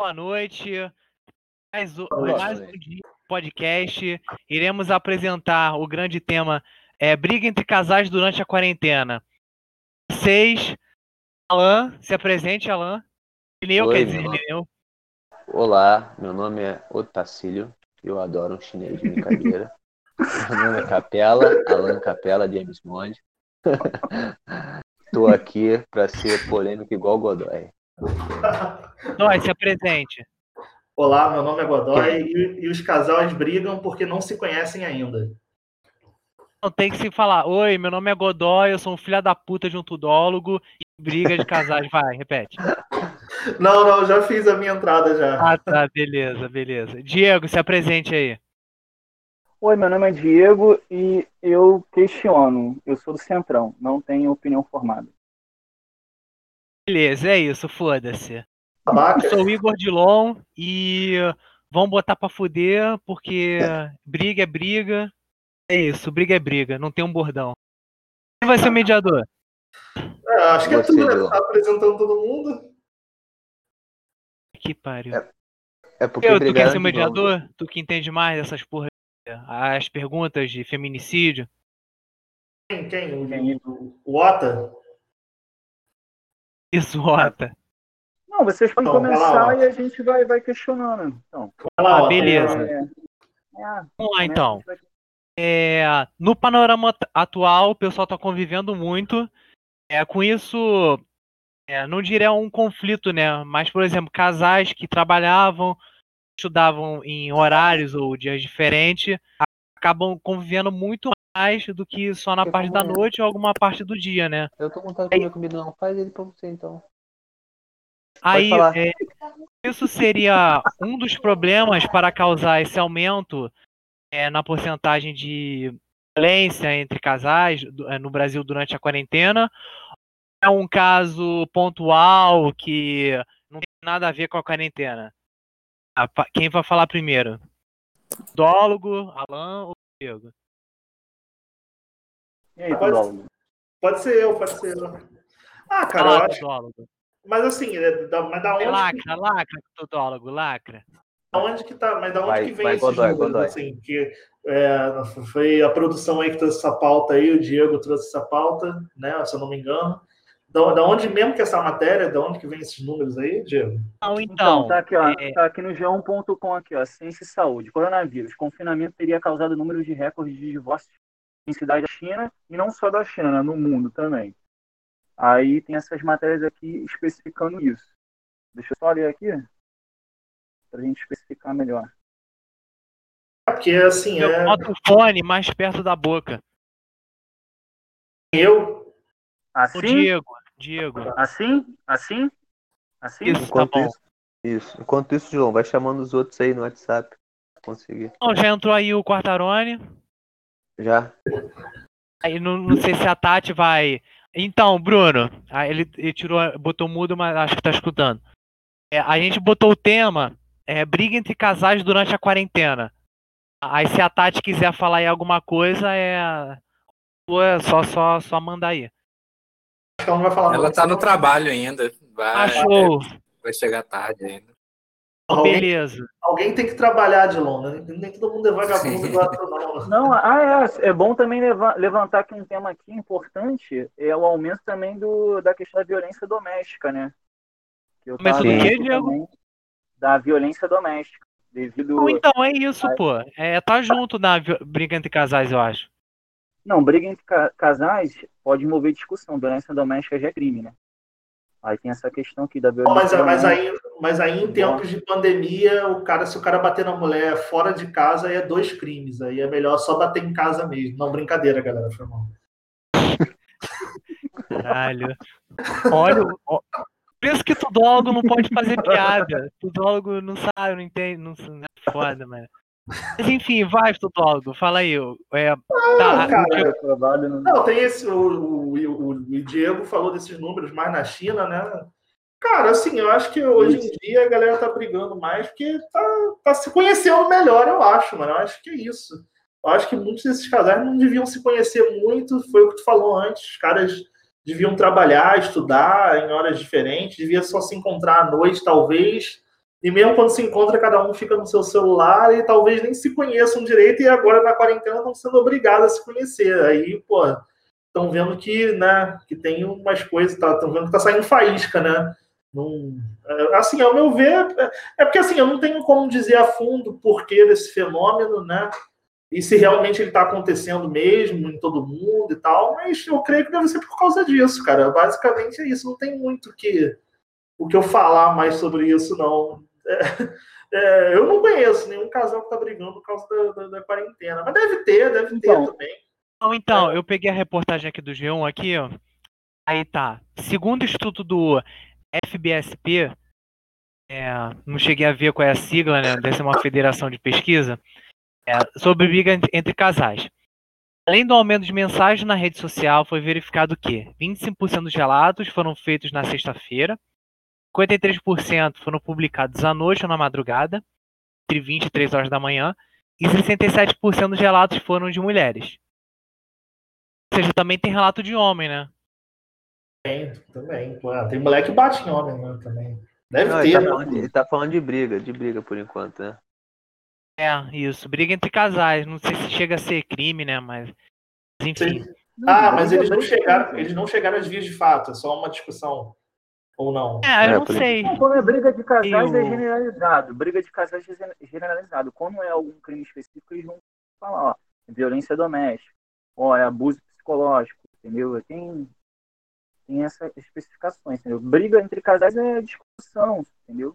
boa noite. Mais, mais um dia podcast. Iremos apresentar o grande tema é briga entre casais durante a quarentena. Vocês, Alan, se apresente, Alan. Lineu, quer dizer, Lineu. Olá, meu nome é Otacílio. Eu adoro um chinês de brincadeira. meu nome é Capela, Alan Capela, James Bond. Tô aqui para ser polêmico igual Godoy. Nós, se apresente. Olá, meu nome é Godoy e, e, os casais brigam porque não se conhecem ainda. Não tem que se falar, oi, meu nome é Godoy, eu sou um filho da puta de um tudólogo e briga de casais. Vai, repete. Não, não, já fiz a minha entrada já. Ah, tá, beleza, beleza. Diego, se apresente aí. Oi, meu nome é Diego e eu questiono. Eu sou do Centrão, não tenho opinião formada. Beleza, é isso, foda-se. Eu sou o Igor Dilon e vamos botar pra fuder, porque briga é briga. É isso, briga é briga, não tem um bordão. Quem vai ser o mediador? É, acho que é tu, né? Tá apresentando todo mundo. Que pariu. É, é porque Eu, tu quer ser o mediador? Tu que entende mais dessas porra, as perguntas de feminicídio? Quem? Quem? O, o Ota? Isso, Ota. Não, vocês podem então, começar e a gente vai, vai questionando. Então. Ah, beleza. É, é, Vamos lá, então. É, no panorama atual, o pessoal está convivendo muito. É, com isso, é, não diria um conflito, né? Mas, por exemplo, casais que trabalhavam, estudavam em horários ou dias diferentes, acabam convivendo muito mais do que só na parte da noite ou alguma parte do dia, né? Eu tô contando com minha comida, não. Faz ele pra você, então. Aí, é, isso seria um dos problemas para causar esse aumento é, na porcentagem de violência entre casais é, no Brasil durante a quarentena. É um caso pontual que não tem nada a ver com a quarentena. Ah, quem vai falar primeiro? Dólogo, Alan ou Diego? Pode, pode ser eu, pode ser eu. Ah, cara, eu acho... Mas assim, é da, mas da onde. Lacra, que... lacra, todólogo, lacra. Da onde que tá? Mas da onde vai, que vem vai, esses Godoy, números, Godoy. assim? Que é, foi a produção aí que trouxe essa pauta aí, o Diego trouxe essa pauta, né? Se eu não me engano. Da, da onde mesmo que essa matéria, da onde que vem esses números aí, Diego? Não, então, então tá aqui, ó, é... tá aqui no g1.com aqui, ó, ciência e saúde, coronavírus, confinamento teria causado números de recordes de divórcios cidades da China e não só da China, né, no mundo também. Aí tem essas matérias aqui especificando isso. Deixa eu só ler aqui para a gente especificar melhor. É porque assim eu é. Bota o fone mais perto da boca. Eu? Assim? O Diego. Diego. Assim? Assim? Assim? Isso, Enquanto tá isso, isso. Enquanto isso, João, vai chamando os outros aí no WhatsApp. Conseguir. Bom, já entrou aí o Quartarone. Já. Aí não, não sei se a Tati vai então, Bruno, ele, ele, tirou, botou mudo, mas acho que tá escutando. É, a gente botou o tema é, briga entre casais durante a quarentena. Aí se a Tati quiser falar aí alguma coisa, é, é só, só, só mandar aí. Ela, ela tá no trabalho ainda. Vai, Achou. vai chegar tarde ainda. Alguém, Beleza. Alguém tem que trabalhar de longa. Nem todo mundo é vagabundo não. Não, ah, é, é bom também levar, levantar aqui um tema aqui importante, é o aumento também do, da questão da violência doméstica, né? Que Aumento do quê, Diego? Da violência doméstica. Devido então, é isso, a... pô. É, tá junto na briga entre casais, eu acho. Não, briga entre ca casais pode envolver discussão. Violência doméstica já é crime, né? Aí tem essa questão aqui da violência. Mas, mas, aí, mas aí, em tempos de pandemia, o cara, se o cara bater na mulher fora de casa, aí é dois crimes. Aí é melhor só bater em casa mesmo. Não, brincadeira, galera. Foi mal. Caralho. Olha, ó, isso que tudólogo não pode fazer piada. Tudólogo não sabe, não entende, não, não é foda, mano. Mas enfim, vai, Tudólogo, fala aí. É, tá, cara, Diego... Não, tem esse. O, o, o, o, Diego falou desses números mais na China, né? Cara, assim, eu acho que hoje em dia a galera tá brigando mais porque tá, tá se conhecendo melhor, eu acho, mano. Eu acho que é isso. Eu acho que muitos desses casais não deviam se conhecer muito, foi o que tu falou antes. Os caras deviam trabalhar, estudar em horas diferentes, devia só se encontrar à noite, talvez E mesmo quando se encontra, cada um fica no seu celular e talvez nem se conheçam direito, e agora na quarentena estão sendo obrigados a se conhecer. Aí, pô, estão vendo que, né, que tem umas coisas, estão tá, vendo que tá saindo faísca, né? Não, é, assim, ao meu ver, é, é porque assim, eu não tenho como dizer a fundo o porquê desse fenômeno, né? E se realmente ele está acontecendo mesmo em todo mundo e tal, mas eu creio que deve ser por causa disso, cara. Basicamente é isso, não tem muito que, o que eu falar mais sobre isso, não. É, é, eu não conheço nenhum casal que está brigando por causa da, da, da, quarentena, mas deve ter, deve então, ter também. Não, então, eu peguei a reportagem aqui do G1 aqui, ó. Aí tá. Segundo estudo do FBSP, é, não cheguei a ver qual é a sigla, né? Deve ser uma federação de pesquisa, é, sobre briga entre casais. Além do aumento de mensagens na rede social, foi verificado que 25% dos relatos foram feitos na sexta-feira, 53% foram publicados à noite ou na madrugada, entre 20 e 3 horas da manhã, e 67% dos relatos foram de mulheres. Ou seja, também tem relato de homem, né? Tem, também. Tem moleque que bate em homem, né? Também. Deve Não, ter. Ele tá, né? falando, ele tá falando de briga, de briga por enquanto, né? É, isso. Briga entre casais. Não sei se chega a ser crime, né? Mas. Enfim. Sim. Ah, mas eles não chegaram, eles não chegaram às vias de fato, é só uma discussão. Ou não? É, eu é, não sei. Quando é briga de casais eu... é generalizado. Briga de casais é generalizado. Quando é algum crime específico, eles vão falar, ó, violência doméstica, ó, é abuso psicológico, entendeu? Tem tem essas especificações, entendeu? Briga entre casais é discussão, entendeu?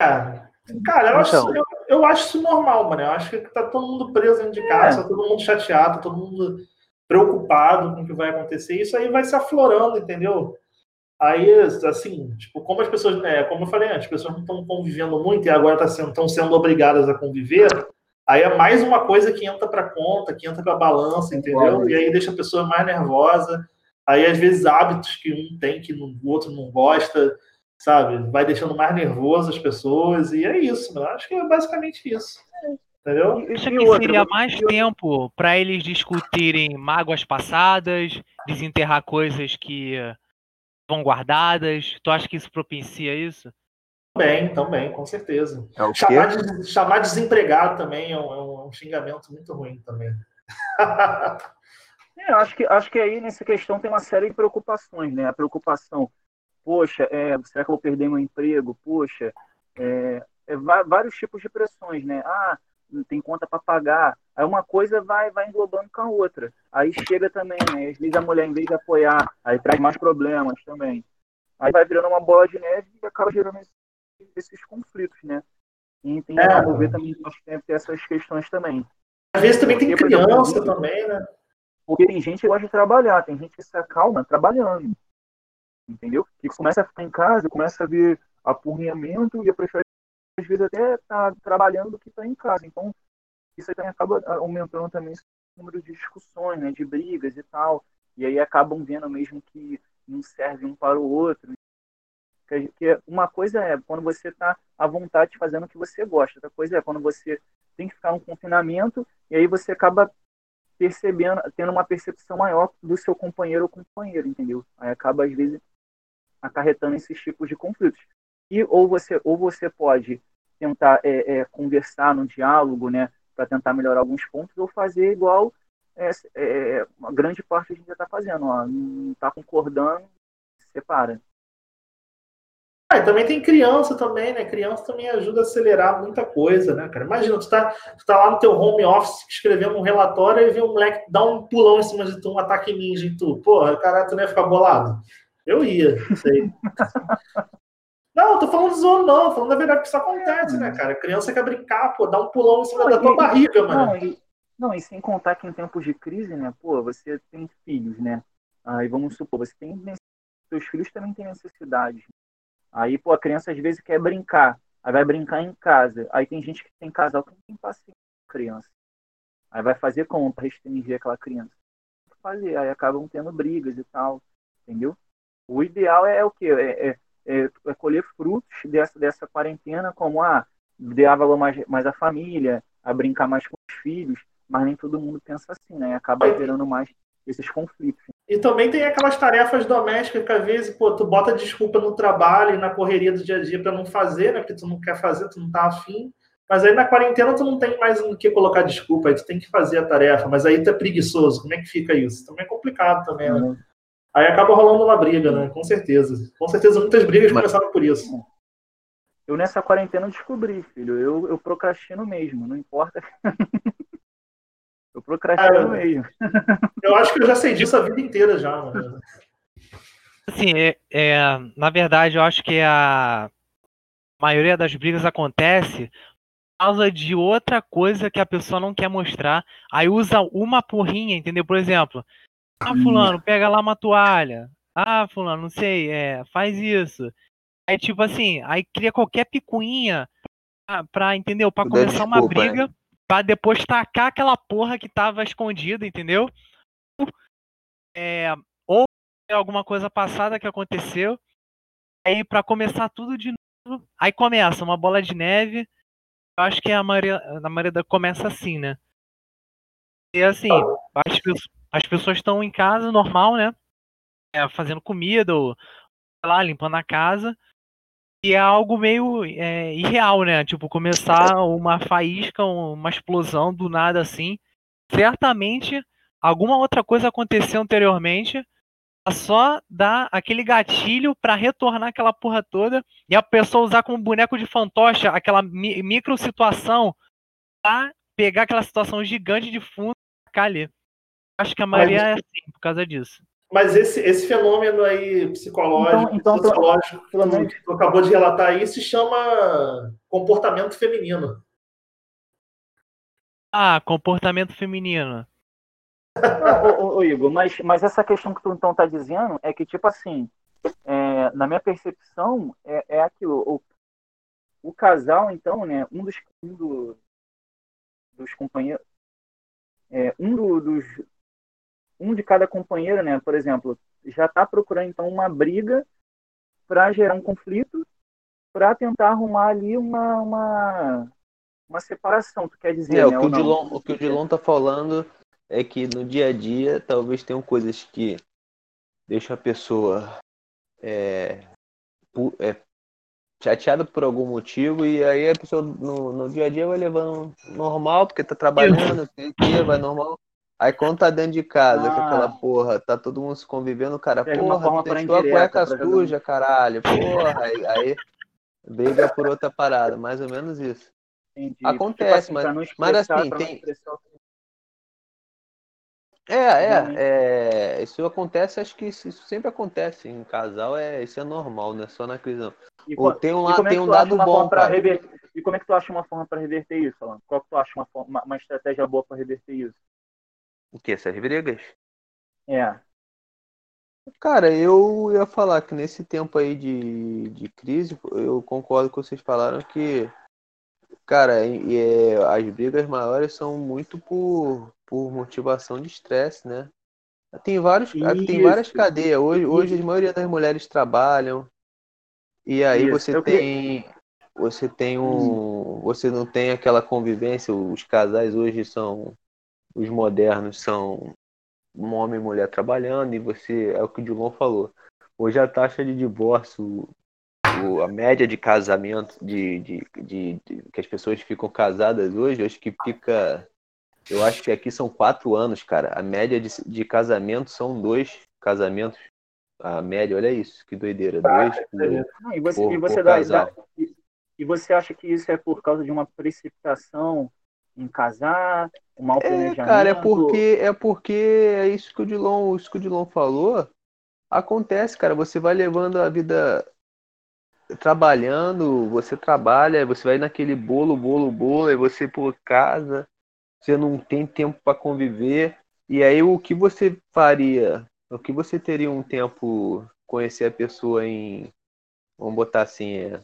Cara, cara eu, então, acho, eu, eu, acho isso normal, mano. Eu acho que tá todo mundo preso dentro de casa, é. todo mundo chateado, todo mundo preocupado com o que vai acontecer. Isso aí vai se aflorando, entendeu? Aí, assim, tipo, como as pessoas, é, como eu falei antes, as pessoas não estão convivendo muito e agora estão tá sendo, sendo obrigadas a conviver, Aí é mais uma coisa que entra para conta, que entra para balança, entendeu? E aí deixa a pessoa mais nervosa. Aí, às vezes, hábitos que um tem que o outro não gosta, sabe? Vai deixando mais nervoso as pessoas. E é isso, eu acho que é basicamente isso. Entendeu? Isso aqui seria mais tempo para eles discutirem mágoas passadas, desenterrar coisas que vão guardadas. Tu acha que isso propicia isso? Também, também, com certeza. É chamar, de, chamar desempregado também é um, é um xingamento muito ruim também. é, acho, que, acho que aí nessa questão tem uma série de preocupações, né? A preocupação, poxa, é, será que eu vou perder meu emprego? Poxa, é, é, vários tipos de pressões, né? Ah, tem conta para pagar. Aí uma coisa vai, vai englobando com a outra. Aí chega também, né? Às vezes a mulher, em vez de apoiar, aí traz mais problemas também. Aí vai virando uma bola de neve e acaba gerando esse esses conflitos, né? E tem que é. resolver também essas questões também. Às vezes também porque, tem criança exemplo, também, né? Porque tem gente que gosta de trabalhar, tem gente que se acalma trabalhando. Entendeu? Que começa a ficar em casa, começa a ver apurrinhamento e a prefere às vezes até estar tá trabalhando do que estar tá em casa. Então, isso também acaba aumentando também o número de discussões, né, de brigas e tal. E aí acabam vendo mesmo que não serve um para o outro. Que uma coisa é quando você está à vontade fazendo o que você gosta, outra coisa é quando você tem que ficar no confinamento e aí você acaba percebendo, tendo uma percepção maior do seu companheiro ou companheiro, entendeu? Aí acaba às vezes acarretando esses tipos de conflitos. E ou você ou você pode tentar é, é, conversar no diálogo, né, para tentar melhorar alguns pontos, ou fazer igual é, é uma grande parte a gente já está fazendo, ó, não está concordando, separa. Ah, também tem criança também, né? Criança também ajuda a acelerar muita coisa, né, cara? Imagina, tu tá, tu tá lá no teu home office escrevendo um relatório e vê um moleque dar um pulão em cima de tu, um ataque ninja em tu. Porra, caralho, tu não ia ficar bolado? Eu ia, não sei. não, tô falando zoando, não. Falando da verdade que isso acontece, né, cara? criança quer brincar, pô, dá um pulão em cima não, da tua e, barriga, não, mano. E, não, e sem contar que em tempos de crise, né, pô, você tem filhos, né? Aí vamos supor, você tem. Seus filhos também têm necessidades. Aí, pô, a criança às vezes quer brincar. Aí vai brincar em casa. Aí tem gente que tem casal que não tem paciência com criança. Aí vai fazer como para restringir aquela criança? Fazer. Aí acabam tendo brigas e tal. Entendeu? O ideal é, o quê? É, é, é, é colher frutos dessa, dessa quarentena, como a ah, dar valor mais, mais à família, a brincar mais com os filhos, mas nem todo mundo pensa assim, né? Acaba gerando mais esses conflitos. E também tem aquelas tarefas domésticas que às vezes, pô, tu bota desculpa no trabalho e na correria do dia a dia para não fazer, né? Porque tu não quer fazer, tu não tá afim. Mas aí na quarentena tu não tem mais no que colocar desculpa, aí tu tem que fazer a tarefa, mas aí tu é preguiçoso. Como é que fica isso? Também é complicado também, né? Aí acaba rolando uma briga, né? Com certeza. Com certeza muitas brigas mas... começaram por isso. Eu nessa quarentena descobri, filho. Eu, eu procrastino mesmo, não importa. eu procrastino ah, mesmo. eu acho que eu já sei disso a vida inteira já, mano. Assim, é, é, na verdade, eu acho que a maioria das brigas acontece por causa de outra coisa que a pessoa não quer mostrar. Aí usa uma porrinha, entendeu? Por exemplo, ah, fulano, pega lá uma toalha. Ah, fulano, não sei, é, faz isso. Aí, tipo assim, aí cria qualquer picuinha pra, pra entendeu? Pra começar uma briga, hein? pra depois tacar aquela porra que tava escondida, entendeu? É, ou alguma coisa passada que aconteceu. Aí, pra começar tudo de novo, aí começa uma bola de neve. Eu acho que a maioria, a maioria começa assim, né? E assim, as, as pessoas estão em casa normal, né? É, fazendo comida ou lá, limpando a casa. E é algo meio é, irreal, né? Tipo, começar uma faísca, uma explosão do nada assim. Certamente alguma outra coisa aconteceu anteriormente. Só dar aquele gatilho para retornar aquela porra toda e a pessoa usar como boneco de fantoche aquela mi micro situação pra pegar aquela situação gigante de fundo e ali. Acho que a maioria Mas... é assim por causa disso. Mas esse, esse fenômeno aí psicológico, então, então, sociológico, pelo menos... que tu acabou de relatar aí, se chama comportamento feminino. Ah, comportamento feminino. ô, ô, ô, Igor, mas, mas essa questão que tu então tá dizendo é que, tipo assim, é, na minha percepção, é, é aquilo. O, o casal, então, né, um dos, um do, dos companheiros, é, um do, dos, um de cada companheiro, né, por exemplo, já está procurando então uma briga para gerar um conflito, para tentar arrumar ali uma, uma, uma separação, tu quer dizer, é, né, o, que o, Dilon, o que o Dilon tá falando é que no dia a dia talvez tenham coisas que deixam a pessoa é, é, chateada por algum motivo e aí a pessoa no, no dia a dia vai levando normal, porque tá trabalhando, vai normal. Aí quando tá dentro de casa, ah. com aquela porra, tá todo mundo se convivendo, cara, Pega porra, deixou a cueca suja, caralho, porra, aí, aí briga por outra parada, mais ou menos isso. Entendi. Acontece, tipo assim, mas, mas assim, tem. É, é, é, isso acontece, acho que isso, isso, sempre acontece em casal, é, isso é normal, né? Só na crise E, Ou tem um, lá, é tem um dado bom, cara. Reverter, e como é que tu acha uma forma para reverter isso, Alan? Qual que tu acha uma, forma, uma estratégia boa para reverter isso? O que? Essas brigas? É. Cara, eu ia falar que nesse tempo aí de, de crise, eu concordo com vocês falaram que, cara, é, as brigas maiores são muito por, por motivação de estresse, né? Tem, vários, Isso. tem várias cadeias. Hoje, hoje a maioria das mulheres trabalham. E aí Isso. você eu tem. Você tem um. Você não tem aquela convivência. Os casais hoje são os modernos são um homem e mulher trabalhando, e você, é o que o Dilon falou, hoje a taxa de divórcio, o, a média de casamento, de, de, de, de, que as pessoas ficam casadas hoje, acho que fica, eu acho que aqui são quatro anos, cara, a média de, de casamento são dois casamentos, a média, olha isso, que doideira, dois por, e você, por, e você dá, dá, e você acha que isso é por causa de uma precipitação em casar, um mau planejamento. É, cara, é porque é porque é isso que o Dilon, isso que o Dilon falou. Acontece, cara, você vai levando a vida trabalhando, você trabalha, você vai naquele bolo, bolo, bolo, aí você por casa, você não tem tempo para conviver. E aí o que você faria? O que você teria um tempo conhecer a pessoa em vamos botar assim, é,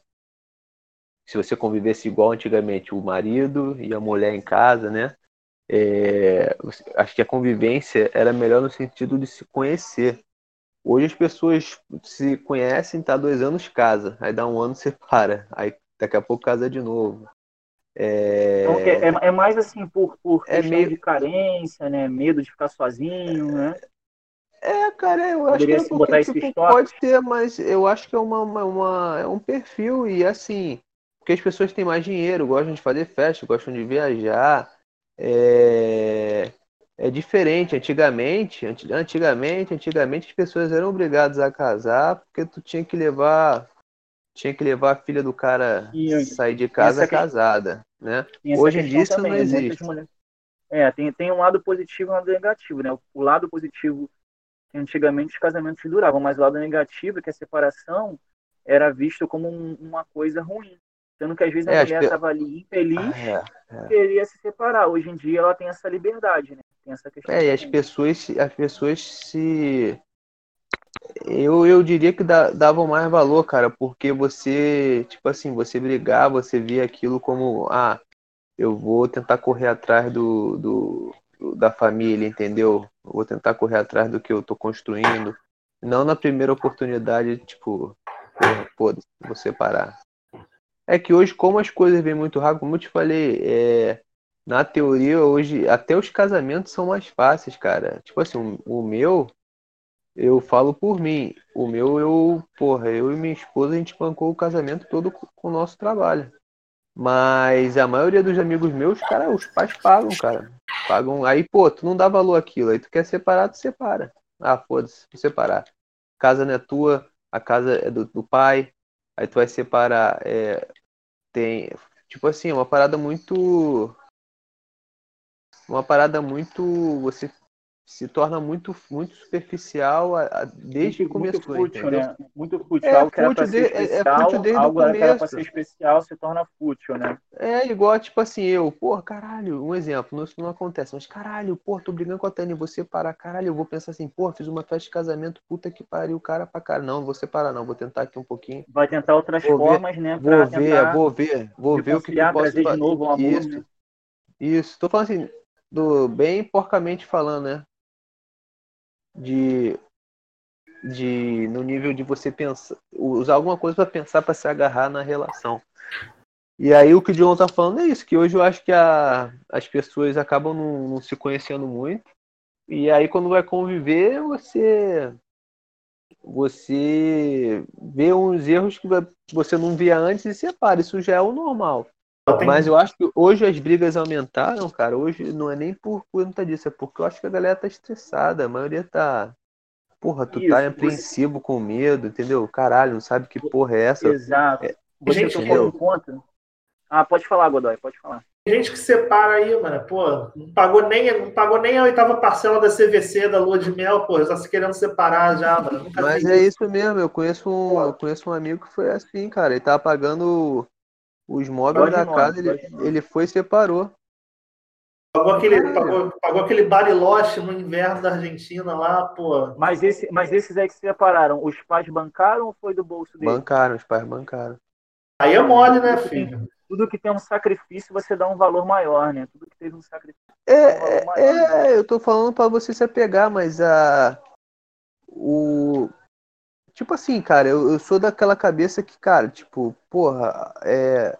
se você convivesse igual antigamente, o marido e a mulher em casa, né? É, acho que a convivência era melhor no sentido de se conhecer. Hoje as pessoas se conhecem, tá dois anos casa, aí dá um ano separa, aí daqui a pouco casa de novo. É, é, é mais assim por, por é meio... de carência, né? Medo de ficar sozinho, né? É, cara, eu acho Poderia que é porque, tipo, pode ser, mas eu acho que é uma, uma, uma, é um perfil e assim, porque as pessoas têm mais dinheiro, gostam de fazer festa, gostam de viajar. É, é diferente. Antigamente, antigamente, antigamente as pessoas eram obrigadas a casar porque tu tinha que levar tinha que levar a filha do cara e, sair de casa casada, né? Hoje em dia isso também, não né? existe. É, tem, tem um lado positivo e um lado negativo, né? O lado positivo que antigamente os casamentos duravam, mas o lado negativo é que a separação era visto como um, uma coisa ruim. Sendo que às vezes a é, mulher estava ali infeliz, ah, é, é. queria se separar. Hoje em dia ela tem essa liberdade, né? Tem essa questão. É, e as pessoas, as pessoas se. Eu, eu diria que davam mais valor, cara, porque você, tipo assim, você brigar, você via aquilo como, ah, eu vou tentar correr atrás do, do, do da família, entendeu? Eu vou tentar correr atrás do que eu tô construindo. Não na primeira oportunidade, tipo, porra, pô, vou separar. É que hoje, como as coisas vêm muito rápido, como eu te falei, é, na teoria, hoje, até os casamentos são mais fáceis, cara. Tipo assim, o, o meu, eu falo por mim. O meu, eu, porra, eu e minha esposa, a gente bancou o casamento todo com o nosso trabalho. Mas a maioria dos amigos meus, cara, os pais pagam, cara. Pagam. Aí, pô, tu não dá valor àquilo. Aí tu quer separar, tu separa. Ah, foda-se, separar. Casa não é tua, a casa é do, do pai. Aí tu vai separar. É, tem. Tipo assim, uma parada muito. Uma parada muito. Você se torna muito, muito superficial a, a, desde que começou, muito fútil, entendeu? né? Muito fútil, é, algo que para ser especial, é, é fútil desde algo o começo. que era ser especial se torna fútil, né? É igual, tipo assim, eu, pô, caralho, um exemplo, isso não acontece, mas caralho, pô, tô brigando com a Tânia, você parar, caralho, eu vou pensar assim, pô, fiz uma festa de casamento, puta que pariu, cara pra cara, não, vou separar não, vou tentar aqui um pouquinho. Vai tentar outras vou formas, ver, né? Vou ver, vou ver, vou ver o que, eu posso fazer. de novo o amor, isso, né? isso, tô falando assim, do, bem porcamente falando, né? De, de no nível de você pensar, usar alguma coisa para pensar para se agarrar na relação. E aí o que o John tá falando é isso, que hoje eu acho que a, as pessoas acabam não, não se conhecendo muito. E aí quando vai conviver, você você vê uns erros que você não via antes e separa. Isso já é o normal. Mas eu acho que hoje as brigas aumentaram, cara. Hoje não é nem por conta disso, é porque eu acho que a galera tá estressada. A maioria tá. Porra, tu tá Isso, tá apreensivo você... com medo, entendeu? Caralho, não sabe que porra é essa. Exato. É, você gente, tocou conta. Ah, pode falar, Godoy, pode falar. Tem gente que separa aí, mano. Pô, não pagou nem, não pagou nem a oitava parcela da CVC da lua de mel, pô. Já tá se querendo separar já, mano. Nunca Mas é isso mesmo, eu conheço um, eu conheço um amigo que foi assim, cara. Ele tava pagando os móveis da casa, ele, ele foi e separou. Pagou aquele, pagou, pagou aquele bariloche no inverno da Argentina lá, pô. Mas, esse, mas esses aí que se separaram, os pais bancaram ou foi do bolso dele? Bancaram, os pais bancaram. Aí é mole, né, filho? Tudo que tem um sacrifício, você dá um valor maior, né? Tudo que teve um sacrifício. É, um é, é eu tô falando para você se apegar, mas a. O, Tipo assim, cara, eu, eu sou daquela cabeça que, cara, tipo, porra, é.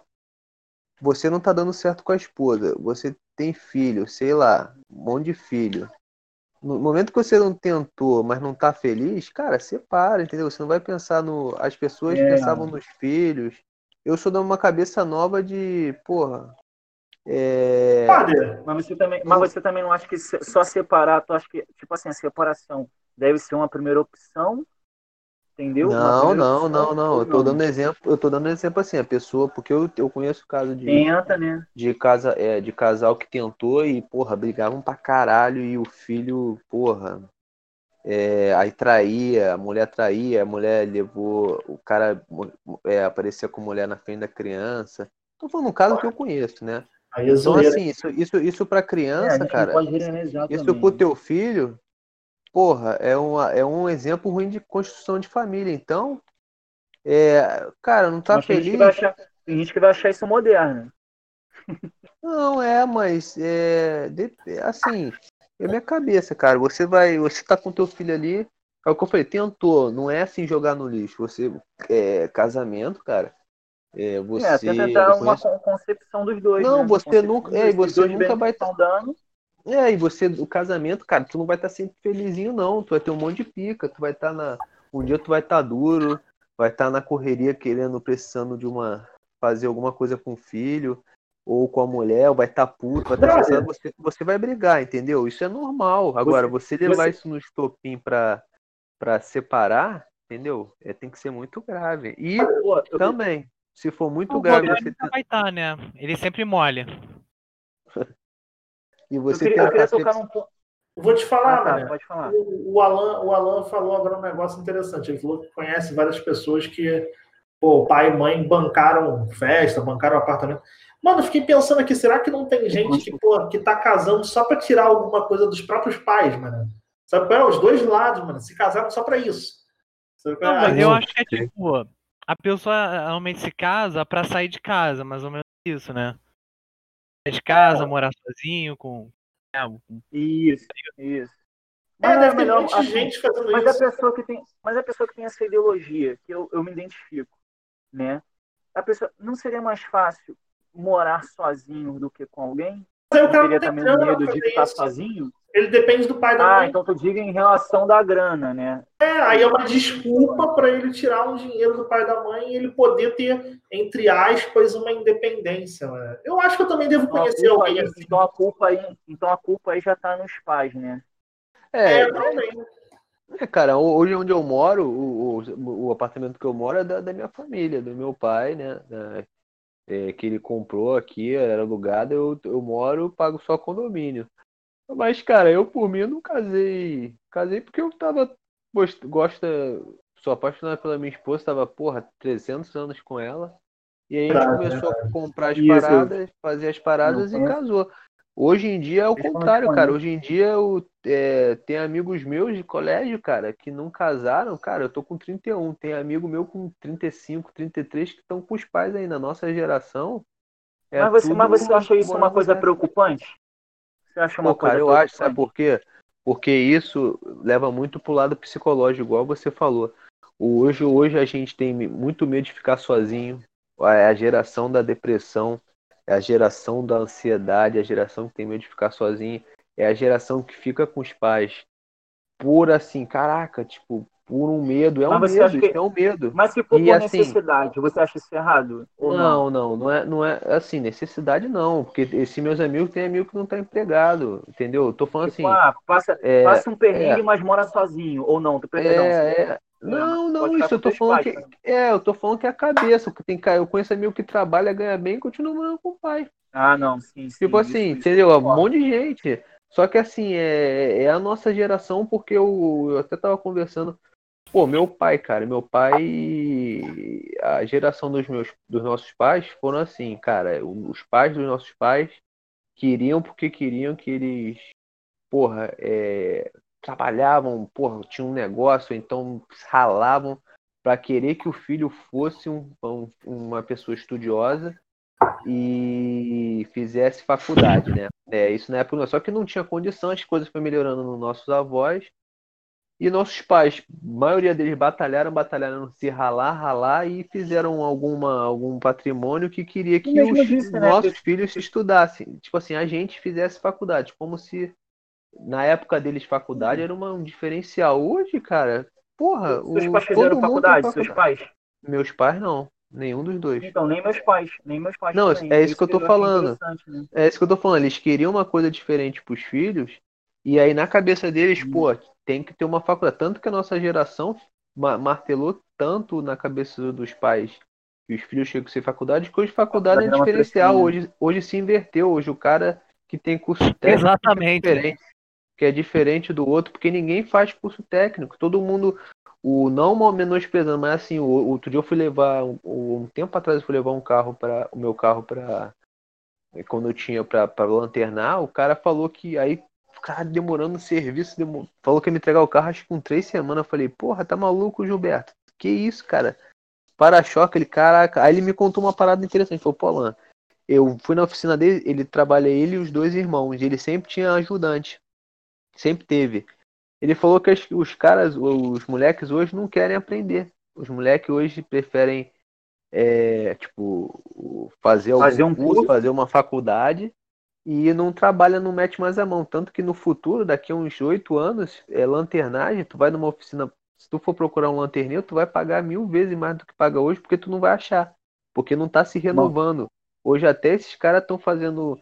Você não tá dando certo com a esposa, você tem filho, sei lá, um monte de filho. No momento que você não tentou, mas não tá feliz, cara, separa, entendeu? Você não vai pensar no. As pessoas é. pensavam nos filhos. Eu sou de uma cabeça nova de, porra. É... Mas você também, mas você também não acha que só separar, tu acha que, tipo assim, a separação deve ser uma primeira opção Entendeu? Não, não, não, não. Eu tô dando exemplo, eu tô dando exemplo assim, a pessoa, porque eu, eu conheço caso de Tenta, né? de casa, é, de casal que tentou e porra, brigavam pra caralho e o filho, porra, é, aí traía, a mulher traía, a mulher levou, o cara é, aparecia com mulher na frente da criança. Tô falando um caso que eu conheço, né? Aí então, assim, isso, isso, isso pra criança, é, cara. Isso pro teu filho, porra, é, uma, é um exemplo ruim de construção de família. Então, é, cara, não tá mas feliz. Tem gente, achar, tem gente que vai achar isso moderno. Não, é, mas é, assim, é minha cabeça, cara. Você vai, você tá com teu filho ali, é o que eu falei, tentou, não é assim jogar no lixo. Você é casamento, cara. É, você é, tenta dar uma concepção dos dois. Não, né? você nunca, é, você nunca vai estar dando É, e você, o casamento, cara, tu não vai estar tá sempre felizinho, não. Tu vai ter um monte de pica, tu vai estar tá na. Um dia tu vai estar tá duro, vai estar tá na correria querendo, precisando de uma. fazer alguma coisa com o filho, ou com a mulher, ou vai estar tá puto, vai estar tá precisando, você, você vai brigar, entendeu? Isso é normal. Agora, você, você levar você... isso no estopim pra, pra separar, entendeu? É, tem que ser muito grave. E Pô, também, se for muito o grave. Você vai estar, tá, né? Ele sempre molha. E você eu queria, eu queria tocar num ponto. Vou te falar, ah, tá, né? Pode falar. O, o, Alan, o Alan falou agora um negócio interessante. Ele falou que conhece várias pessoas que, pô, pai e mãe bancaram festa, bancaram apartamento. Mano, eu fiquei pensando aqui, será que não tem gente que, pô, que tá casando só para tirar alguma coisa dos próprios pais, mano? Sabe qual é? Os dois lados, mano, se casaram só para isso. Não, mas eu acho que é tipo, a pessoa realmente se casa para sair de casa, mais ou menos isso, né? De casa, é. morar sozinho, com. Né, isso, isso. É, é, melhor, assim, gente fazendo mas isso. A pessoa que tem, mas a pessoa que tem essa ideologia, que eu, eu me identifico, né? A pessoa não seria mais fácil morar sozinho do que com alguém? Mas eu teria também medo de ficar isso. sozinho? Ele depende do pai da ah, mãe. Ah, então tu diga em relação da grana, né? É, aí é uma desculpa para ele tirar um dinheiro do pai e da mãe e ele poder ter, entre aspas, uma independência. Né? Eu acho que eu também devo então conhecer alguém aí, assim. Então a culpa aí, então a culpa aí já tá nos pais, né? É, é também. É, cara, hoje onde eu moro, o, o, o, apartamento que eu moro é da, da minha família, do meu pai, né? Da, é, que ele comprou aqui, era alugado, eu, eu moro, pago só condomínio. Mas, cara, eu por mim não casei. Casei porque eu tava. Gosta. Sou apaixonado pela minha esposa, tava, porra, 300 anos com ela. E aí a gente começou a comprar as paradas, fazer as paradas e casou. Hoje em dia é o contrário, cara. Hoje em dia eu é, tem amigos meus de colégio, cara, que não casaram. Cara, eu tô com 31. Tem amigo meu com 35, 33 que estão com os pais aí na nossa geração. É mas, você, mas você acha isso uma coisa preocupante? Você acha uma Pô, coisa cara, eu acho, sabe por quê? Porque isso leva muito pro lado psicológico, igual você falou. Hoje, hoje a gente tem muito medo de ficar sozinho. É a geração da depressão, é a geração da ansiedade, é a geração que tem medo de ficar sozinho, é a geração que fica com os pais por assim, caraca, tipo, por um medo, é um medo, que... é um medo. Mas se for e, por assim, necessidade, você acha isso errado? não, não, não, não é, não é assim, necessidade não, porque esses meus amigos tem amigo que não tá empregado, entendeu? Eu tô falando tipo, assim. Ah, passa, é, passa um perrengue, é, mas mora sozinho, ou não, é, é, não, não, isso eu tô falando pais, que. Né? É, eu tô falando que é a cabeça. Porque tem, eu conheço amigo que trabalha, ganha bem e continua morando com o pai. Ah, não, sim. sim tipo assim, isso, entendeu? Isso, um monte de gente. Só que assim, é, é a nossa geração, porque eu, eu até tava conversando Pô, meu pai, cara, meu pai, a geração dos meus, dos nossos pais foram assim, cara, os pais dos nossos pais queriam porque queriam que eles, porra, é, trabalhavam, porra, tinham um negócio, então ralavam para querer que o filho fosse um, um, uma pessoa estudiosa e fizesse faculdade, né? É, isso na época, só que não tinha condição, as coisas foram melhorando nos nossos avós e nossos pais, a maioria deles batalharam, batalharam se ralar, ralar e fizeram alguma, algum patrimônio que queria que os né, nossos filhos estudassem. Tipo assim, a gente fizesse faculdade, como se na época deles faculdade era uma, um diferencial. Hoje, cara, porra. Seus pais fizeram faculdade, faculdade, seus pais? Meus pais não. Nenhum dos dois. Então, nem meus pais. Nem meus pais. Não, também. é isso que eu tô falando. Né? É isso que eu tô falando. Eles queriam uma coisa diferente pros filhos. E aí, na cabeça deles, hum. pô, tem que ter uma faculdade. Tanto que a nossa geração martelou tanto na cabeça dos pais que os filhos chegam a ser faculdade, que hoje faculdade é diferencial. Hoje, hoje se inverteu. Hoje o cara que tem curso técnico Exatamente. É diferente, que é diferente do outro, porque ninguém faz curso técnico. Todo mundo, o não menosprezando, mas assim, o, outro dia eu fui levar, um, um tempo atrás eu fui levar um carro para o meu carro para quando eu tinha para lanternar, o cara falou que aí cara demorando o serviço, demor... falou que ia me entregar o carro acho que com três semanas. Eu falei, porra, tá maluco, Gilberto? Que isso, cara? Para-choque, ele, caraca. Aí ele me contou uma parada interessante. Falou, pô, Alan, eu fui na oficina dele, ele trabalha ele e os dois irmãos. ele sempre tinha ajudante. Sempre teve. Ele falou que os caras, os moleques hoje não querem aprender. Os moleques hoje preferem, é, tipo, fazer, fazer um curso, curso, fazer uma faculdade e não trabalha, não mete mais a mão. Tanto que no futuro, daqui a uns oito anos, é lanternagem, tu vai numa oficina, se tu for procurar um lanterneiro, tu vai pagar mil vezes mais do que paga hoje, porque tu não vai achar. Porque não tá se renovando. Hoje até esses caras estão fazendo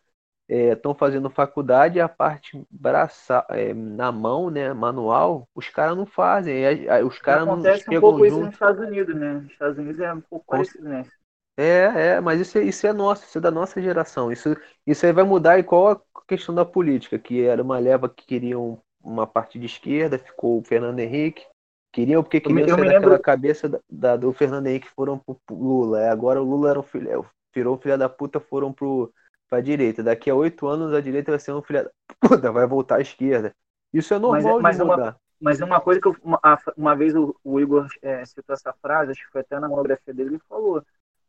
estão é, fazendo faculdade a parte braça, é, na mão, né, manual, os caras não fazem. os caras não acontece um pouco junto. isso nos Estados Unidos, né? Nos Estados Unidos é um pouco parecido, né? É, é, mas isso é, isso é nosso, isso é da nossa geração. Isso, isso aí vai mudar igual a questão da política, que era uma leva que queriam uma parte de esquerda, ficou o Fernando Henrique. Queriam porque queriam daquela lembro... cabeça da, da, do Fernando Henrique foram pro Lula. Agora o Lula era um filho, é, virou filho da puta, foram pro, pra direita. Daqui a oito anos a direita vai ser um filho da puta, vai voltar à esquerda. Isso é normal mas, mas de mudar. Uma, mas uma coisa que eu, uma, uma vez o, o Igor é, citou essa frase, acho que foi até na monografia dele, ele falou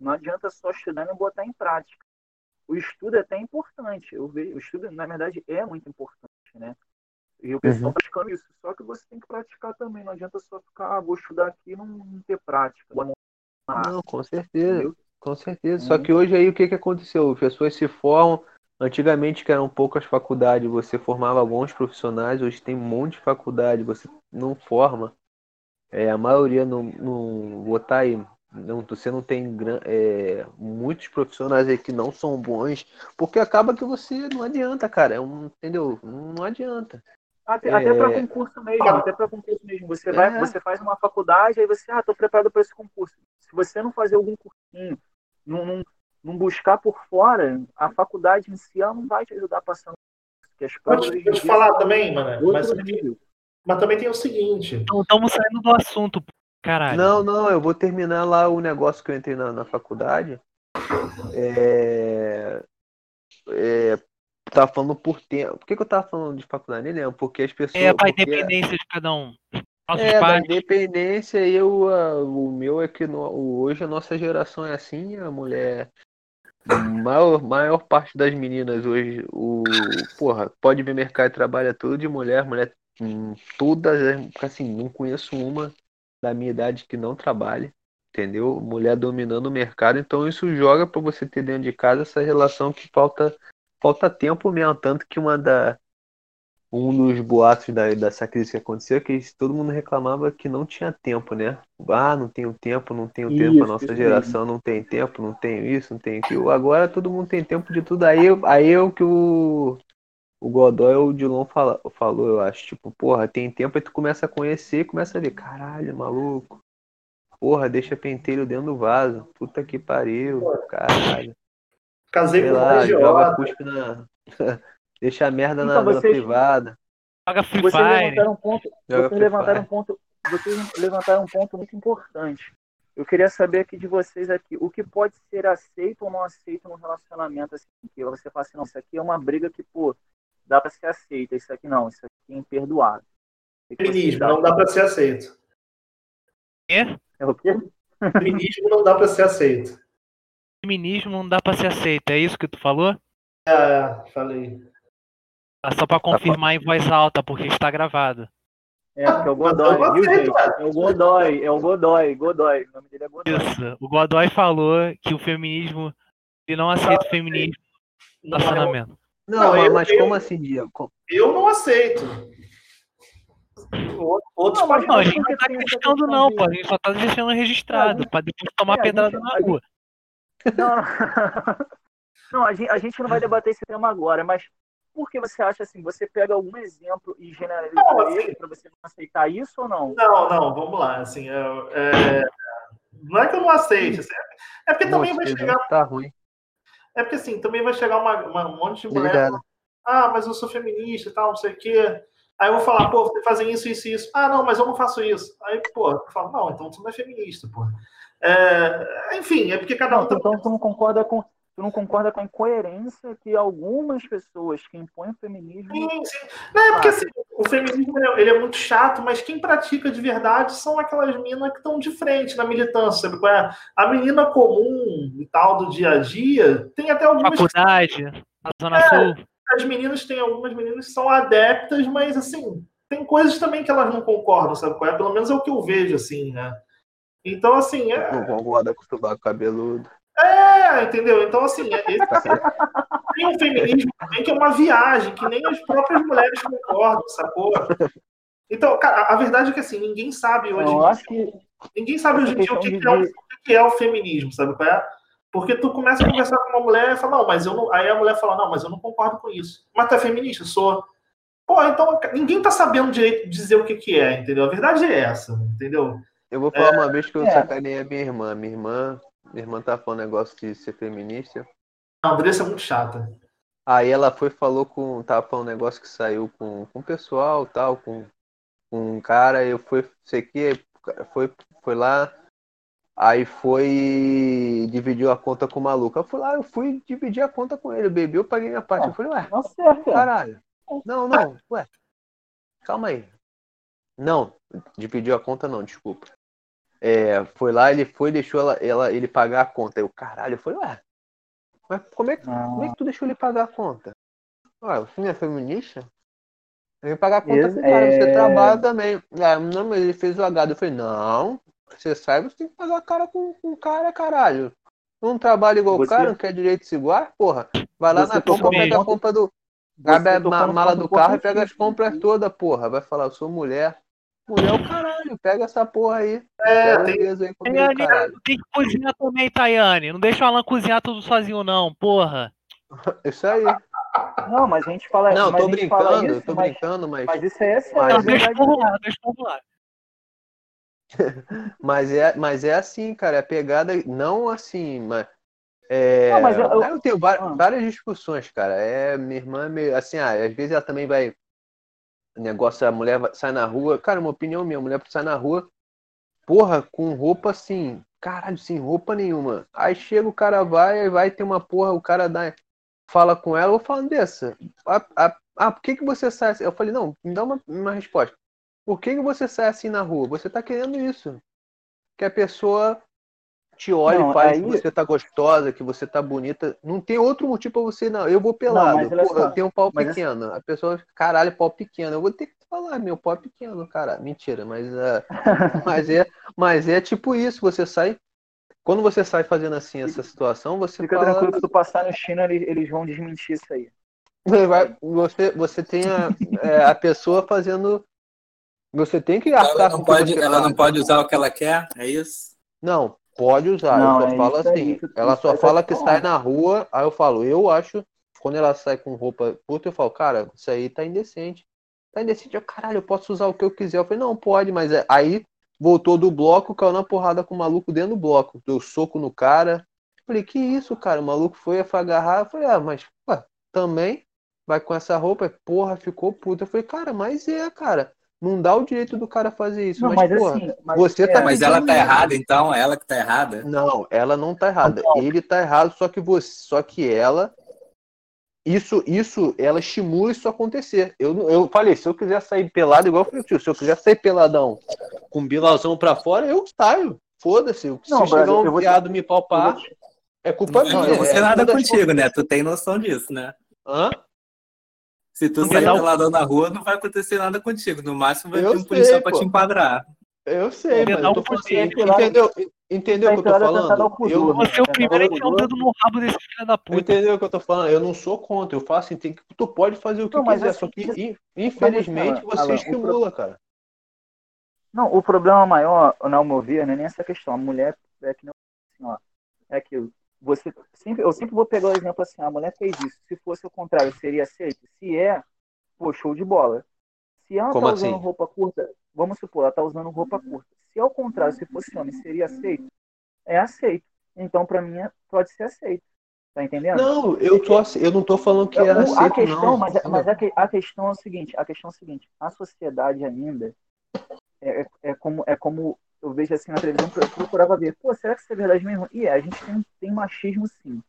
não adianta só estudar e não botar em prática. O estudo é até importante. Eu vejo, o estudo, na verdade, é muito importante, né? E o pessoal uhum. praticando isso. Só que você tem que praticar também. Não adianta só ficar, ah, vou estudar aqui e não, não ter prática. Não, com certeza. Entendeu? Com certeza. Uhum. Só que hoje aí o que, que aconteceu? As pessoas se formam. Antigamente, que eram poucas faculdades, você formava bons profissionais. Hoje tem um monte de faculdade, você não forma. É, a maioria não, não vou estar aí não, você não tem é, muitos profissionais aí que não são bons, porque acaba que você não adianta, cara. É um, entendeu? Não adianta. Até, é... até para concurso mesmo, até para concurso mesmo. Você vai, é. você faz uma faculdade, aí você, ah, tô preparado para esse concurso. Se você não fazer algum cursinho, não, não, não, buscar por fora, a faculdade em si ela não vai te ajudar passando. Pode, te falar também, mano. Mas, mas também tem o seguinte. Então, estamos saindo do assunto. Caralho. Não, não, eu vou terminar lá o negócio que eu entrei na, na faculdade. É, é, tava falando por tempo. Por que, que eu tava falando de faculdade? Nem lembro. Porque as pessoas. É pra independência de cada um. Nossos é, pais. da independência, eu, o meu é que no, hoje a nossa geração é assim, a mulher. Maior, maior parte das meninas hoje, o. Porra, pode ver mercado e trabalha tudo de mulher, mulher. Hum, todas, assim, não conheço uma da minha idade que não trabalha, entendeu? Mulher dominando o mercado, então isso joga para você ter dentro de casa essa relação que falta falta tempo mesmo, tanto que uma da um dos boatos da, dessa crise que aconteceu é que todo mundo reclamava que não tinha tempo, né? Ah, não tenho tempo, não tenho isso, tempo, a nossa geração não tem tempo, não tenho isso, não tenho aquilo. Agora todo mundo tem tempo de tudo. Aí, aí é o que o o Godoy ou o Dilon fala, falou, eu acho, tipo, porra, tem tempo aí tu começa a conhecer, começa a ver, caralho, maluco. Porra, deixa penteiro dentro do vaso. Puta que pariu, caralho. Casei Sei com lá, joga cuspe na. deixa a merda então, na, vocês... na privada. Joga Free vocês levantaram um ponto. Joga vocês levantaram um ponto. Vocês levantaram um ponto muito importante. Eu queria saber aqui de vocês aqui, o que pode ser aceito ou não aceito no relacionamento assim, que você fala assim, não, isso aqui é uma briga que, pô, dá para ser aceita, isso aqui não, isso aqui é imperdoável. Feminismo não dá para ser aceito. É? É o quê? Feminismo não dá para ser aceito. Feminismo não dá para ser aceito, é isso que tu falou? É, falei. Tá só para confirmar em voz alta, porque está gravado. É, porque é o Godoy, viu, gente? É o Godoy, é o Godoy, Godoy. O nome dele é Godoy. Isso, o Godoy falou que o feminismo, ele não aceita o feminismo no relacionamento. Não, não mas eu, como assim, Diego? Eu não aceito. Outros não, não, a gente não tá criticando, não, pô. A gente só tá deixando registrado, é, pra depois tomar é, pedrada na rua. Não, não a, gente, a gente não vai debater esse tema agora, mas por que você acha assim? Você pega algum exemplo e generaliza não, assim, ele para você não aceitar isso ou não? Não, não, vamos lá. Assim, é, é não é que eu não aceite, assim, é porque também vai chegar. Tá ruim. É porque assim, também vai chegar uma, uma um monte de mulher. Ah, mas eu sou feminista e tal, não sei o quê. Aí eu vou falar, pô, vocês fazem isso, isso e isso. Ah, não, mas eu não faço isso. Aí, pô, eu falo, não, então tu não é feminista, pô. É, enfim, é porque cada um. Então tu não concorda com. Tu não concorda com a incoerência que algumas pessoas que impõem o feminismo. Sim, sim. Não, é porque assim, o feminismo ele é muito chato, mas quem pratica de verdade são aquelas minas que estão de frente na militância, sabe? É? A menina comum e tal do dia a dia tem até algumas. Faculdade, na Zona é, Sul. As meninas têm algumas meninas que são adeptas, mas assim, tem coisas também que elas não concordam, sabe? É? Pelo menos é o que eu vejo, assim, né? Então, assim. É... Não concorda com o tubaco cabeludo. É, entendeu? Então, assim, é, esse, tem um feminismo também que é uma viagem, que nem as próprias mulheres concordam, sacou? Então, cara, a verdade é que assim, ninguém sabe hoje. Eu acho que. Ninguém sabe hoje em dia o que, que, é o, o que é o feminismo, sabe qual é? Porque tu começa a conversar com uma mulher e fala, não, mas eu não. Aí a mulher fala, não, mas eu não concordo com isso. Mas tu é feminista? Sou. Pô, então ninguém tá sabendo direito de dizer o que, que é, entendeu? A verdade é essa, entendeu? Eu vou falar é, uma vez que eu é. sacanei a minha irmã. Minha irmã, minha irmã tá falando negócio de ser feminista. A Andressa é muito chata. Aí ela foi falou com. Tava falando um negócio que saiu com, com o pessoal tal, com, com um cara, eu fui, sei que, foi, foi lá, aí foi. dividiu a conta com o maluco. Eu fui lá, eu fui dividir a conta com ele, bebi, eu paguei minha parte. Eu falei, ué, não certo, caralho. Não, não, ué. Calma aí. Não, dividiu a conta não, desculpa. É, foi lá, ele foi, deixou ela, ela, ele pagar a conta. Eu, caralho, eu falei, ué, mas como é, que, como é que tu deixou ele pagar a conta? Ué, você não é feminista? Ele pagar a conta com o cara, é... você trabalha também. Ah, não, mas ele fez o H. Eu falei, não, você sai, você tem que pagar a cara com, com o cara, caralho. Não trabalha igual o cara, não quer direitos iguais, porra. Vai lá você na compra, pega a compra do. Abre a mala do carro e pega as compras todas, porra. Vai falar, eu sou mulher. Mulher é o caralho, pega essa porra aí. É, tem... Aí comigo, tem que cozinhar também, Tayane. Não deixa o Alan cozinhar tudo sozinho, não, porra. Isso aí. Não, mas a gente fala. Não, tô brincando, isso, tô mas, brincando, mas. Mas isso aí é sério. Mas, deixa eu lá, deixa eu lá. mas, é, mas é assim, cara. É pegada. Não assim, mas. É, não, mas eu, eu... eu tenho várias, ah. várias, discussões, cara. É, minha irmã, meio, assim, ah, às vezes ela também vai. Negócio, a mulher sai na rua. Cara, uma opinião minha, a mulher sai na rua, porra, com roupa assim, caralho, sem roupa nenhuma. Aí chega o cara, vai, vai ter uma porra, o cara dá, fala com ela, eu falo, Andressa, ah, por que, que você sai assim? Eu falei, não, me dá uma, uma resposta. Por que, que você sai assim na rua? Você tá querendo isso. Que a pessoa te olhe não, e fale aí... que você tá gostosa, que você tá bonita. Não tem outro motivo pra você, não. Eu vou pelado. Não, Pô, eu tenho um pau pequeno. A pessoa, caralho, pau pequeno. Eu vou ter que falar, meu pau é pequeno, cara. Mentira, mas, uh, mas, é, mas é tipo isso. Você sai quando você sai fazendo assim essa situação, você Fica fala... tranquilo, se tu passar no China, eles, vão desmentir isso aí. Você, você tem a, é, a pessoa fazendo. Você tem que arcar ela não pode, Ela não pode usar o que ela quer, é isso? Não, pode usar. Não, eu só é falo assim. ela só fala que sai na rua, aí eu falo, eu acho, quando ela sai com roupa puta, eu falo, cara, isso aí tá indecente. Tá indecente, eu, caralho, eu posso usar o que eu quiser. Eu falei, não, pode, mas é, aí voltou do bloco, caiu na porrada com o maluco dentro do bloco. Deu soco no cara. Falei, que isso, cara? O maluco foi agarrar. Eu falei, ah, mas também vai com essa roupa. Porra, ficou puta. Eu falei, cara, mas é, cara. Não dá o direito do cara fazer isso. Não, mas, mas, porra, assim, mas você tá. Mas ela tá errada, então? Ela que tá errada? Não, ela não tá errada. Não. Ele tá errado, só que você. Só que ela isso, isso, ela estimula isso acontecer. Eu, eu falei, se eu quiser sair pelado, igual eu falei, se eu quiser sair peladão com bilazão pra fora, eu saio. Foda-se. Se não, chegar um viado te... me palpar, te... é culpa minha. Não, não é nada contigo, né? Tu tem noção disso, né? Hã? Se tu sair peladão na rua, não vai acontecer nada contigo. No máximo vai eu ter um policial pra te enquadrar. Eu sei, mas eu tô assim, entendeu? Entendeu o que eu tô falando? Eu, você é o primeiro que o dedo no rabo desse filho da puta. Entendeu o que eu tô falando? Eu não sou contra. Eu faço assim, tem que, tu pode fazer o que não, quiser, só que infelizmente você Alan, estimula, pro... cara. Não, o problema maior, na meu ver, não é nem essa questão. A mulher é que não assim, ó, é que você sempre, eu sempre vou pegar o exemplo assim, a mulher fez isso. Se fosse o contrário, seria aceito? Se é, pô, show de bola. Se ela Como tá usando assim? roupa curta, vamos supor, ela tá usando roupa curta. Se ao contrário, se fosse homem, seria aceito? É aceito. Então, para mim, pode ser aceito. Tá entendendo? Não, eu, tô, eu não tô falando que é aceito, a questão, não. Mas, é, mas a, a, questão é o seguinte, a questão é o seguinte, a sociedade ainda é, é, é como, é como eu vejo assim na televisão, eu procurava ver, pô, será que isso é verdade mesmo? E é, a gente tem, tem machismo sim.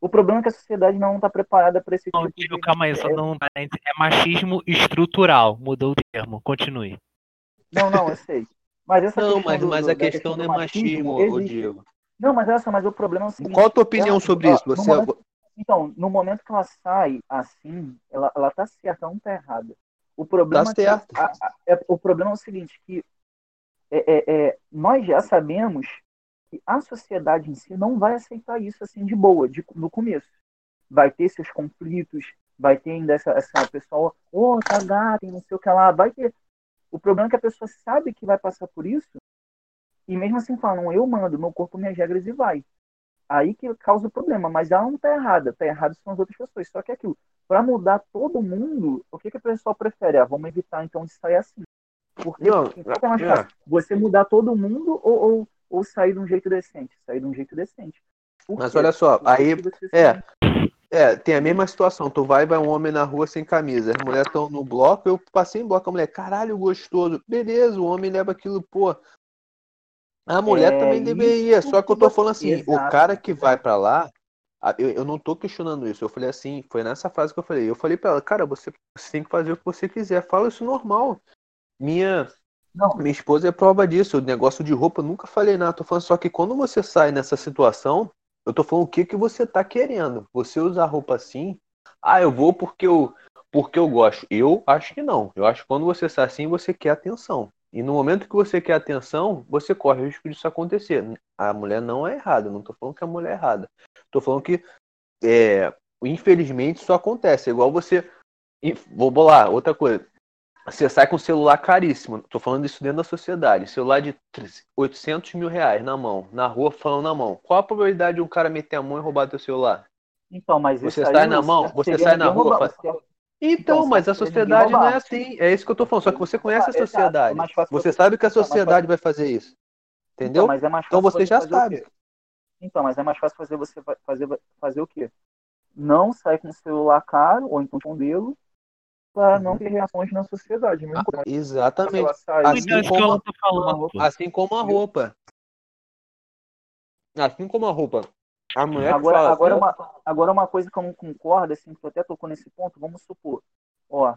O problema é que a sociedade não está preparada para esse não, tipo de... Calma aí, só não, é machismo estrutural, mudou o termo, continue. Não, não, eu sei. Mas essa não, mas, do, mas a questão, questão não é machismo, machismo Diego. Não, mas essa, mas o problema é o seguinte. Qual a tua opinião ela, sobre isso? Você... Momento, então, no momento que ela sai assim, ela, ela tá certa, ela não tá errada. O problema, tá certo. É, a, a, é, o problema é o seguinte, que é, é, é, nós já sabemos que a sociedade em si não vai aceitar isso assim de boa, de, no começo. Vai ter seus conflitos, vai ter ainda essa, essa pessoa, ô, oh, tá gata, não sei o que lá, vai ter. O problema é que a pessoa sabe que vai passar por isso, e mesmo assim falam, eu mando, meu corpo, minhas regras e vai. Aí que causa o problema, mas ela não tá errada, tá errado são as outras pessoas. Só que é aquilo, para mudar todo mundo, o que, que a pessoa prefere? Ah, vamos evitar então de sair assim. Porque não, é mais fácil? Você mudar todo mundo ou, ou, ou, sair de um jeito decente? Sair de um jeito decente. Por Mas quê? olha só, aí. É, é, tem a mesma situação. Tu vai vai um homem na rua sem camisa. As mulheres estão no bloco, eu passei em bloco, a mulher, caralho, gostoso. Beleza, o homem leva aquilo, pô. A mulher é, também deveria. Só que eu tô falando assim, Exato. o cara que vai para lá, eu, eu não tô questionando isso. Eu falei assim, foi nessa frase que eu falei. Eu falei para ela, cara, você, você tem que fazer o que você quiser. Fala isso normal. Minha não. minha esposa é prova disso. O negócio de roupa, eu nunca falei nada. Tô falando só que quando você sai nessa situação, eu tô falando o que que você tá querendo. Você usar roupa assim, ah, eu vou porque eu porque eu gosto. Eu acho que não. Eu acho que quando você sai assim, você quer atenção. E no momento que você quer atenção, você corre o risco disso acontecer. A mulher não é errada. não tô falando que a mulher é errada. Tô falando que é, infelizmente isso acontece. É igual você. Vou bolar outra coisa. Você sai com um celular caríssimo. Tô falando isso dentro da sociedade. Celular de 800 mil reais na mão, na rua falando na mão. Qual a probabilidade de um cara meter a mão e roubar teu celular? Então, mas você sai na mão, você sai na rua. Roubar, então, então, mas a sociedade não é assim. É isso que eu tô falando. Só que você conhece a sociedade. Você sabe que a sociedade vai fazer isso. Entendeu? Então, é então você já sabe. Então, mas é mais fácil fazer você fazer, fazer o quê? Não sair com o celular caro, ou então escondê-lo, para não ter reações na sociedade. Ah, exatamente. Assim como, tá assim como a roupa. Assim como a roupa. A mulher agora, fala, agora, uma, agora uma coisa que eu não concordo, assim, que eu até tocou nesse ponto, vamos supor, ó,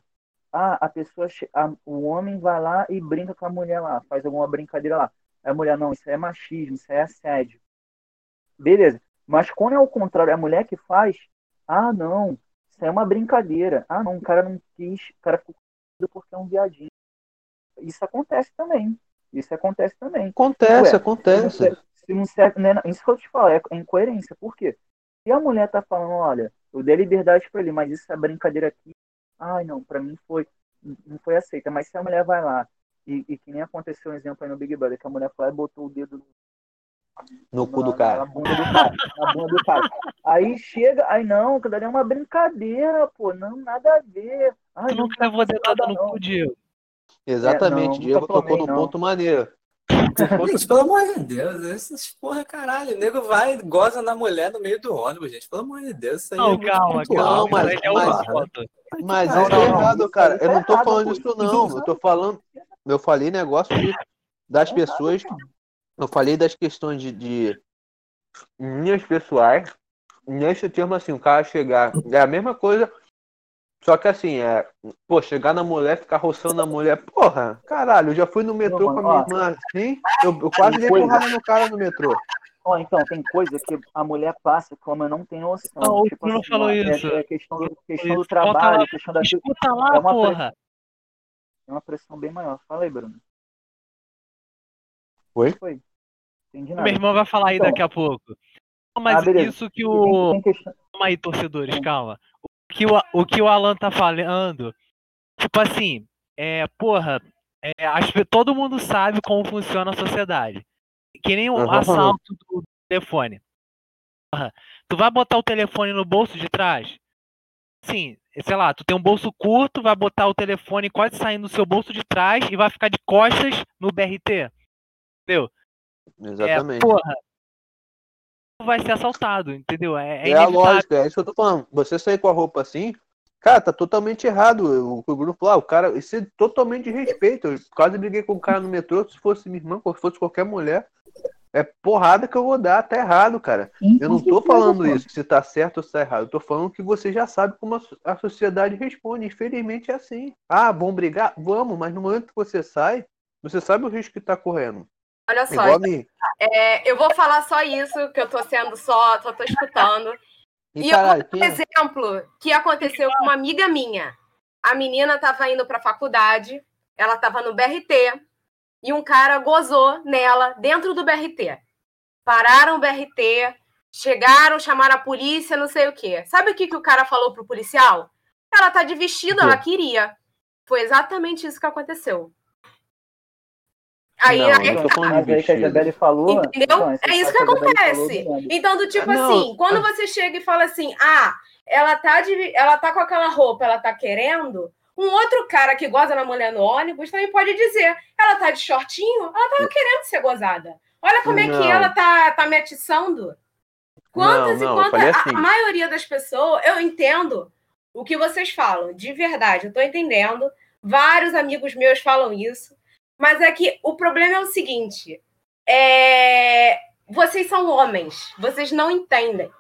ah, a pessoa, a, o homem vai lá e brinca com a mulher lá, faz alguma brincadeira lá. A mulher, não, isso é machismo, isso é assédio. Beleza. Mas quando é o contrário, é a mulher que faz, ah, não, é uma brincadeira. Ah, não, o cara não quis, o cara ficou porque é um viadinho. Isso acontece também. Isso acontece também. Acontece, Ué, acontece. Se não serve, né, isso que eu te falo, é incoerência. Por quê? Se a mulher tá falando, olha, eu dei liberdade para ele, mas isso é brincadeira aqui. Ai, não, para mim foi não foi aceita. Mas se a mulher vai lá e, e, que nem aconteceu um exemplo aí no Big Brother, que a mulher foi lá e botou o dedo no cu do cara. Na bunda do cara. Na bunda do cara. Aí chega, aí não, que é uma brincadeira, pô. Não, nada a ver. Ai, tu nunca levou dedada no cu, Diego. Exatamente, é, não, Diego tocou no ponto maneiro. pelo amor de Deus, essas porra, caralho. O nego vai, goza na mulher no meio do ônibus, gente. Pelo amor de Deus, isso aí não, é calma, calma, mas, é mas, mas não, é errado, cara. Eu não tô falando isso, não. Eu tô falando. Eu falei negócio de, das pessoas eu falei das questões de, de minhas pessoais. Nesse termo, assim, o cara chegar. É a mesma coisa. Só que assim, é. Pô, chegar na mulher, ficar roçando a mulher. Porra, caralho, eu já fui no metrô com a minha irmã assim. Eu, eu quase dei porrada no cara no metrô. Ó, então, tem coisa que a mulher passa como eu não tenho noção. Não, tipo, não assim, falou é, isso. É, questão do, questão do trabalho, lá, questão da. Escuta lá, é uma porra. Pressão, é uma pressão bem maior. Fala aí, Bruno. Oi? Foi. Entendi nada. Meu irmão vai falar aí então, daqui a pouco. Mas ah, isso que o. Calma aí, torcedores, calma. O que o, o que o Alan tá falando, tipo assim, é, porra, é, acho que todo mundo sabe como funciona a sociedade. Que nem o um assalto do telefone. Porra, tu vai botar o telefone no bolso de trás? Sim, sei lá, tu tem um bolso curto, vai botar o telefone quase saindo do seu bolso de trás e vai ficar de costas no BRT. Entendeu? Exatamente. É, porra, vai ser assaltado, entendeu? É, é, é a lógica, é isso que eu tô falando. Você sair com a roupa assim, cara, tá totalmente errado. O, o grupo lá, o cara, isso é totalmente de respeito. Eu quase briguei com o cara no metrô, se fosse minha irmã, se fosse qualquer mulher. É porrada que eu vou dar, tá errado, cara. Eu não tô falando isso, se tá certo ou se tá errado. Eu tô falando que você já sabe como a sociedade responde. Infelizmente é assim. Ah, vamos brigar? Vamos, mas no momento que você sai, você sabe o risco que tá correndo. Olha só, é, eu vou falar só isso, que eu tô sendo só, só tô escutando. E, e caralho, um exemplo que aconteceu com uma amiga minha. A menina estava indo para a faculdade, ela estava no BRT, e um cara gozou nela dentro do BRT. pararam o BRT, chegaram, chamaram a polícia, não sei o quê. Sabe o que, que o cara falou pro policial? Ela tá de vestido, ela queria. Foi exatamente isso que aconteceu. Aí, não, aí, eu tô aí que a Isabelle falou. Entendeu? Então, é isso que acontece. Então, do tipo não, assim, quando você chega e fala assim, ah, ela tá, de, ela tá com aquela roupa, ela tá querendo. Um outro cara que goza na mulher no ônibus também pode dizer, ela tá de shortinho, ela tava querendo ser gozada. Olha como é que ela tá, tá me atiçando. Quantas não, não, e quantas. Assim. A, a maioria das pessoas, eu entendo o que vocês falam, de verdade, eu tô entendendo. Vários amigos meus falam isso. Mas é que o problema é o seguinte: é... vocês são homens, vocês não entendem.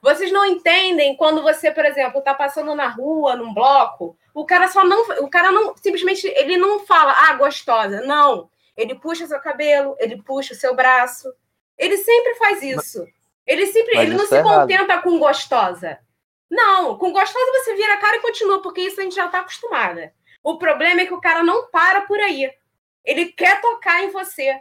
Vocês não entendem quando você, por exemplo, está passando na rua, num bloco, o cara só não, o cara não simplesmente ele não fala, ah, gostosa, não. Ele puxa seu cabelo, ele puxa o seu braço. Ele sempre faz isso. Ele sempre, ele não se é contenta com gostosa. Não, com gostosa você vira a cara e continua, porque isso a gente já está acostumada. O problema é que o cara não para por aí. Ele quer tocar em você.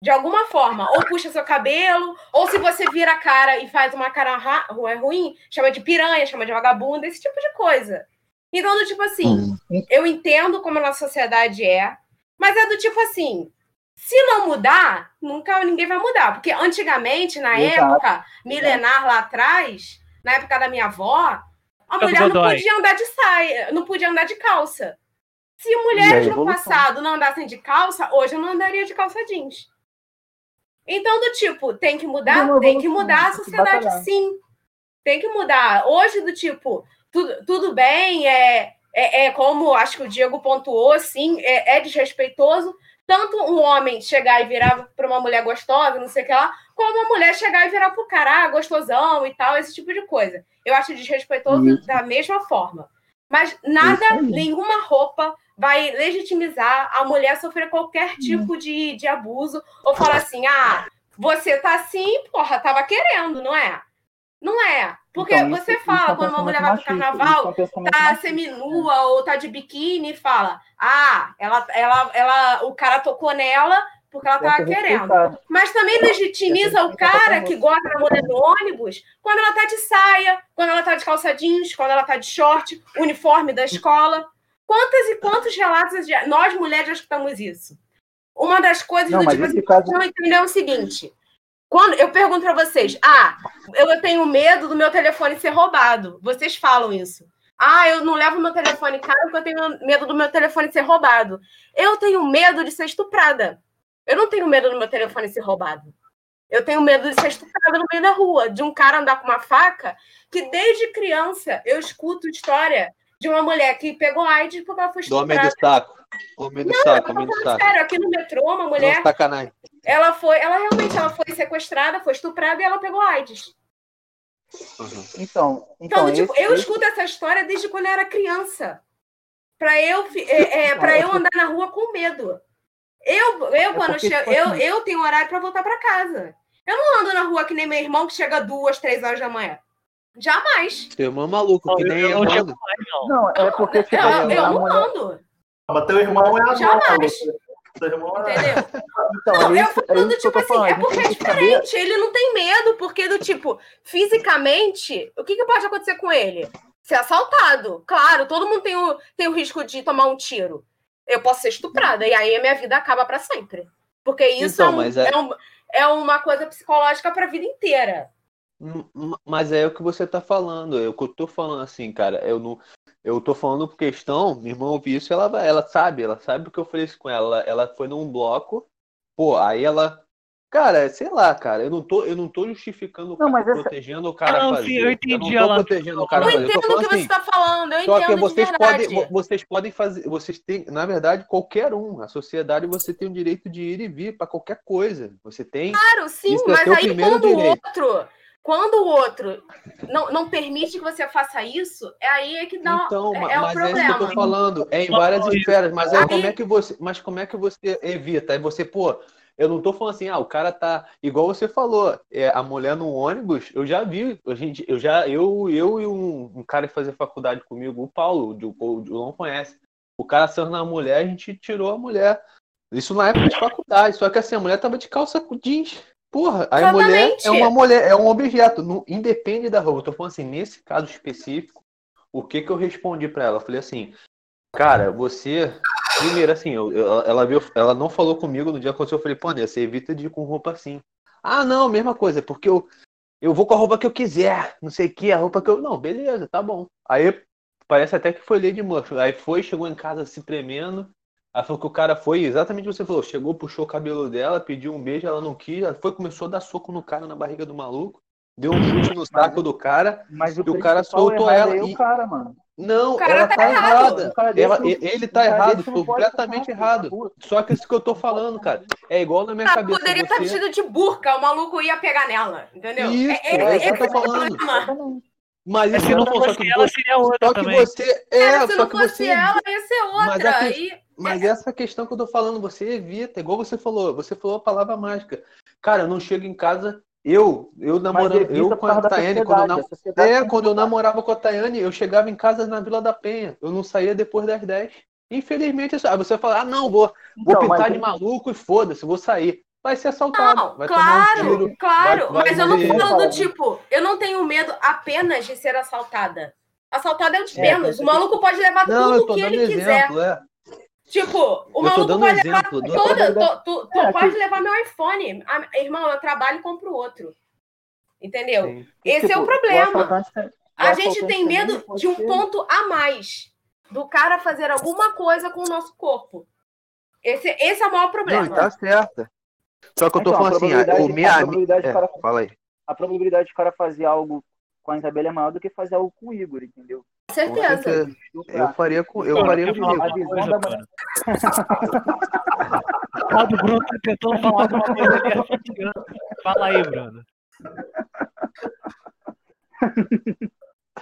De alguma forma. Ou puxa seu cabelo, ou se você vira a cara e faz uma cara ruim, chama de piranha, chama de vagabunda, esse tipo de coisa. Então, do tipo assim, hum. eu entendo como a nossa sociedade é, mas é do tipo assim, se não mudar, nunca ninguém vai mudar. Porque antigamente, na Exato. época, milenar lá atrás, na época da minha avó, a mulher não podia andar de saia, não podia andar de calça. Se mulheres no passado não andassem de calça, hoje eu não andaria de calça jeans. Então, do tipo, tem que mudar? Tem que mudar a sociedade, sim. Tem que mudar. Hoje, do tipo, tudo, tudo bem, é, é, é como acho que o Diego pontuou, sim, é, é desrespeitoso. Tanto um homem chegar e virar para uma mulher gostosa, não sei o que lá, como uma mulher chegar e virar para o cara, ah, gostosão e tal, esse tipo de coisa. Eu acho desrespeitoso Isso. da mesma forma. Mas nada, nenhuma roupa vai legitimizar a mulher sofrer qualquer tipo de, de abuso ou falar assim: ah, você tá assim, porra, tava querendo, não é? Não é. Porque então, você isso, fala, isso quando uma mulher vai pro carnaval, tá seminua ou tá de biquíni fala: ah, ela, ela, ela, o cara tocou nela porque ela tava querendo. Mas também legitimiza o cara que gosta da mulher do ônibus quando ela tá de saia, quando ela tá de calça jeans, quando ela tá de short, uniforme da escola. Quantas e quantos relatos de... nós mulheres já escutamos isso? Uma das coisas não, do tipo assim, caso... não entender é o seguinte. Quando eu pergunto para vocês, ah, eu tenho medo do meu telefone ser roubado. Vocês falam isso. Ah, eu não levo meu telefone caro porque eu tenho medo do meu telefone ser roubado. Eu tenho medo de ser estuprada. Eu não tenho medo do meu telefone ser roubado. Eu tenho medo de ser estuprada no meio da rua, de um cara andar com uma faca, que desde criança eu escuto história de uma mulher que pegou AIDS porque ela foi estuprada. Do homem do saco. Homem do não, saco, homem do saco. Sério, aqui no metrô, uma mulher. Não, sacanagem. Ela foi, ela realmente ela foi sequestrada, foi estuprada e ela pegou AIDS. Uhum. Então, então, então tipo, esse, eu esse... escuto essa história desde quando eu era criança. Para eu, é, é para eu andar na rua com medo. Eu, eu é quando chego, tipo eu, assim eu tenho horário para voltar para casa. Eu não ando na rua que nem meu irmão que chega duas, três horas da manhã. Jamais. Seu irmão é maluco, que nem eu. Não, não, não, é porque tipo, eu, eu, eu não ando. Mas teu irmão é a Jamais. Teu irmão é... Entendeu? Então, não, é eu falando, é tipo assim, falando. é porque é diferente. Saber... Ele não tem medo, porque do tipo, fisicamente, o que, que pode acontecer com ele? Ser assaltado. Claro, todo mundo tem o, tem o risco de tomar um tiro. Eu posso ser estuprada, e aí a minha vida acaba para sempre. Porque isso então, é, um, é... é, um, é uma coisa psicológica para a vida inteira. Mas é o que você tá falando, é o que eu tô falando assim, cara. Eu não. Eu tô falando por questão, minha irmã ouviu isso, ela, ela sabe, ela sabe o que eu falei isso com ela. Ela foi num bloco, pô, aí ela. Cara, sei lá, cara, eu não tô, eu não tô justificando o cara, não, protegendo o cara não, fazer. Sim, eu entendi eu não tô ela. protegendo o cara eu fazer. Eu entendo o que assim, você tá falando, eu só entendo que vocês podem, vocês podem fazer, vocês têm, na verdade, qualquer um, a sociedade você tem o direito de ir e vir para qualquer coisa. Você tem. Claro, sim, é mas aí quando o outro quando o outro não, não permite que você faça isso, é aí é que dá então, é, é mas o problema. É isso que eu tô falando, é em várias esferas, mas aí como é que você, mas como é que você evita? Aí você, pô, eu não tô falando assim, ah, o cara tá igual você falou, é, a mulher no ônibus, eu já vi, a gente, eu já eu eu e um, um cara que fazia faculdade comigo, o Paulo, o, o, o não conhece. O cara saiu na mulher, a gente tirou a mulher. Isso na época de faculdade, só que assim, a mulher tava de calça jeans Porra, a mulher é uma mulher, é um objeto, não, independe da roupa. Eu tô falando assim, nesse caso específico, o que que eu respondi para ela? Eu falei assim, cara, você. Primeiro, assim, eu, eu, ela, viu, ela não falou comigo no dia que aconteceu, eu falei, pô, né, você evita de ir com roupa assim. Ah, não, mesma coisa, porque eu, eu vou com a roupa que eu quiser, não sei o que, a roupa que eu. Não, beleza, tá bom. Aí parece até que foi Lady Murphy. Aí foi, chegou em casa se tremendo. Ela falou que o cara foi exatamente o que você falou. Chegou, puxou o cabelo dela, pediu um beijo, ela não quis. Ela foi, começou a dar soco no cara na barriga do maluco. Deu um chute no saco mas, do cara. Mas o e o cara soltou ela. É e... o cara, mano. Não, ela tá, tá errada. Ela, ele tá errado, completamente errado. Só que isso que eu tô falando, cara. É igual na minha ela cabeça. poderia estar vestido de burca, o maluco ia pegar nela, entendeu? Isso, é, é, é, isso que eu tô falando. Mas se não fosse ela, seria outra só que também. você é, é se só não que fosse você ela, ia ser outra. Mas, a que... mas essa questão que eu tô falando, você evita, igual você falou, você falou a palavra mágica. Cara, eu não chego em casa, eu, eu namorando, eu com a Tayane, quando eu, nam... é, quando eu namorava com a Tayane, eu chegava em casa na Vila da Penha, eu não saía depois das 10. Infelizmente, aí você fala, ah, não, vou, vou então, pintar de maluco e foda-se, vou sair vai ser assaltado. Não, vai claro, um tiro, claro. Vai, vai mas eu não tô falando do tipo, eu não tenho medo apenas de ser assaltada. Assaltada é o de é, menos. O maluco pode levar não, tudo o que ele exemplo, quiser. É. Tipo, o eu maluco pode levar toda. Tu, tu, tu é, pode que... levar meu iPhone. Ah, irmão, eu trabalho e compro outro. Entendeu? Sim. Esse tipo, é o problema. A gente tem medo de um ponto a mais do cara fazer alguma coisa com o nosso corpo. Esse, esse é o maior problema. Não, tá certo. Só que eu tô então, falando assim, o minha é, cara, fala aí. A probabilidade de cara fazer algo com a Isabela é maior do que fazer algo com o Igor, entendeu? Com certeza. Eu faria com, eu faria Igor. A da... O Bruno tá tentando falar alguma coisa ali. Fala aí, Bruno.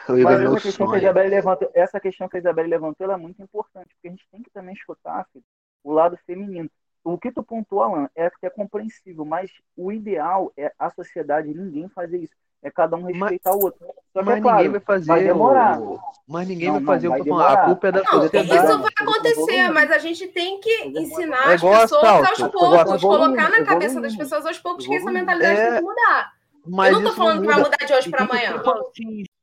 Mas essa questão, que a Isabelle levantou, essa questão que a Isabelle levantou é muito importante, porque a gente tem que também escutar filho, o lado feminino o que tu pontuou, Alan, é que é compreensível, mas o ideal é a sociedade ninguém fazer isso. É cada um respeitar mas, o outro. Só mas é claro, ninguém vai fazer. Vai demorar. O... Mas ninguém não, vai fazer não, vai o A culpa é da não, sociedade. Isso vai acontecer, mas a gente tem que ensinar é as pessoas aos poucos, colocar na cabeça das pessoas aos poucos que essa mentalidade é... tem que mudar. Mas eu não tô falando que vai mudar de hoje para amanhã.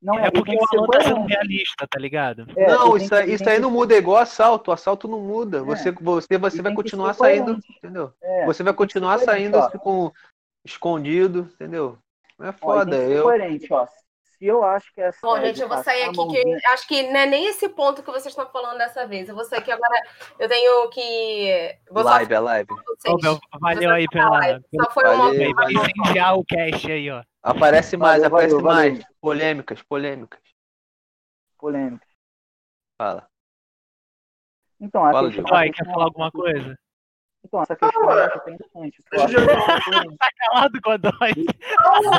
Não, é, é porque o Alan tá sendo realista, tá ligado? É, não, isso, aí, isso aí não muda, é igual assalto. O assalto não muda. É. Você, você, você vai continuar saindo, entendeu? É, você vai continuar saindo com escondido, entendeu? É foda. Ó, eu... coerente, ó. Se eu acho que essa. Bom, gente, eu vou sair aqui, que acho que não é nem esse ponto que vocês estão falando dessa vez. Eu vou sair aqui agora. Eu tenho que. Vou live, a live. valeu aí pela. Live. Só foi uma. Vai incendiar o cast aí, ó. Aparece mais, valeu, aparece valeu, mais. Valeu. Polêmicas, polêmicas. Polêmicas. Fala. Então, a Fala, questão, Vai, quer falar alguma coisa? Então, essa questão ah, é interessante. tá calado, Godoy.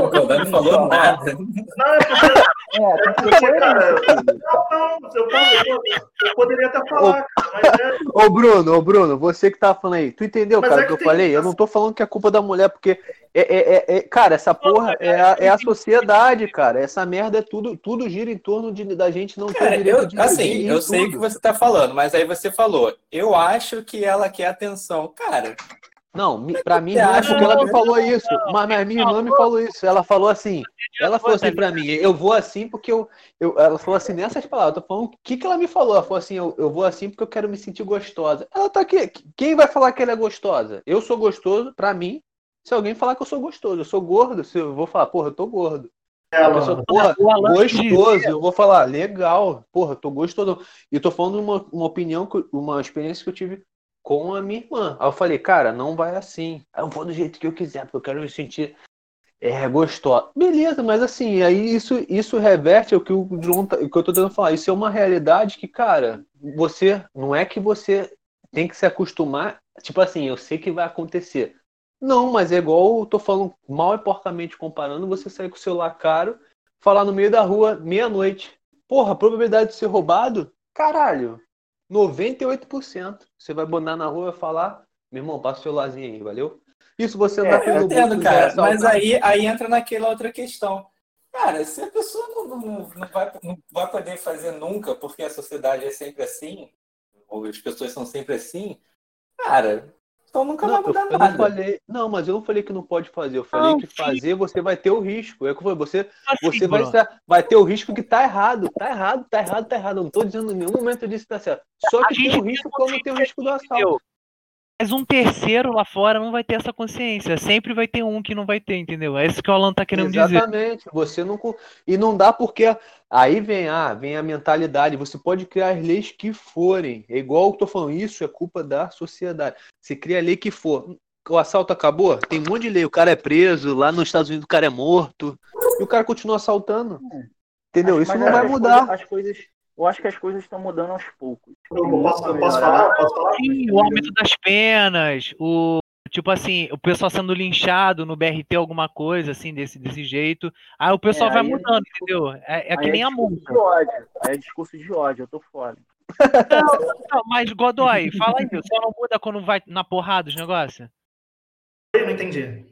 O Godoy não falou nada. Não, é porque... É, porque, cara, não, não, eu, poderia até falar, mas é... Ô, Bruno, ô, Bruno, você que tá falando aí, tu entendeu, mas cara, o é que, que eu falei? Eu não tô falando que é culpa da mulher, porque, é, é, é, é cara, essa porra é a, é a sociedade, cara, essa merda é tudo, tudo gira em torno de, da gente não cara, ter direito eu, de Assim, eu sei o que você tá falando, mas aí você falou, eu acho que ela quer atenção. Cara, não, pra mim não é porque ela me falou isso, mas a minha irmã me falou isso. Ela falou assim, ela falou assim pra mim, eu vou assim porque eu, eu ela falou assim nessas palavras, eu tô falando, o que que ela me falou? Ela falou assim, eu, eu vou assim porque eu quero me sentir gostosa. Ela tá aqui, quem vai falar que ela é gostosa? Eu sou gostoso, pra mim, se alguém falar que eu sou gostoso, eu sou gordo, se eu vou falar, porra, eu tô gordo. A pessoa, porra, gostoso, eu vou falar, legal, porra, eu tô gostoso. E tô falando uma, uma opinião, uma experiência que eu tive com a minha irmã. Aí eu falei, cara, não vai assim. Eu vou do jeito que eu quiser, porque eu quero me sentir é, gostosa. Beleza, mas assim, aí isso, isso reverte o que o João tá, o que eu tô tentando falar. Isso é uma realidade que, cara, você. Não é que você tem que se acostumar. Tipo assim, eu sei que vai acontecer. Não, mas é igual eu tô falando mal e porcamente comparando, você sair com o celular caro, falar no meio da rua, meia-noite. Porra, a probabilidade de ser roubado? Caralho, 98%. Você vai bonar na rua e falar, meu irmão, passa o celularzinho aí, valeu? Isso você andar é, pelo entendo, cara, mas aí, aí entra naquela outra questão. Cara, se a pessoa não, não, não, vai, não vai poder fazer nunca, porque a sociedade é sempre assim, ou as pessoas são sempre assim, cara, Então nunca não, vai mudar eu, eu nada. Não, falei, não, mas eu não falei que não pode fazer. Eu falei não, que fazer você vai ter o risco. É que foi você, assim, você vai, vai ter o risco que tá errado. Tá errado, tá errado, tá errado. Eu não tô dizendo em nenhum momento disso que tá certo. Só que tem o risco como tem o risco do assalto. Mas um terceiro lá fora não vai ter essa consciência. Sempre vai ter um que não vai ter, entendeu? É isso que o Alan tá querendo Exatamente. dizer. Exatamente. Você não. E não dá porque. Aí vem, ah, vem a mentalidade. Você pode criar as leis que forem. É igual eu tô falando, isso é culpa da sociedade. Você cria a lei que for. O assalto acabou? Tem um monte de lei. O cara é preso, lá nos Estados Unidos o cara é morto. E o cara continua assaltando. Entendeu? Mas, isso mas não vai as mudar. Coisas, as coisas eu acho que as coisas estão mudando aos poucos. Eu posso, eu posso falar? Posso falar? Sim, o aumento das penas, o tipo assim, o pessoal sendo linchado no BRT, alguma coisa assim, desse, desse jeito. Aí o pessoal É, vai aí é mudando, discurso- entendeu? É, é que Aí nem a discurso multa. de ódio. É discurso de ódio, eu tô fora. Não, não, mas Godoy, fala aí, só não muda quando vai na porrada os negócios? Eu não entendi.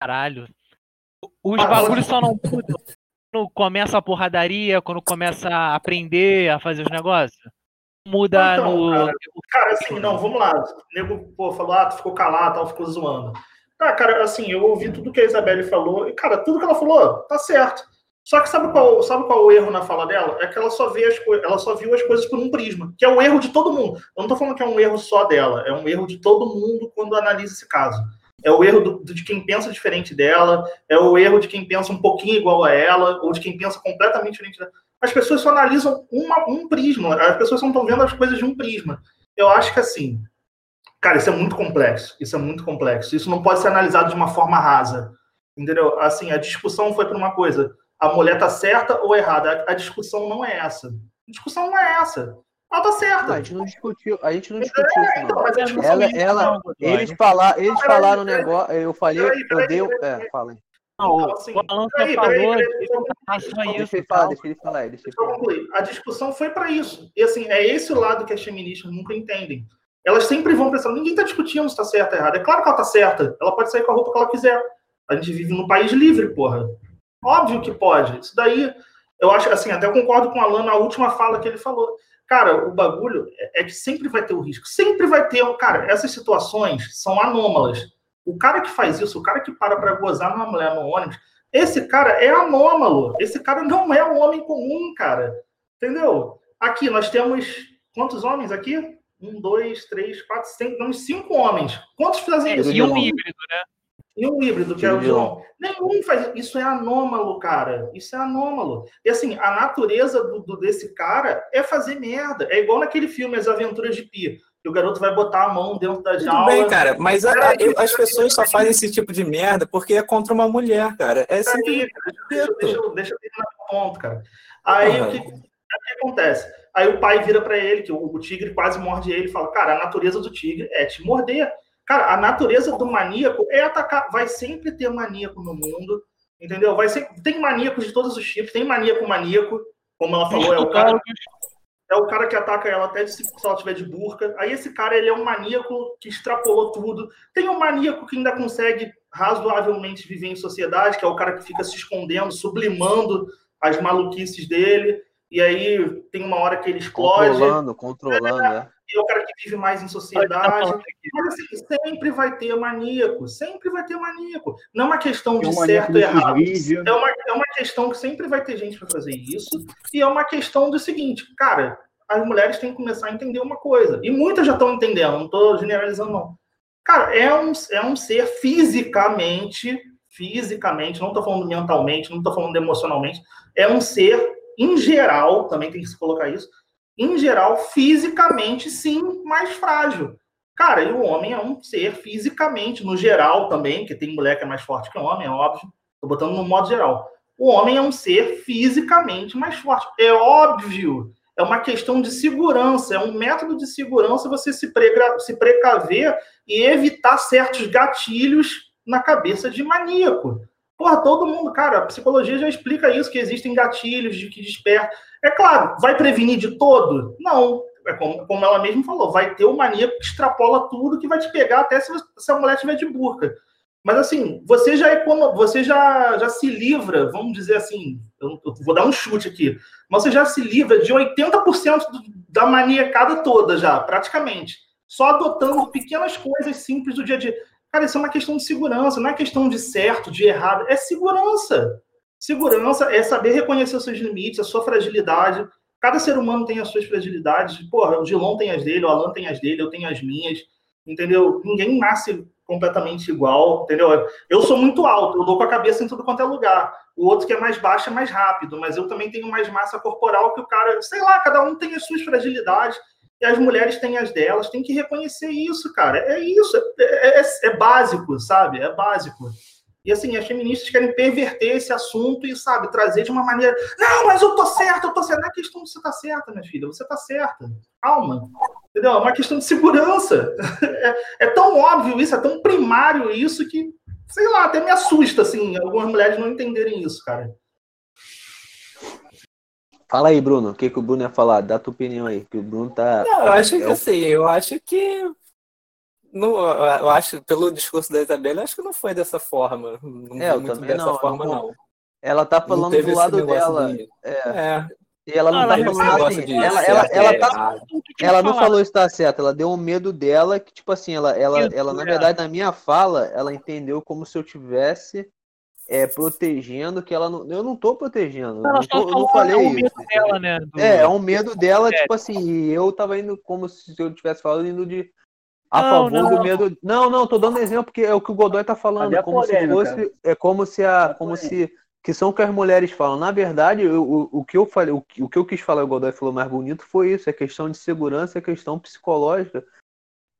Caralho. Os Ah, bagulhos só não mudam começa a porradaria, quando começa a aprender a fazer os negócios. Muda Então, no. cara, Cara, assim, não, vamos lá. O nego, pô, falou, ah, tu ficou calado, tal, ficou zoando. Ah, cara, assim, eu ouvi tudo que a Isabelle falou, e, cara, tudo que ela falou, tá certo. Só que sabe qual, sabe qual é o erro na fala dela? É que ela só vê as coisas, ela só viu as coisas por um prisma, que é o erro de todo mundo. Eu não tô falando que é um erro só dela, é um erro de todo mundo quando analisa esse caso. É o erro do- de quem pensa diferente dela, é o erro de quem pensa um pouquinho igual a ela, ou de quem pensa completamente diferente dela. As pessoas só analisam uma- um prisma, as pessoas só estão vendo as coisas de um prisma. Eu acho que assim, cara, isso é muito complexo, isso é muito complexo. Isso não pode ser analisado de uma forma rasa, entendeu? Assim, a discussão foi para uma coisa, a mulher tá certa ou errada? A, a discussão não é essa. A discussão não é essa. Ela tá certa. Não, a gente não discutiu, a gente não discutiu isso, Então, não. discussão Ela, não- ela, não, eles, falar, eles Peraí, falaram peraí. negócio, eu falei, Peraí, peraí, eu dei, peraí. é, fala aí. Não, Então, o assim, Alan peraí, falou peraí, peraí, isso. Deixa ele falar, tal. deixa ele falar, deixa ele Deixa eu falar. concluir. A discussão foi para isso. E assim, é esse o lado que as feministas nunca entendem. Elas sempre vão pensando, ninguém está discutindo se está certo ou errado. É claro que ela está certa. Ela pode sair com a roupa que ela quiser. A gente vive num país livre, porra. Óbvio que pode. Isso daí, eu acho, assim, até eu concordo com o Alan na última fala que ele falou. Cara, o bagulho é é que sempre vai ter o risco. Sempre vai ter. Cara, essas situações são anômalas. O cara que faz isso, o cara que para para gozar numa mulher no ônibus, esse cara é anômalo. Esse cara não é um homem comum, cara. Entendeu? Aqui nós temos quantos homens aqui? Um, dois, três, quatro, cinco. Temos cinco homens. Quantos fazem É, isso? e um híbrido, né? E um híbrido, que é o. João. Nenhum faz isso. É anômalo, cara. Isso é anômalo. E assim, a natureza do, do- desse cara é fazer merda. É igual naquele filme As Aventuras de Pi. Que o garoto vai botar a mão dentro da Tudo jaula. bem, cara, mas a- a- eu- as pessoas só fazem esse tipo de merda porque é contra uma mulher, cara. É. Aí, deixa, eu- deixa, deixa eu terminar o ponto, cara. Aí Ah, o que, o que acontece? Aí o pai vira pra ele, que o, o tigre quase morde ele, e fala: Cara, a natureza do tigre é te morder. Cara, a natureza do maníaco é atacar. Vai sempre ter maníaco no mundo, entendeu? Vai ser, tem maníacos de todos os tipos, tem maníaco maníaco, como ela falou, é o cara é o cara que ataca ela até de, se se ela tiver de burca. Aí esse cara, ele é um maníaco que extrapolou tudo. Tem um maníaco que ainda consegue razoavelmente viver em sociedade, que é o cara que fica se escondendo, sublimando as maluquices dele. E aí tem uma hora que ele explode. Controlando, controlando, né? E é o cara que vive mais em sociedade. Mas assim, sempre vai ter maníaco. Sempre vai ter maníaco. Não é uma questão de um certo e errado. É uma, é uma questão que sempre vai ter gente para fazer isso, e é uma questão do seguinte, cara, as mulheres têm que começar a entender uma coisa, e muitas já estão entendendo, não estou generalizando, não. Cara, é um, é um ser fisicamente, fisicamente, não estou falando mentalmente, não estou falando emocionalmente, é um ser, em geral, também tem que se colocar isso, em geral, fisicamente, sim, mais frágil. Cara, e o homem é um ser fisicamente, no geral também, que tem mulher que é mais forte que o homem, é óbvio, Estou botando no modo geral. O homem é um ser fisicamente mais forte. É óbvio. É uma questão de segurança. É um método de segurança você se, pregra- se precaver e evitar certos gatilhos na cabeça de maníaco. Porra, todo mundo, cara, a psicologia já explica isso, que existem gatilhos de que desperta. É claro, vai prevenir de todo? Não. É como, como ela mesma falou, vai ter o maníaco que extrapola tudo, que vai te pegar até se, se a mulher tiver de burca. Mas assim, você já econo... você já, já se livra, vamos dizer assim, eu, eu vou dar um chute aqui, mas você já se livra de 80% do- da maniacada toda já, praticamente. só adotando pequenas coisas simples do dia a dia. Cara, isso é uma questão de segurança, não é questão de certo, de errado, é segurança. Segurança é saber reconhecer os seus limites, a sua fragilidade. Cada ser humano tem as suas fragilidades. Porra, o Gilon tem as dele, o Alan tem as dele, eu tenho as minhas. Entendeu? Ninguém nasce completamente igual, entendeu? Eu sou muito alto, eu dou com a cabeça em tudo quanto é lugar. O outro que é mais baixo é mais rápido, mas eu também tenho mais massa corporal que o cara, sei lá, cada um tem as suas fragilidades e as mulheres têm as delas, tem que reconhecer isso, cara. É isso, é, é, é básico, sabe? É básico. E assim, as feministas querem perverter esse assunto e, sabe, trazer de uma maneira. Não, mas eu tô certa, eu tô certa. Não é questão de você tá certa, minha filha. Você tá certa. Calma. Entendeu? É uma questão de segurança. É, é, tão óbvio isso, é tão primário isso que, sei lá, até me assusta, assim, algumas mulheres não entenderem isso, cara. Fala aí, Bruno. O que, que o Bruno ia falar? Dá tua opinião aí, que o Bruno tá. Não, eu acho que é assim, eu acho que não, eu acho, pelo discurso da Isabela, eu acho que não foi dessa forma. Não é, eu também dessa não, forma, não. não. Ela tá falando do lado dela. De... É. é. E ela não, não tá falando assim. De ela, ela, ela, tá, ela não falou está certo, ela deu um medo dela que, tipo assim, ela, ela, ela, na verdade, na minha fala, ela entendeu como se eu tivesse é, protegendo que ela não. Eu não tô protegendo. Ela não, tô, eu não falei. É um medo dela, né? Do... É, é um medo dela, é. tipo assim, eu tava indo como se eu tivesse falando indo de a não, favor não, do medo. Não, não, tô dando exemplo porque é o que o Godoy tá falando, é como polêmica. se fosse, é como se a, é como se que são o que as mulheres falam. Na verdade, o, o que eu falei, o, o que eu quis falar, o Godoy falou mais bonito foi isso, é questão de segurança, é questão psicológica,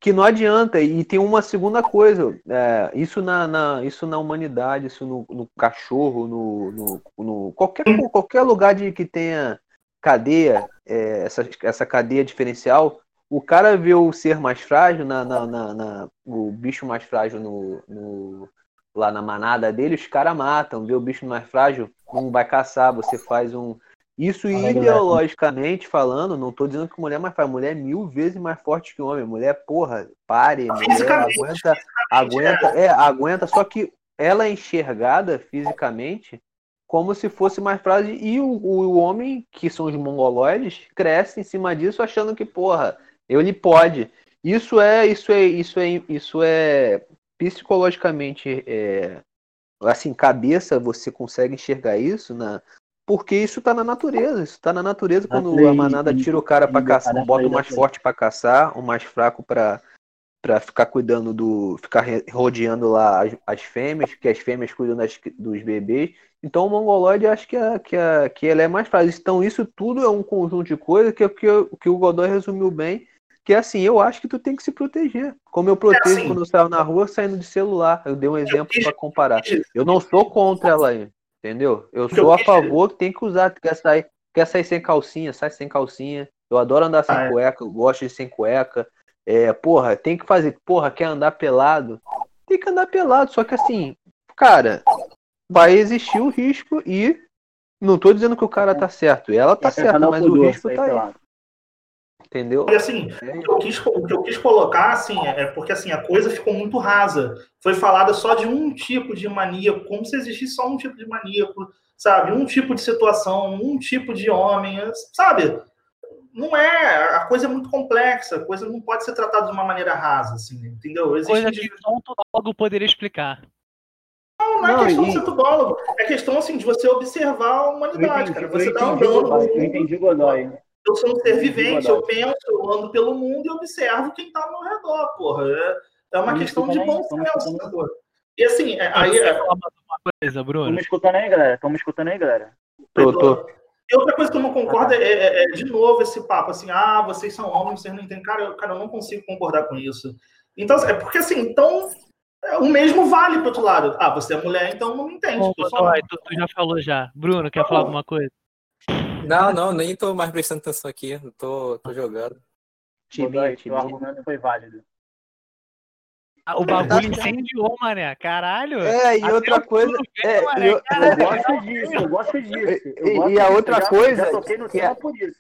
que não adianta. E tem uma segunda coisa, é, isso na, na, isso na humanidade, isso no, no cachorro, no, no, no, qualquer qualquer lugar de que tenha cadeia, é, essa, essa cadeia diferencial o cara vê o ser mais frágil, na, na, na, na o bicho mais frágil no, no, lá na manada dele, os caras matam. Vê o bicho mais frágil, não vai caçar, você faz um. Isso ideologicamente falando, não tô dizendo que mulher é mais faz, mulher é mil vezes mais forte que homem. Mulher, porra, pare, mulher aguenta, aguenta, é. é, aguenta, só que ela é enxergada fisicamente como se fosse mais frágil. E o, o homem, que são os mongoloides, cresce em cima disso achando que, porra, ele pode. Isso é, isso é, isso é, isso é psicologicamente, é, assim, cabeça, você consegue enxergar isso na, porque isso está na natureza. Isso está na natureza quando a manada tira o cara para caçar, bota o mais forte para caçar, o mais fraco para para ficar cuidando do, ficar rodeando lá as, as fêmeas, que as fêmeas cuidam das, dos bebês. Então o mongoloide acho que, é, que, é, que ele é mais frágil. Então isso tudo é um conjunto de coisas que, que, que o Godoy resumiu bem que assim, eu acho que tu tem que se proteger. Como eu protejo é assim, quando eu saio na rua saindo de celular. Eu dei um exemplo para comparar. Eu não sou contra ela aí, entendeu? Eu sou a favor que tem que usar. Quer sair, quer sair sem calcinha, sai sem calcinha. Eu adoro andar sem ah, é. cueca, eu gosto de sem cueca. É, porra, tem que fazer. Porra, quer andar pelado? Tem que andar pelado. Só que assim, cara, vai existir o risco e não tô dizendo que o cara tá certo. Ela tá certa, mas o risco tá aí. Entendeu? E assim, o que, eu quis, o que eu quis colocar, assim, é, é porque assim, a coisa ficou muito rasa. Foi falada só de um tipo de maníaco, como se existisse só um tipo de maníaco, sabe? Um tipo de situação, um tipo de homem, sabe? Não é, a coisa é muito complexa, a coisa não pode ser tratada de uma maneira rasa, assim, entendeu? Existe coisa que só um tudólogo poderia explicar. Não, não é não, questão e... de ser tudólogo, é questão, assim, de você observar a humanidade, entendi, cara. Você tá andando... Eu entendi, Godoy. Eu sou um ser vivente, eu penso, eu ando pelo mundo e observo quem está ao meu redor, porra. É, é uma questão de bom senso, né, E assim, é, aí. É... Uma coisa, Bruno. Estamos escutando aí, galera. Estamos escutando aí, galera. Tô, tô. E outra coisa que eu não concordo é, é, é, de novo, esse papo assim, ah, vocês são homens, vocês não entendem. Cara, eu, cara, eu não consigo concordar com isso. Então, é porque assim, então, é, o mesmo vale pro outro lado. Ah, você é mulher, então não entende. Bom, tu, tu, já falou já. Bruno, quer tá falar alguma coisa? Não, não, nem tô mais prestando atenção aqui. Tô, tô jogando. Timinha. O argumento foi válido. Ah, o bagulho incendiou, mané. Caralho. É, e outra coisa. É, mané, eu, eu, gosto disso, eu gosto disso. Eu gosto e, a outra já, coisa. Já toquei no que, é, por isso.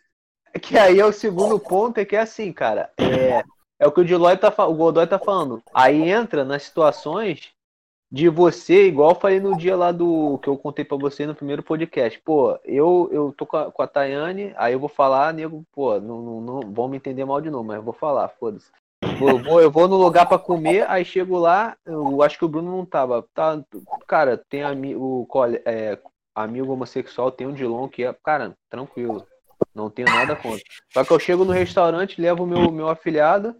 que aí é o segundo ponto, é que é assim, cara. É, é o que o Deloy tá, o Godoy tá falando. Aí entra nas situações de você, igual falei no dia lá do que eu contei para você no primeiro podcast. Pô, eu, eu tô com a, com a Tayane, aí eu vou falar, nego, pô, não, não, não vão me entender mal de novo, mas eu vou falar, foda-se. Eu vou, eu vou no lugar para comer, aí chego lá, eu acho que o Bruno não tava. Tá, cara, tem amigo, é, amigo homossexual, tem um Dilon que é, cara, tranquilo. Não tenho nada contra. Só que eu chego no restaurante, levo meu, meu afilhado,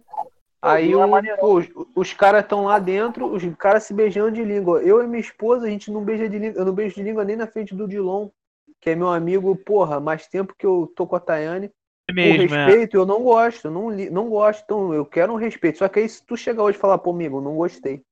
aí o, pô, os, os caras estão lá dentro, os caras se beijando de língua. Eu e minha esposa, a gente não beija de língua, eu não beijo de língua nem na frente do Dilon, que é meu amigo, porra, mais tempo que eu tô com a Tayane. É mesmo, o é. respeito, é. eu não gosto, não, não gosto, então eu quero um respeito. Só que aí se tu chegar hoje e falar, pô, amigo, não gostei.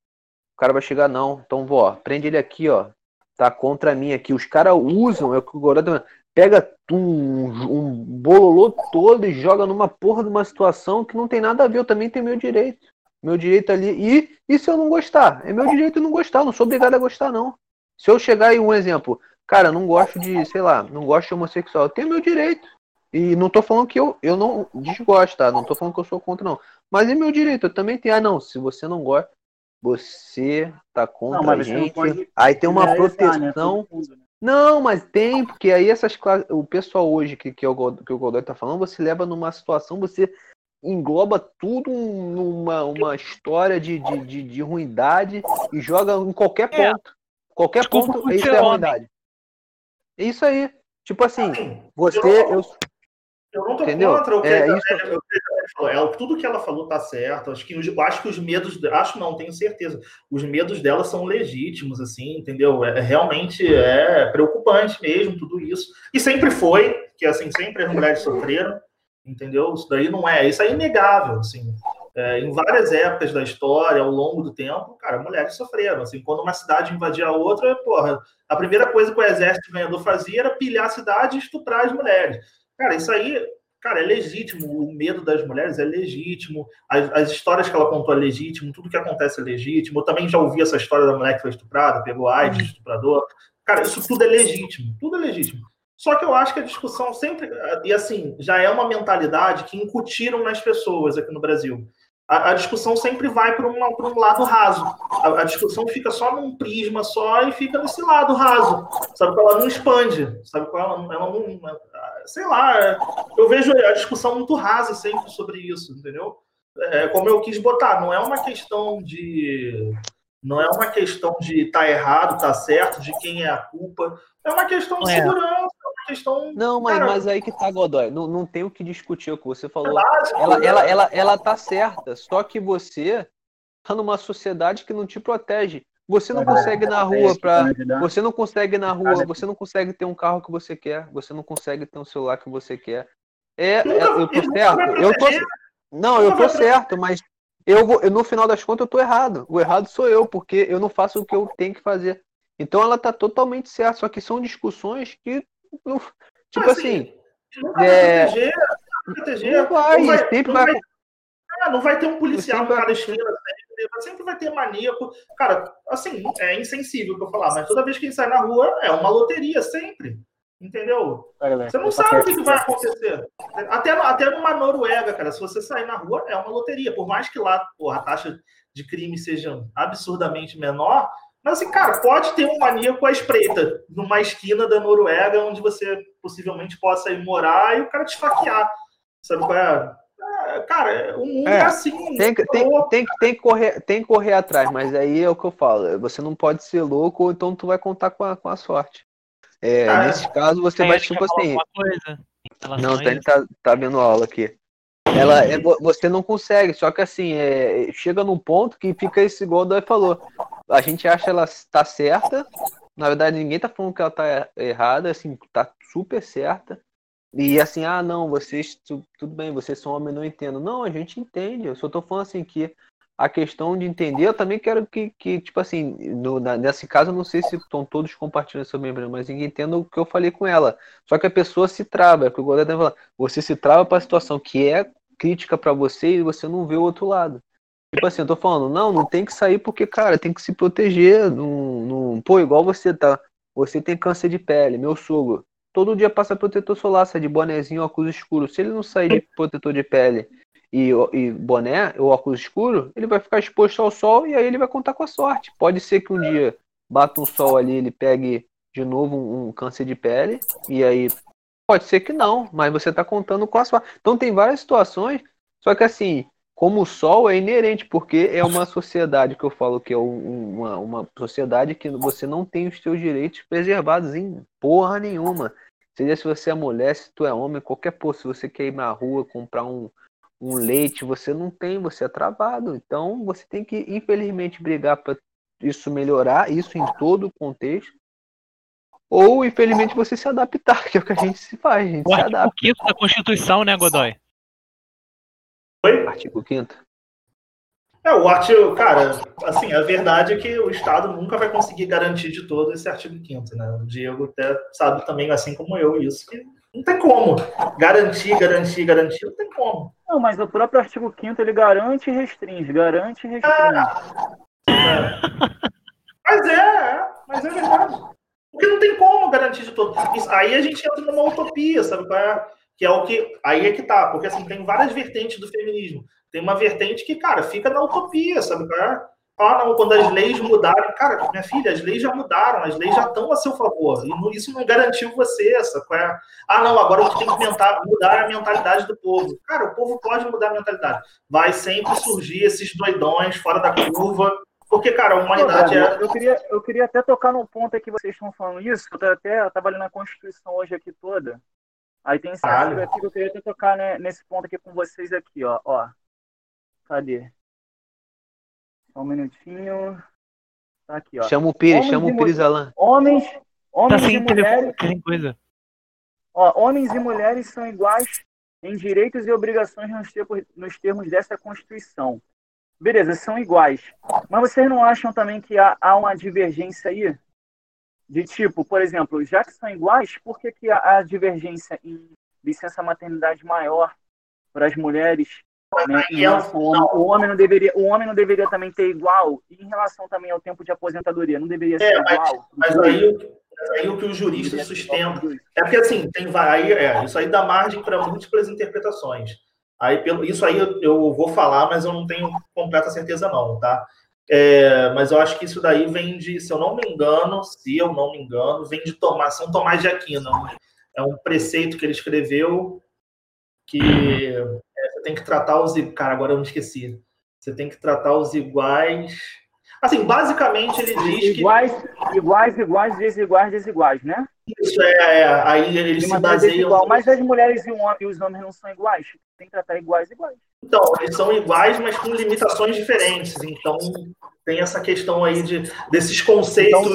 O cara vai chegar, não. Então, vó, prende ele aqui, ó. Tá contra mim aqui. Os caras usam, é o que o Gordo pega um, um bololô todo e joga numa porra de uma situação que não tem nada a ver. Eu também tenho meu direito. Meu direito ali. E, e se eu não gostar? É meu direito não gostar. não sou obrigado a gostar, não. Se eu chegar e um exemplo, cara, não gosto de, sei lá, não gosto de homossexual, eu tenho meu direito. E não tô falando que eu, eu não desgosto, tá? Não tô falando que eu sou contra, não. Mas é meu direito, eu também tenho. Ah, não, se você não gosta, você tá contra não, a gente. Pode... Aí tem uma proteção. Né? Não, mas tem, porque aí essas classes. O pessoal hoje que, que, o, que o Godoy tá falando, você leva numa situação, você engloba tudo numa uma história de, de, de, de ruindade e joga em qualquer é. ponto. Qualquer Desculpa ponto, isso é ruindade. É isso aí. Tipo assim, você. Eu, eu não tô Entendeu? contra o que, é, isso... é, é, tudo que ela falou tá certo. Acho que, acho que os medos, acho não, tenho certeza. Os medos dela são legítimos, assim, entendeu? É, realmente é preocupante mesmo tudo isso. E sempre foi, que assim, sempre as mulheres sofreram, entendeu? Isso daí não é, isso é inegável, assim. É, em várias épocas da história, ao longo do tempo, cara, mulheres sofreram. Assim, quando uma cidade invadia a outra, porra, a primeira coisa que o exército ganhador fazia era pilhar a cidade e estuprar as mulheres. Cara, isso aí, cara, é legítimo. O medo das mulheres é legítimo. As, as, histórias que ela contou é legítimo. Tudo que acontece é legítimo. Eu também já ouvi essa história da mulher que foi estuprada, pegou AIDS, uhum. estuprador. Cara, isso tudo é legítimo. Tudo é legítimo. Só que eu acho que a discussão sempre. E assim, já é uma mentalidade que incutiram nas pessoas aqui no Brasil. A, a discussão sempre vai para um lado raso. A, a, discussão fica só num prisma só e fica nesse lado raso. Sabe? Ela não expande. Sabe? Ela, ela não sei lá, eu vejo a discussão muito rasa sempre sobre isso, entendeu? É, como eu quis botar, não é uma questão de não é uma questão de estar tá errado, tá certo, de quem é a culpa. É uma questão de é. segurança, é uma questão. Não, mas, mas aí que tá, Godoy. Não, não tem o que discutir o que você falou. ela, ela, ela, ela tá certa, só que você tá numa sociedade que não te protege. Você não consegue na rua para, você não consegue na rua, você não consegue ter um carro que você quer, você não consegue ter um celular que você quer. É, é eu tô certo, eu tô Não, eu tô certo, mas eu vou, no final das contas eu tô errado. O errado sou eu, porque eu não faço o que eu tenho que fazer. Então ela tá totalmente certa, só que são discussões que tipo assim, assim é, proteger, proteger, não vai, vai, sempre vai, vai, ah, não vai ter um policial em cada esquina sempre vai ter maníaco. Cara, assim, é insensível pra eu falar, mas toda vez que a gente sai na rua é uma loteria, sempre. Entendeu? Você não sabe o que, vai acontecer. Até, até numa Noruega, cara, se você sair na rua, é uma loteria. Por mais que lá porra, a taxa de crime seja absurdamente menor, mas assim, cara, pode ter um maníaco à espreita numa esquina da Noruega onde você possivelmente possa ir morar e o cara te esfaquear. Sabe qual é? Cara, o mundo é, é assim. Tem, tem, tem, tem, tem, que correr, tem que correr atrás, mas aí é o que eu falo. Você não pode ser louco, ou então tu vai contar com a, com a sorte. É, ah, nesse caso, você vai, tipo assim. Não, tem, tá, tá vendo aula aqui. Ela, é, você não consegue, só que assim, é, chega num ponto que fica esse igual o Dói falou. A gente acha ela tá certa, na verdade ninguém tá falando que ela tá errada, assim, tá super certa. E assim, ah, não, vocês, tudo bem, vocês são homens, não entendo. Não, a gente entende. Eu só tô falando assim que a questão de entender, eu também quero que, que tipo assim, no, na, nesse caso, eu não sei se estão todos compartilhando essa membro, mas ninguém entenda o que eu falei com ela. Só que a pessoa se trava, é o que o Godoy tá. Você se trava para a situação que é crítica para você e você não vê o outro lado. Tipo assim, eu tô falando, não, não tem que sair porque, cara, tem que se proteger. Não, não... Pô, igual você tá. Você tem câncer de pele, meu sogro todo dia passa protetor solar, sai de bonezinho, óculos escuro. Se ele não sair de protetor de pele e, e boné ou óculos escuro, ele vai ficar exposto ao sol e aí ele vai contar com a sorte. Pode ser que um dia bata um sol ali, ele pegue de novo um, um câncer de pele e aí pode ser que não, mas você está contando com a sorte. Então tem várias situações, só que assim, como o Sol é inerente, porque é uma sociedade que eu falo que é uma, uma sociedade que você não tem os seus direitos preservados em porra nenhuma. Seja se você é mulher, se tu é homem, qualquer porra, se você quer ir na rua comprar um, um leite, você não tem, você é travado. Então você tem que, infelizmente, brigar para isso melhorar, isso em todo o contexto. Ou, infelizmente, você se adaptar, que é o que a gente se faz, a gente o se adapta. O quinto da Constituição, né, Godoy? Oi? Artigo 5 é, o artigo, cara, assim, a verdade é que o Estado nunca vai conseguir garantir de todo esse artigo 5 né? O Diego até sabe também, assim como eu, isso, que não tem como garantir, garantir, garantir, não tem como. Não, mas o próprio artigo 5 ele garante e restringe, garante e restringe. É. É. Mas é, é, mas é verdade. Porque não tem como garantir de todo. Isso, aí a gente entra numa utopia, sabe? Que é o que. Aí é que tá, porque assim, tem várias vertentes do feminismo. Tem uma vertente que, cara, fica na utopia, sabe? É? Ah, não, quando as leis mudarem, cara, minha filha, as leis já mudaram, as leis já estão a seu favor, e isso não garantiu você, sabe? É? Ah, não, agora tem que tentar mudar a mentalidade do povo. Cara, o povo pode mudar a mentalidade. Vai sempre surgir esses doidões fora da curva, porque, cara, a humanidade é. Eu queria, eu queria até tocar num ponto aqui que vocês estão falando isso, eu até estava lendo a Constituição hoje aqui toda. Aí tem esse artigo aqui que eu queria até tocar né, nesse ponto aqui com vocês aqui, ó. ó. Cadê? Só um minutinho. Tá aqui, ó. Chama o Pires, chama o Pires Alan. Homens, homens tá e mulheres. coisa. Ó, homens e mulheres são iguais em direitos e obrigações nos termos, nos termos dessa Constituição. Beleza, são iguais. Mas vocês não acham também que há, há uma divergência aí? De tipo, por exemplo, já que são iguais, por que, que há a divergência em licença maternidade maior para as mulheres né? Homem, o homem não deveria, o homem não deveria também ter igual. E em relação também ao tempo de aposentadoria, não deveria ser é, mas, igual. Mas aí, aí o que os juristas sustentam é porque assim tem aí, é, isso aí dá margem para múltiplas interpretações. Aí pelo isso aí eu, eu, vou falar, mas eu não tenho completa certeza não, tá? É, mas eu acho que isso daí vem de, se eu não me engano, se eu não me engano, vem de Tomás, São Tomás de Aquino. É um preceito que ele escreveu que você tem que tratar os. Cara, agora eu me esqueci. Você tem que tratar os iguais. Assim, basicamente ele diz iguais, que. Iguais, iguais, desiguais, desiguais, né? Isso é, é. aí eles se baseiam. Desigual, mas as mulheres e, um, e os homens não são iguais. Tem que tratar iguais iguais. Então, eles são iguais, mas com limitações diferentes. Então, tem essa questão aí de, desses conceitos.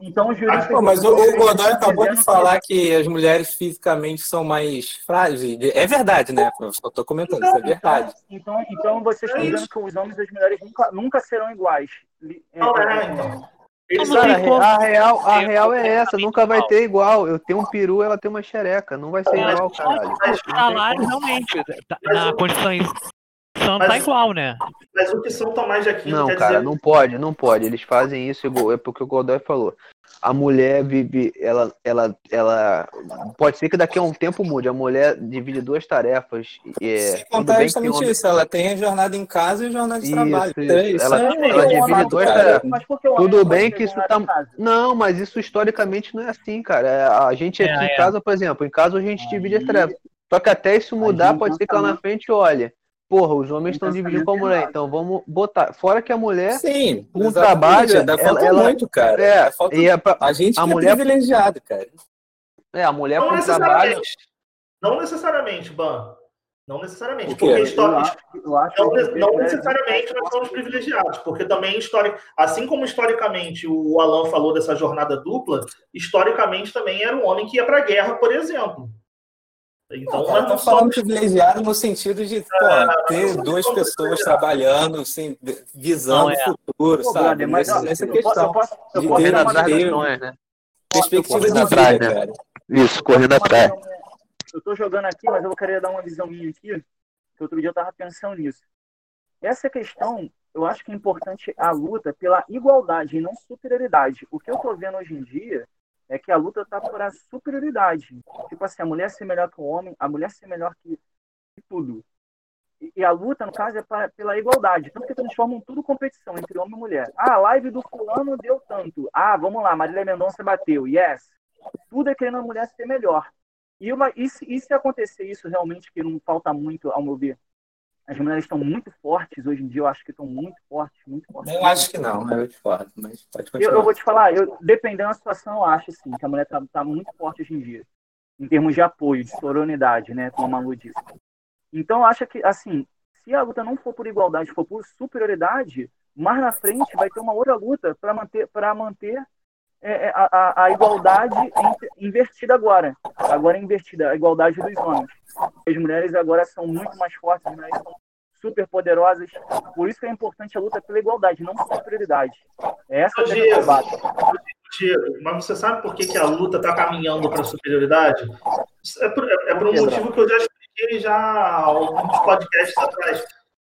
Então, então ah, mas o, o Godoy acabou de falar que as mulheres fisicamente são mais frágeis. É verdade, né? Eu só estou comentando, isso é verdade. Então, então vocês estão dizendo que os homens e as mulheres nunca, nunca serão iguais. Não, é, então. Cara, a real, a real é essa, nunca vai ter igual. Eu tenho um peru, ela tem uma xereca. Não vai ser igual, caralho. Mas salário realmente, tá, na Constituição tá igual, né? Mas o que São Tomás de Aquino Não, cara, dizer... não pode, não pode. Eles fazem isso, é porque o Godoy falou a mulher vive, ela, ela, ela pode ser que daqui a um tempo mude. A mulher divide duas tarefas. É, Se contar justamente isso, ela tem a jornada em casa e a jornada de isso, trabalho. Isso. isso ela, é, ela divide duas tarefas. Tudo bem que isso tá. Não, mas isso historicamente não é assim, cara. É, a gente aqui é, em casa, por exemplo, em casa a gente divide as tarefas. Só que até isso mudar, pode ser que lá na frente, olha, Porra, os homens estão dividindo com a mulher, então vamos botar. Fora que a mulher, Sim, com trabalho, dá ela, ela, muito, cara. É, falta, e a, é a gente a mulher privilegiada, cara. É, a mulher não com trabalho. Não necessariamente, Ban. Não necessariamente. Porque história, não, não necessariamente nós somos privilegiados, porque também história, assim como historicamente o Alan falou dessa jornada dupla, historicamente também era um homem que ia para a guerra, por exemplo. Então, não, não falando privilegiado no sentido de pô, ah, ter duas pessoas trabalhando, assim, visando é. o futuro, pô, sabe? Mas, Nessa, nessa questão. Posso, eu de ter, atrás, não é, né? Perspectiva de vida, atrás, né? cara. Isso, correndo atrás. Eu tô jogando aqui, mas eu vou querer dar uma visão minha aqui, que outro dia eu tava pensando nisso. Essa questão, eu acho que é importante a luta pela igualdade e não superioridade. O que eu tô vendo hoje em dia é que a luta tá por a superioridade. Tipo assim, a mulher ser melhor que o homem, a mulher ser melhor que, tudo. E, e, a luta, no caso, é pra, pela igualdade. Tanto que transformam tudo competição entre homem e mulher. Ah, a live do fulano deu tanto. Ah, vamos lá, Marília Mendonça bateu. Yes. Tudo é querendo a mulher ser melhor. E, uma, e, se, e se acontecer isso realmente, que não falta muito, ao meu ver, as mulheres estão muito fortes hoje em dia, eu acho que estão muito fortes, muito fortes. Eu acho que não, eu discordo, mas pode continuar. Eu, eu, vou te falar, eu, dependendo da situação, eu acho sim, que a mulher está tá muito forte hoje em dia, em termos de apoio, de sororidade, né, como a Malu disse. Então, eu acho que, assim, se a luta não for por igualdade, for por superioridade, mais na frente vai ter uma outra luta para manter, pra manter é, é a, a, igualdade invertida agora. Agora é invertida, a igualdade dos homens. As mulheres agora são muito mais fortes, as mulheres são super poderosas. Por isso que é importante a luta pela igualdade, não por superioridade. É essa é a debate. mas você sabe por que, que a luta está caminhando para a superioridade? É por, é por um motivo que eu já expliquei já alguns podcasts atrás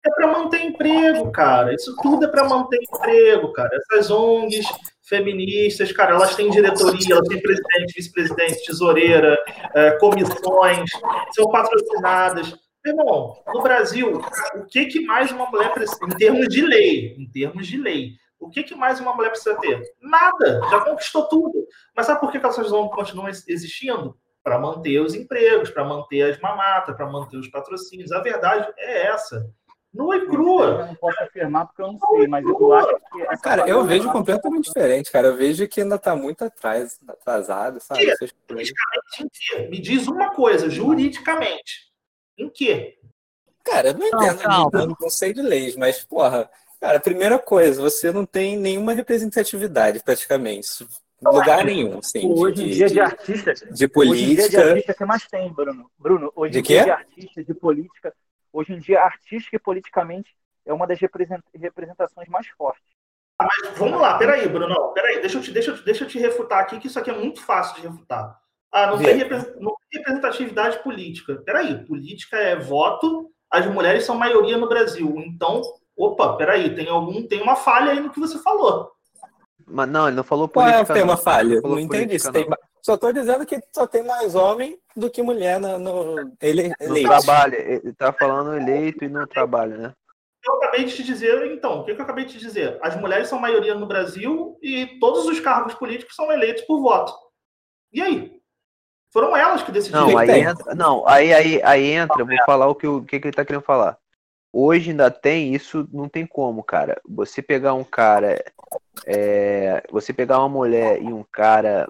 é para manter emprego, cara. Isso tudo é para manter emprego, cara. Essas ONGs feministas, cara, elas têm diretoria, elas têm presidente, vice-presidente, tesoureira, é, comissões, são patrocinadas. Irmão, no Brasil, o que, que mais uma mulher precisa, em termos de lei, em termos de lei, o que, que mais uma mulher precisa ter? Nada, já conquistou tudo. Mas sabe por que essas ONGs continuam existindo? Para manter os empregos, para manter as mamatas, para manter os patrocínios. A verdade é essa. Nua e crua. Eu não posso afirmar porque eu não sei, mas eu acho que. Cara, eu vejo completamente diferente, cara. Eu vejo que ainda tá muito atrás, atrasado, sabe? Juridicamente, em quê? Me diz uma coisa, juridicamente. Em quê? Cara, eu não entendo, não, não, não sei de leis, mas, porra, cara, primeira coisa, você não tem nenhuma representatividade, praticamente. Lugar nenhum, sim. Hoje em dia de, de artista. De política. Hoje em dia de artista que mais tem, Bruno. Bruno, hoje de em dia de artista, de política, hoje em dia, artística e politicamente, é uma das representações mais fortes. Ah, mas vamos lá, peraí, Bruno. Peraí, deixa eu, te, deixa, eu, deixa eu te refutar aqui, que isso aqui é muito fácil de refutar. Ah, não, tem, não tem representatividade política. Peraí, política é voto, as mulheres são maioria no Brasil. Então, opa, peraí, tem algum, tem uma falha aí no que você falou. Mas não, ele não falou política. Qual é tem uma falha? Não, não entendi. Tem, só estou dizendo que só tem mais homem do que mulher no, no, ele, no trabalho. Ele está falando eleito e no trabalho, né? Eu acabei de te dizer, então, o que eu acabei de te dizer? As mulheres são maioria no Brasil e todos os cargos políticos são eleitos por voto. E aí? Foram elas que decidiram. Não, aí entra, não, aí, aí, aí entra, eu vou falar o que, o que, que ele está querendo falar. Hoje ainda tem, isso não tem como, cara. Você pegar um cara, é, você pegar uma mulher e um cara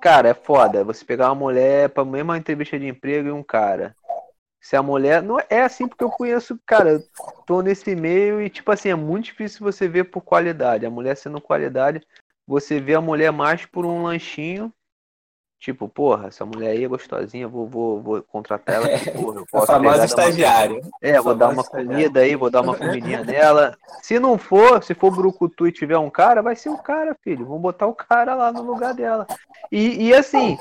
Cara, é foda. Você pegar uma mulher pra mesma entrevista de emprego e um cara. Se a mulher. Não é assim porque eu conheço, cara, tô nesse meio e, tipo assim, é muito difícil você ver por qualidade. A mulher sendo qualidade, você vê a mulher mais por um lanchinho Tipo, porra, essa mulher aí é gostosinha, vou, vou, vou contratar ela. Porra, eu posso a famosa estagiária. Uma... É, vou dar uma comida aí, vou dar uma comidinha nela. Se não for, se for Brucutu e tiver um cara, vai ser o cara, filho. Vamos botar o cara lá no lugar dela. E, e assim,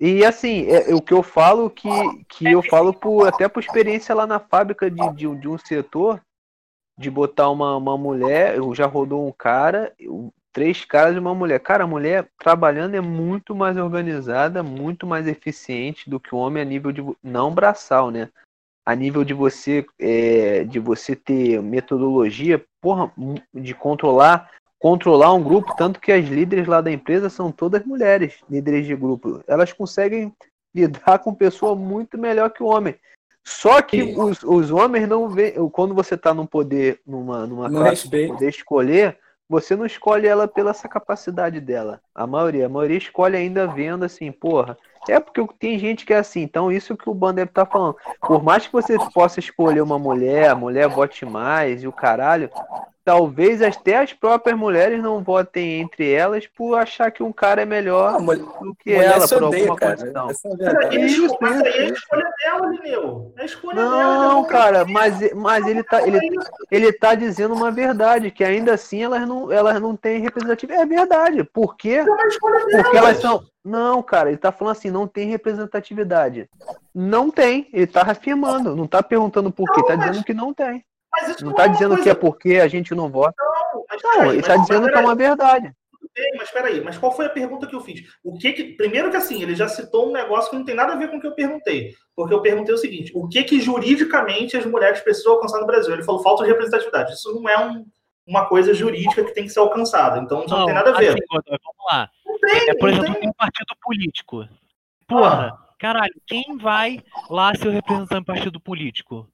e assim, é, é, o que eu falo que, que eu falo por, até por experiência lá na fábrica de, de, de um setor, de botar uma, uma mulher, já rodou um cara, três caras e uma mulher. Cara, a mulher trabalhando é muito mais organizada, muito mais eficiente do que o homem a nível de não braçal, né? A nível de você é, de você ter metodologia, porra, de controlar controlar um grupo, tanto que as líderes lá da empresa são todas mulheres, líderes de grupo. Elas conseguem lidar com pessoa muito melhor que o homem. Só que os, os homens não vê quando você está num poder, numa, numa classe, poder escolher, você não escolhe ela pela essa capacidade dela. A maioria, a maioria escolhe ainda vendo assim, porra. É porque tem gente que é assim. Então, isso que o Bander tá falando. Por mais que você possa escolher uma mulher, a mulher vote mais e o caralho, talvez até as próprias mulheres não votem entre elas por achar que um cara é melhor ah, do que ela, por odeia, alguma cara. condição. É, é isso, mas aí é a escolha dela, Lineu. É a escolha não, dela. Não, cara, mas, mas ele, tá, ele, ele tá dizendo uma verdade, que ainda assim elas não, elas não têm representatividade. É verdade. Por quê? É Porque elas são. Não, cara, ele tá falando assim, não tem representatividade. Não tem, ele tá afirmando, não tá perguntando por quê, tá dizendo que não tem não está é dizendo coisa... que é porque a gente não vota. Não, mas não ele está dizendo que é uma verdade. Bem, mas peraí, mas qual foi a pergunta que eu fiz? O que que. Primeiro que assim, ele já citou um negócio que não tem nada a ver com o que eu perguntei. Porque eu perguntei o seguinte: o que que juridicamente as mulheres precisam alcançar no Brasil? Ele falou falta de representatividade. Isso não é um, uma coisa jurídica que tem que ser alcançada. Então não, não tem nada a ver. Assim, vamos lá. Tem, é, por exemplo, tem. um partido político. Porra, ah. caralho, quem vai lá ser o representante do partido político?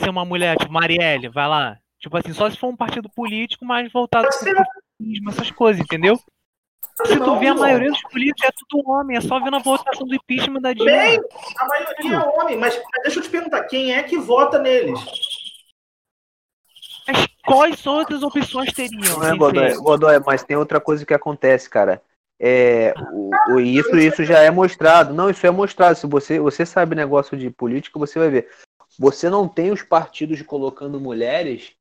ser uma mulher, tipo Marielle, vai lá. Tipo assim, só se for um partido político mais voltado para essas coisas, entendeu? Se tu vê a maioria dos políticos é tudo homem, é só vendo a votação do impeachment da Dilma. Bem, a maioria é homem, mas deixa eu te perguntar, quem é que vota neles? Mas quais outras opções teriam? Não é, Godoy, Godoy, mas tem outra coisa que acontece, cara. É, o, o, isso, isso já é mostrado. Não, isso é mostrado. Se você, você sabe negócio de política, você vai ver. Você não tem os partidos colocando mulheres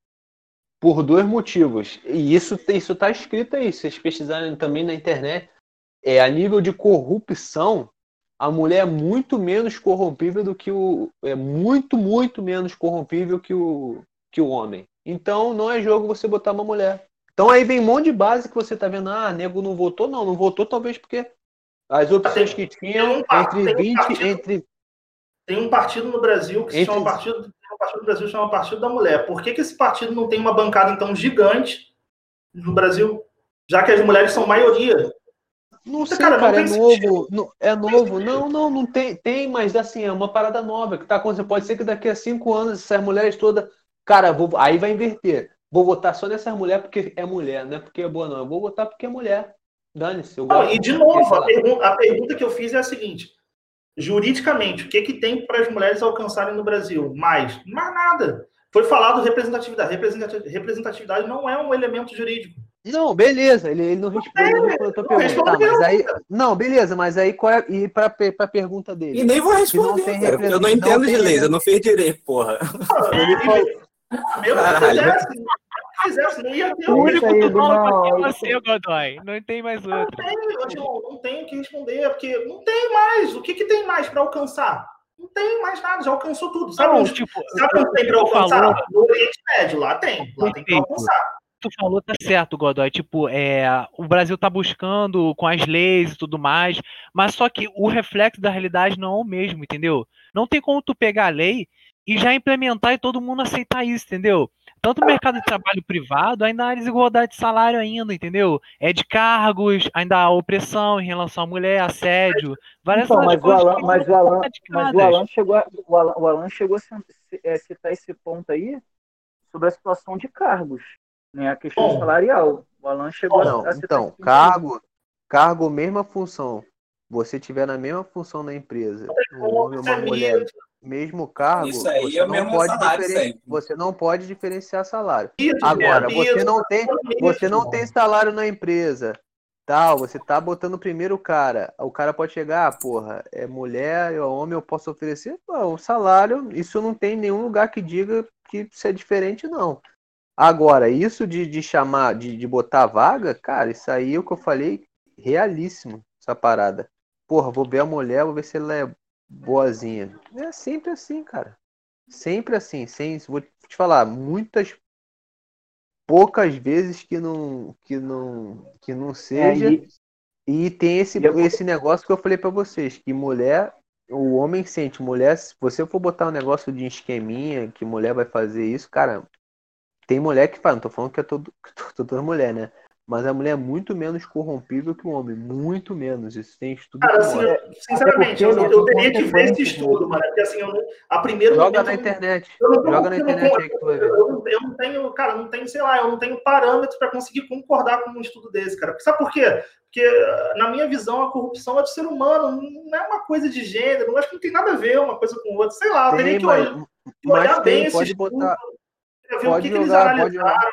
por dois motivos. E isso isso está escrito aí. Se vocês pesquisarem também na internet, é a nível de corrupção, a mulher é muito menos corrompível do que o é muito muito menos corrompível que o que o homem. Então não é jogo você botar uma mulher. Então aí vem um monte de base que você tá vendo, ah, nego não votou, não, não votou talvez porque as opções que tinham entre 20 entre tem um partido no Brasil que se chama partido o partido do Brasil chama Partido da Mulher. Por que, que esse partido não tem uma bancada, então, gigante no Brasil, já que as mulheres são maioria? Não sei, cara, cara é novo. Não, é novo. Não, não, não tem, tem, mas assim, é uma parada nova que tá acontecendo. Pode ser que daqui a cinco anos essas mulheres todas. Cara, vou, aí vai inverter. Vou votar só nessas mulheres porque é mulher, não é porque é boa, não. Eu vou votar porque é mulher. Dane-se. E de novo, a pergunta, a pergunta que eu fiz é a seguinte: Juridicamente, o que, que tem para as mulheres alcançarem no Brasil? Mais? Mais nada. Foi falado representatividade. Representatividade não é um elemento jurídico. Não, beleza, ele, ele não respondeu é, a tua pergunta. Tá, mas aí, não, beleza, mas aí qual é, e para a pergunta dele? E nem vou responder, não eu não entendo não de leis, eu não fiz direito, porra. Ele falou... Meu Deus, fizesse, não ia ter o único que fala é você, Godoy. Não tem mais outro. Não tem, não tem o que responder, porque não tem mais. O que, que tem mais para alcançar? Não tem mais nada, já alcançou tudo. Sabe, não, onde, tipo, sabe tem para alcançar? Falou... No Oriente Médio, lá tem. Lá tem para alcançar tu falou tá certo, Godoy. Tipo, é, o Brasil tá buscando com as leis e tudo mais, mas só que o reflexo da realidade não é o mesmo, entendeu? Não tem como tu pegar a lei e já implementar e todo mundo aceitar isso, entendeu? tanto no mercado de trabalho privado, ainda há desigualdade de salário ainda, entendeu? É de cargos, ainda há opressão em relação à mulher, assédio, várias então, mas coisas. O Alan, mas, o Alan, mas o Alan chegou a, o Alan, o Alan chegou a é, citar esse ponto aí sobre a situação de cargos, né? A questão Bom, salarial. O Alan chegou não, a citar Então, cargo, cargo, mesma função. Você tiver na mesma função na empresa, um homem ou uma mulher mesmo cargo, isso aí você, é não pode diferen... você não pode diferenciar salário. Isso, Agora, você não tem, você não tem salário na empresa, tal, você tá botando primeiro o cara. O cara pode chegar, ah, porra, é mulher, é homem, eu posso oferecer o salário. Isso não tem nenhum lugar que diga que isso é diferente, não. Agora, isso de, de chamar, de, de botar vaga, cara, isso aí é o que eu falei, realíssimo, essa parada. Porra, vou ver a mulher, vou ver se ela é boazinha. É sempre assim, cara. Sempre assim. Sem, vou te falar, muitas poucas vezes que não que não que não seja. É, e, e, tem esse eu... esse negócio que eu falei para vocês, que mulher o homem sente mulher, se você for botar um negócio de esqueminha, que mulher vai fazer isso, cara, tem mulher que faz, não tô falando que é todo, toda mulher, né? Mas a mulher é muito menos corrompível que o homem. Muito menos. Isso tem estudo. Cara, assim, eu, sinceramente, eu, eu, teria que ver esse estudo, mano. Porque assim, eu não, a primeiro Joga momento, na internet. Joga na internet aí que tu vai ver. Eu, eu, não tenho, cara, não tenho, sei lá, eu não tenho parâmetros para conseguir concordar com um estudo desse, cara. Sabe por quê? Porque, na minha visão, a corrupção é de ser humano, não é uma coisa de gênero, eu acho que não tem nada a ver uma coisa com outra. Sei lá, eu teria que mas, olhar, mas tem, bem pode estudo, botar. Ver pode o que, jogar, que eles analisaram.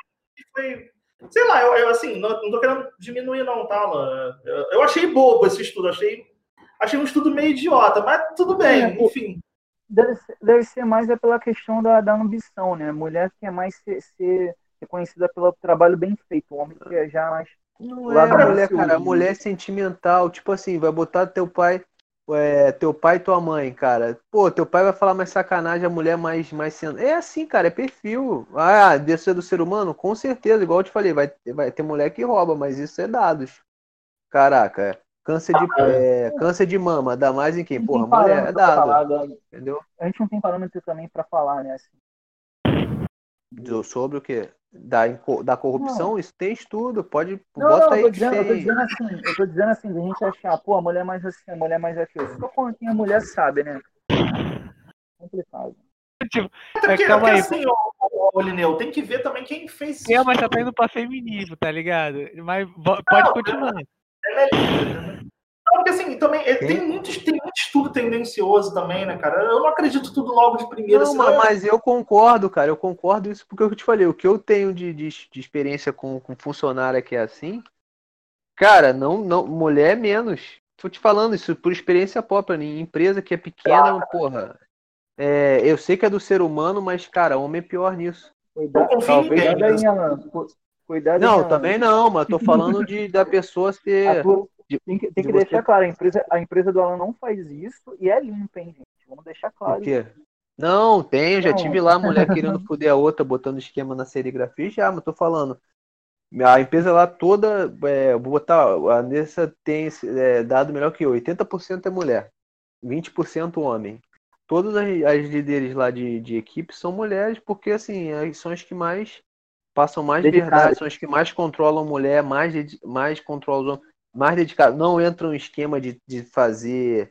Foi Sei lá, eu, eu assim, não, não tô querendo diminuir, não, tá, mano? Eu, eu, achei bobo esse estudo, achei, achei um estudo meio idiota, mas tudo bem, é, enfim. Deve ser, deve ser mais é pela questão da, da ambição, né? Mulher que é mais ser, ser reconhecida pelo trabalho bem feito, o homem que é já mais. Não é mulher, cara, mulher sentimental, tipo assim, vai botar teu pai é, teu pai e tua mãe, cara. Pô, teu pai vai falar mais sacanagem, a mulher mais, mais sendo. É assim, cara, é perfil. Ah, desse é do ser humano? Com certeza, igual eu te falei, vai, vai ter mulher que rouba, mas isso é dados. Caraca, câncer de, é, câncer de mama, dá mais em quem? Porra, mulher, é dado. Falar, entendeu? A gente não tem parâmetro também para falar, né? Assim. Sobre o quê? Da, da corrupção, não. isso tem estudo, pode não, bota não, aí. Eu tô, dizendo, eu tô dizendo assim, eu tô dizendo assim, a gente achar, pô, a mulher mais assim, a mulher mais aquilo. Só quando quem a mulher sabe, né? Complicado. tipo, é, calma aí. Assim, ô, Lineu, tem que ver também quem fez isso. É, mas já tá indo pra feminismo, tá ligado? Mas pode não, continuar. Ela é livre, né? Porque assim, também é, tem muito, tem muito estudo tendencioso também, né, cara? Eu não acredito tudo logo de primeira. Não, mas, mas eu concordo, cara. Eu concordo isso porque eu te falei. O que eu tenho de, de, de experiência com, com funcionária que é assim, cara, não, não, mulher é menos. Tô te falando isso por experiência própria. Em empresa que é pequena, claro. porra. É, eu sei que é do ser humano, mas, cara, homem é pior nisso. Cuidado, talvez Cuidado não, também não, mas tô falando de da pessoa ser. Tua, tem que, tem que deixar claro, a empresa, a empresa do Alan não faz isso e é limpa, hein, gente? Vamos deixar claro. Não, tem, já tive lá mulher querendo foder a outra, botando esquema na serigrafia, já, mas tô falando. A empresa lá toda, é, vou botar, a Nessa tem é, dado melhor que eu, 80% é mulher, 20% homem. Todas as, as líderes lá de, de equipe são mulheres, porque assim, são as que mais passam mais Dedicado. verdade, são as que mais controlam mulher, mais, mais controlam mais dedicado. Não entram em esquema de, de fazer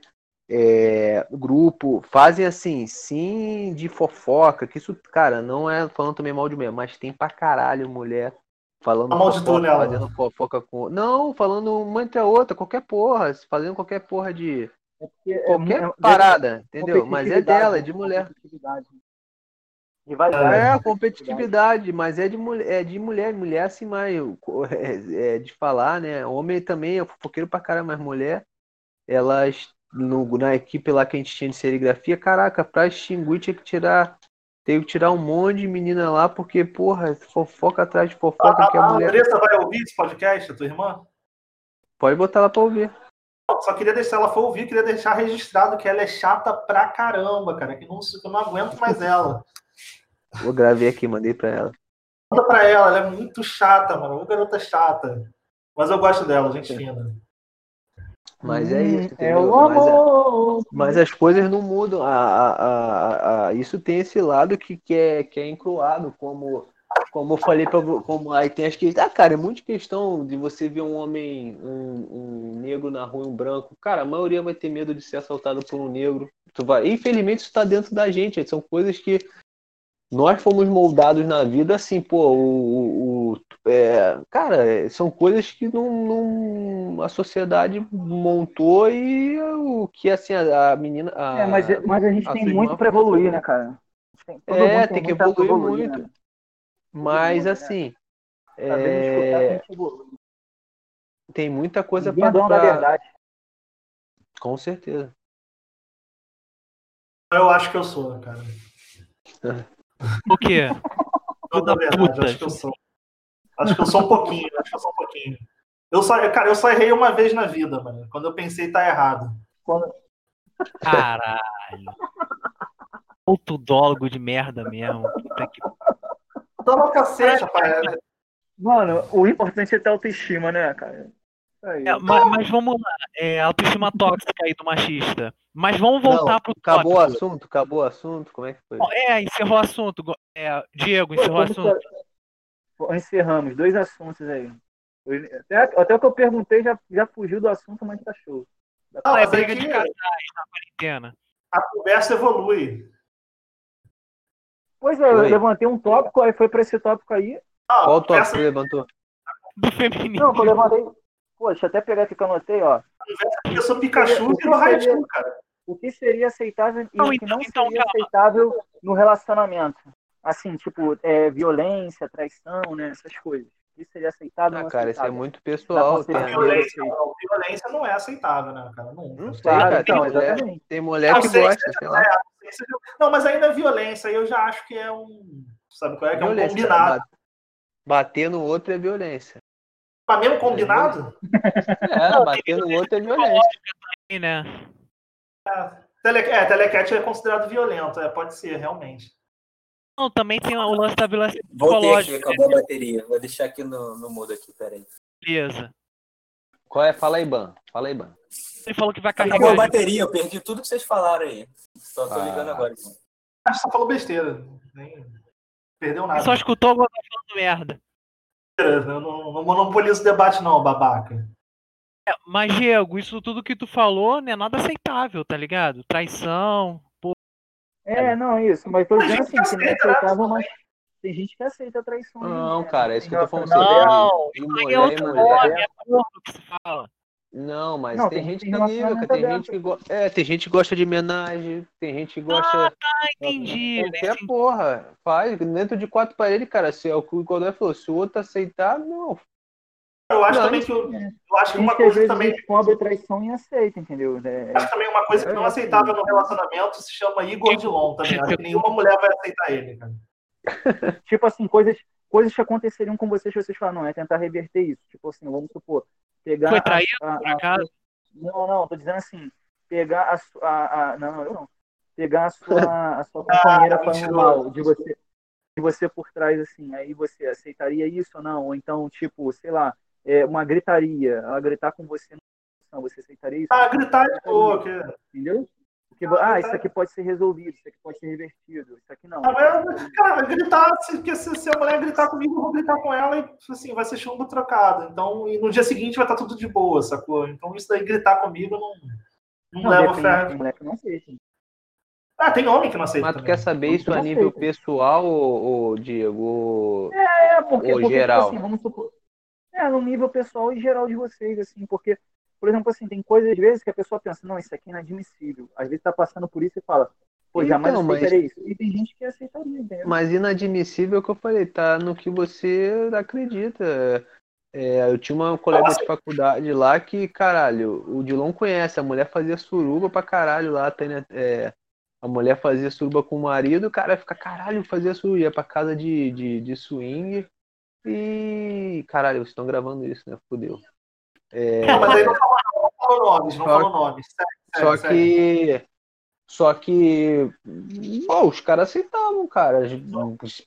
é, grupo, fazem assim, sim, de fofoca, que isso, cara, não é falando também mal de mulher, mas tem pra caralho mulher falando mal de fofoca, fazendo fofoca com. Não, falando uma entre a outra, qualquer porra, fazendo qualquer porra de. É, é qualquer é, parada, entendeu? Mas é dela, é de mulher. É, competitividade, mas é de mulher, é de mulher, mulher assim mais é, é de falar, né? Homem também é fofoqueiro pra caramba, mas mulher, elas no, na equipe lá que a gente tinha de serigrafia, caraca, pra extinguir tinha que tirar tem que tirar um monte de menina lá, porque, porra, fofoca atrás de fofoca a, que a, a mulher. A Andressa vai ouvir esse podcast, a tua irmã? Pode botar ela pra ouvir. Só queria deixar ela for ouvir, queria deixar registrado que ela é chata pra caramba, cara. Que não, que eu não aguento mais ela. Vou gravei aqui, mandei pra ela. Manda pra ela, ela é muito chata, mano. Uma garota chata. Mas eu gosto dela, gente fina. Mas é isso. É o amor. Mas, mas, as coisas não mudam. A, a, a, a, isso tem esse lado que, que, é, que é encruado, como, como eu falei para como aí tem as que. Ah, cara, é muito questão de você ver um homem, um, um negro na rua, um branco. Cara, a maioria vai ter medo de ser assaltado por um negro. Tu vai, infelizmente, isso está dentro da gente. São coisas que nós fomos moldados na vida assim, pô, o, o é, cara, são coisas que não, não, a sociedade montou e o que assim a, a menina. A, é, mas, mas a gente a tem muito para evoluir, né, cara? Tem, é, tem, tem que evoluir, evoluir muito. Né? Mas assim, né? é... tem muita coisa para. Pra... verdade. Com certeza. Eu acho que eu sou, cara. O quê? Toda verdade, puta. acho que eu sou. Acho que eu sou um pouquinho, acho que eu sou um pouquinho. Eu só, cara, eu só errei uma vez na vida, mano. Quando eu pensei tá errado. Quando... Caralho. Autodólogo de merda mesmo. Puta que... Toma cacete, rapaz. Mano, o importante é ter autoestima, né, cara? É, mas, mas, vamos lá, é, autoestima tóxica aí do machista. Mas vamos voltar Não, pro Acabou tóxico. o assunto, acabou o assunto, como é que foi? É, encerrou o assunto. É, Diego, encerrou o assunto. Encerramos, dois assuntos aí. Até, até o que eu perguntei já, já fugiu do assunto, mas tá show. Não, é briga de casais na quarentena. A conversa evolui. Pois é, eu levantei um tópico, aí foi para esse tópico aí. Ah, Qual tópico você levantou? Do feminino. Não, eu levantei. Pô, deixa eu até pegar aqui que eu anotei, ó. Eu sou Pikachu e Raichu, cara. O que seria aceitável e o que não então, seria calma. aceitável no relacionamento? Assim, tipo, é, violência, traição, né? Essas coisas. Isso seria aceitável? Ah, cara, isso é muito pessoal. Tem violência, não, violência não é aceitável, né, cara? Não, não sei, cara. Tem, mulher, tem mulher que gosta, sei lá. É, não, mas ainda é violência, eu já acho que é um. Sabe qual é? Que é um combinado. Bater no outro é violência. Mas mesmo combinado? É, bater no outro é violência. né? É, tele, é, telecat é considerado violento, é, pode ser, realmente. Não, também tem o lance da violência psicológica. Aqui, acabou a bateria. Vou deixar aqui no, no mudo aqui, peraí. Beleza. Qual é? Fala aí, Ban. Fala aí, Ban. Ele falou que vai carregar. Acabou a bateria, eu perdi tudo que vocês falaram aí. Só tô ligando ah. agora. Acho que só falou besteira. Nem... Perdeu nada. só escutou agora falando merda. Eu não, não monopolizo o debate, não, babaca. É, mas, Diego, isso tudo que tu falou não é nada aceitável, tá ligado? Traição. Pô... É, não, é isso. Mas tô dizendo assim, que não aceitava, mas tem gente que aceita a traição. Não, cara, é isso que eu tô falando. Não, de mulher, é outro mulher. é que se fala. Não, mas não, tem, tem, gente que nível, tem gente que gosta. É, tem gente que gosta de homenagem, tem gente que gosta. Ah, tá, entendi. Qualquer porra. Faz. Dentro de quatro paredes, cara, se é o que o Godoy falou, se o outro aceitar, não. Eu acho não, também que eu, eu acho que uma coisa que também. Cobre traição e aceita, entendeu? É... Acho também uma coisa que não é aceitável no relacionamento se chama Igor Dilon também. Acho que nenhuma mulher vai aceitar ele, cara. tipo assim, coisas, coisas que aconteceriam com vocês se vocês falam, não, é tentar reverter isso. Tipo assim, vamos supor, pegar. Foi traído, a, a, a, Não, não, tô dizendo assim, pegar a, a, a não, eu não. Pegar a sua, a sua companheira ah, falando mal de você, de você por trás, assim, aí você aceitaria isso ou não? Ou então, tipo, sei lá, é, uma gritaria, ela gritar com você, não, você aceitaria isso? Ah, gritar é boa, entendeu? Porque, ah, isso aqui pode ser resolvido, isso aqui pode ser revertido, isso aqui não. Ah, mas, cara, gritar, se, se, se, a mulher gritar comigo, eu vou gritar com ela e assim, vai ser chumbo trocado. Então, e no dia seguinte vai estar tudo de boa, sacou? Então isso daí gritar comigo não, não, não leva fé. Tem mulher que não aceita. Ah, tem homem que não aceita. Mas tu quer saber isso a nível aceita. pessoal, ou, Diego? É, é porque, ou porque, tipo geral? Tipo assim, vamos supor. É, no nível pessoal e geral de vocês, assim, porque por exemplo, assim, tem coisas às vezes que a pessoa pensa, não, isso aqui é inadmissível. Às vezes tá passando por isso e fala, pô, jamais então, aceitarei mas... isso. E tem gente que aceitaria, entendeu? Mas inadmissível é o que eu falei, tá no que você acredita. É, eu tinha uma colega Nossa. de faculdade lá que, caralho, o Dilon conhece, a mulher fazia suruba pra caralho lá, tem, né, é, a mulher fazia suruba com o marido, o cara fica, caralho, fazia suruba, ia pra casa de, de, de swing e, caralho, vocês estão gravando isso, né, fudeu. É... Mas aí não falou nomes, não falou nomes. só que. Só que. Pô, os caras aceitavam, cara.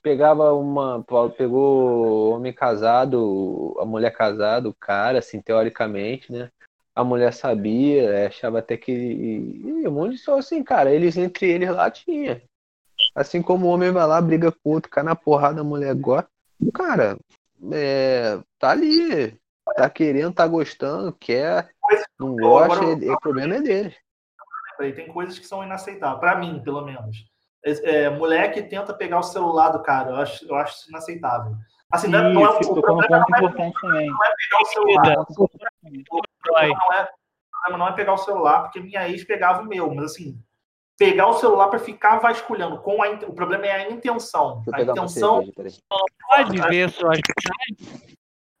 Pegava uma. Pegou homem casado, a mulher casada, o cara, assim, teoricamente, né? A mulher sabia, é, achava até que. E um monte de só assim, cara. Eles entre eles lá tinha. Assim como o homem vai lá, briga com o outro, cai na porrada, a mulher gosta. Cara, é, tá ali tá querendo, tá gostando, quer, não gosta, o problema é dele. Tem coisas que são inaceitáveis, para mim, pelo menos. É, é, mulher que tenta pegar o celular do cara, eu acho, eu acho inaceitável. Assim, não é, não é, o, problema não é, não é pegar o celular. O problema não é, o problema não é pegar o celular, porque minha ex pegava o meu, mas assim, pegar o celular para ficar vasculhando. Com a, o problema é a intenção. A intenção. Pode ver suas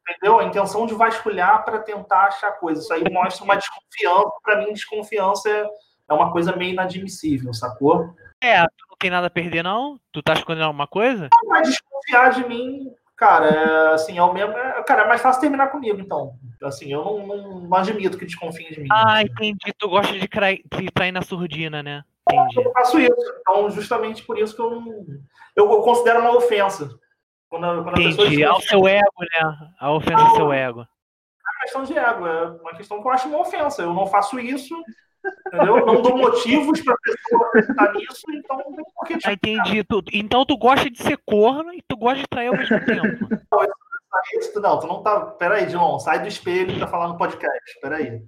Entendeu? A intenção de vasculhar para tentar achar coisas. Isso aí mostra uma desconfiança. Para mim, desconfiança é, é uma coisa meio inadmissível, sacou? É, tu não tem nada a perder, não? Tu tá escondendo alguma coisa? Não, mas desconfiar de mim, cara, é, assim, é o mesmo. É, cara, é mais fácil terminar comigo, então. Assim, eu não, não, não admito que desconfiem de mim. Ah, entendi. Tu gosta de, crai, de trair na surdina, né? Entendi. Eu faço isso. Então, justamente por isso que eu não. Eu, eu considero uma ofensa. Quando, quando Entendi. Ao seu ego, né? A ofensa ao seu ego. É uma questão de ego, é uma questão que eu acho uma ofensa. Eu não faço isso, entendeu? Não dou motivos para a pessoa acreditar nisso, então não tem por que. Ah, entendi. Tu, então tu gosta de ser corno e tu gosta de trair ao mesmo tempo. Não, não, tu não tá. Peraí, Dilon, sai do espelho pra falar no podcast. Peraí.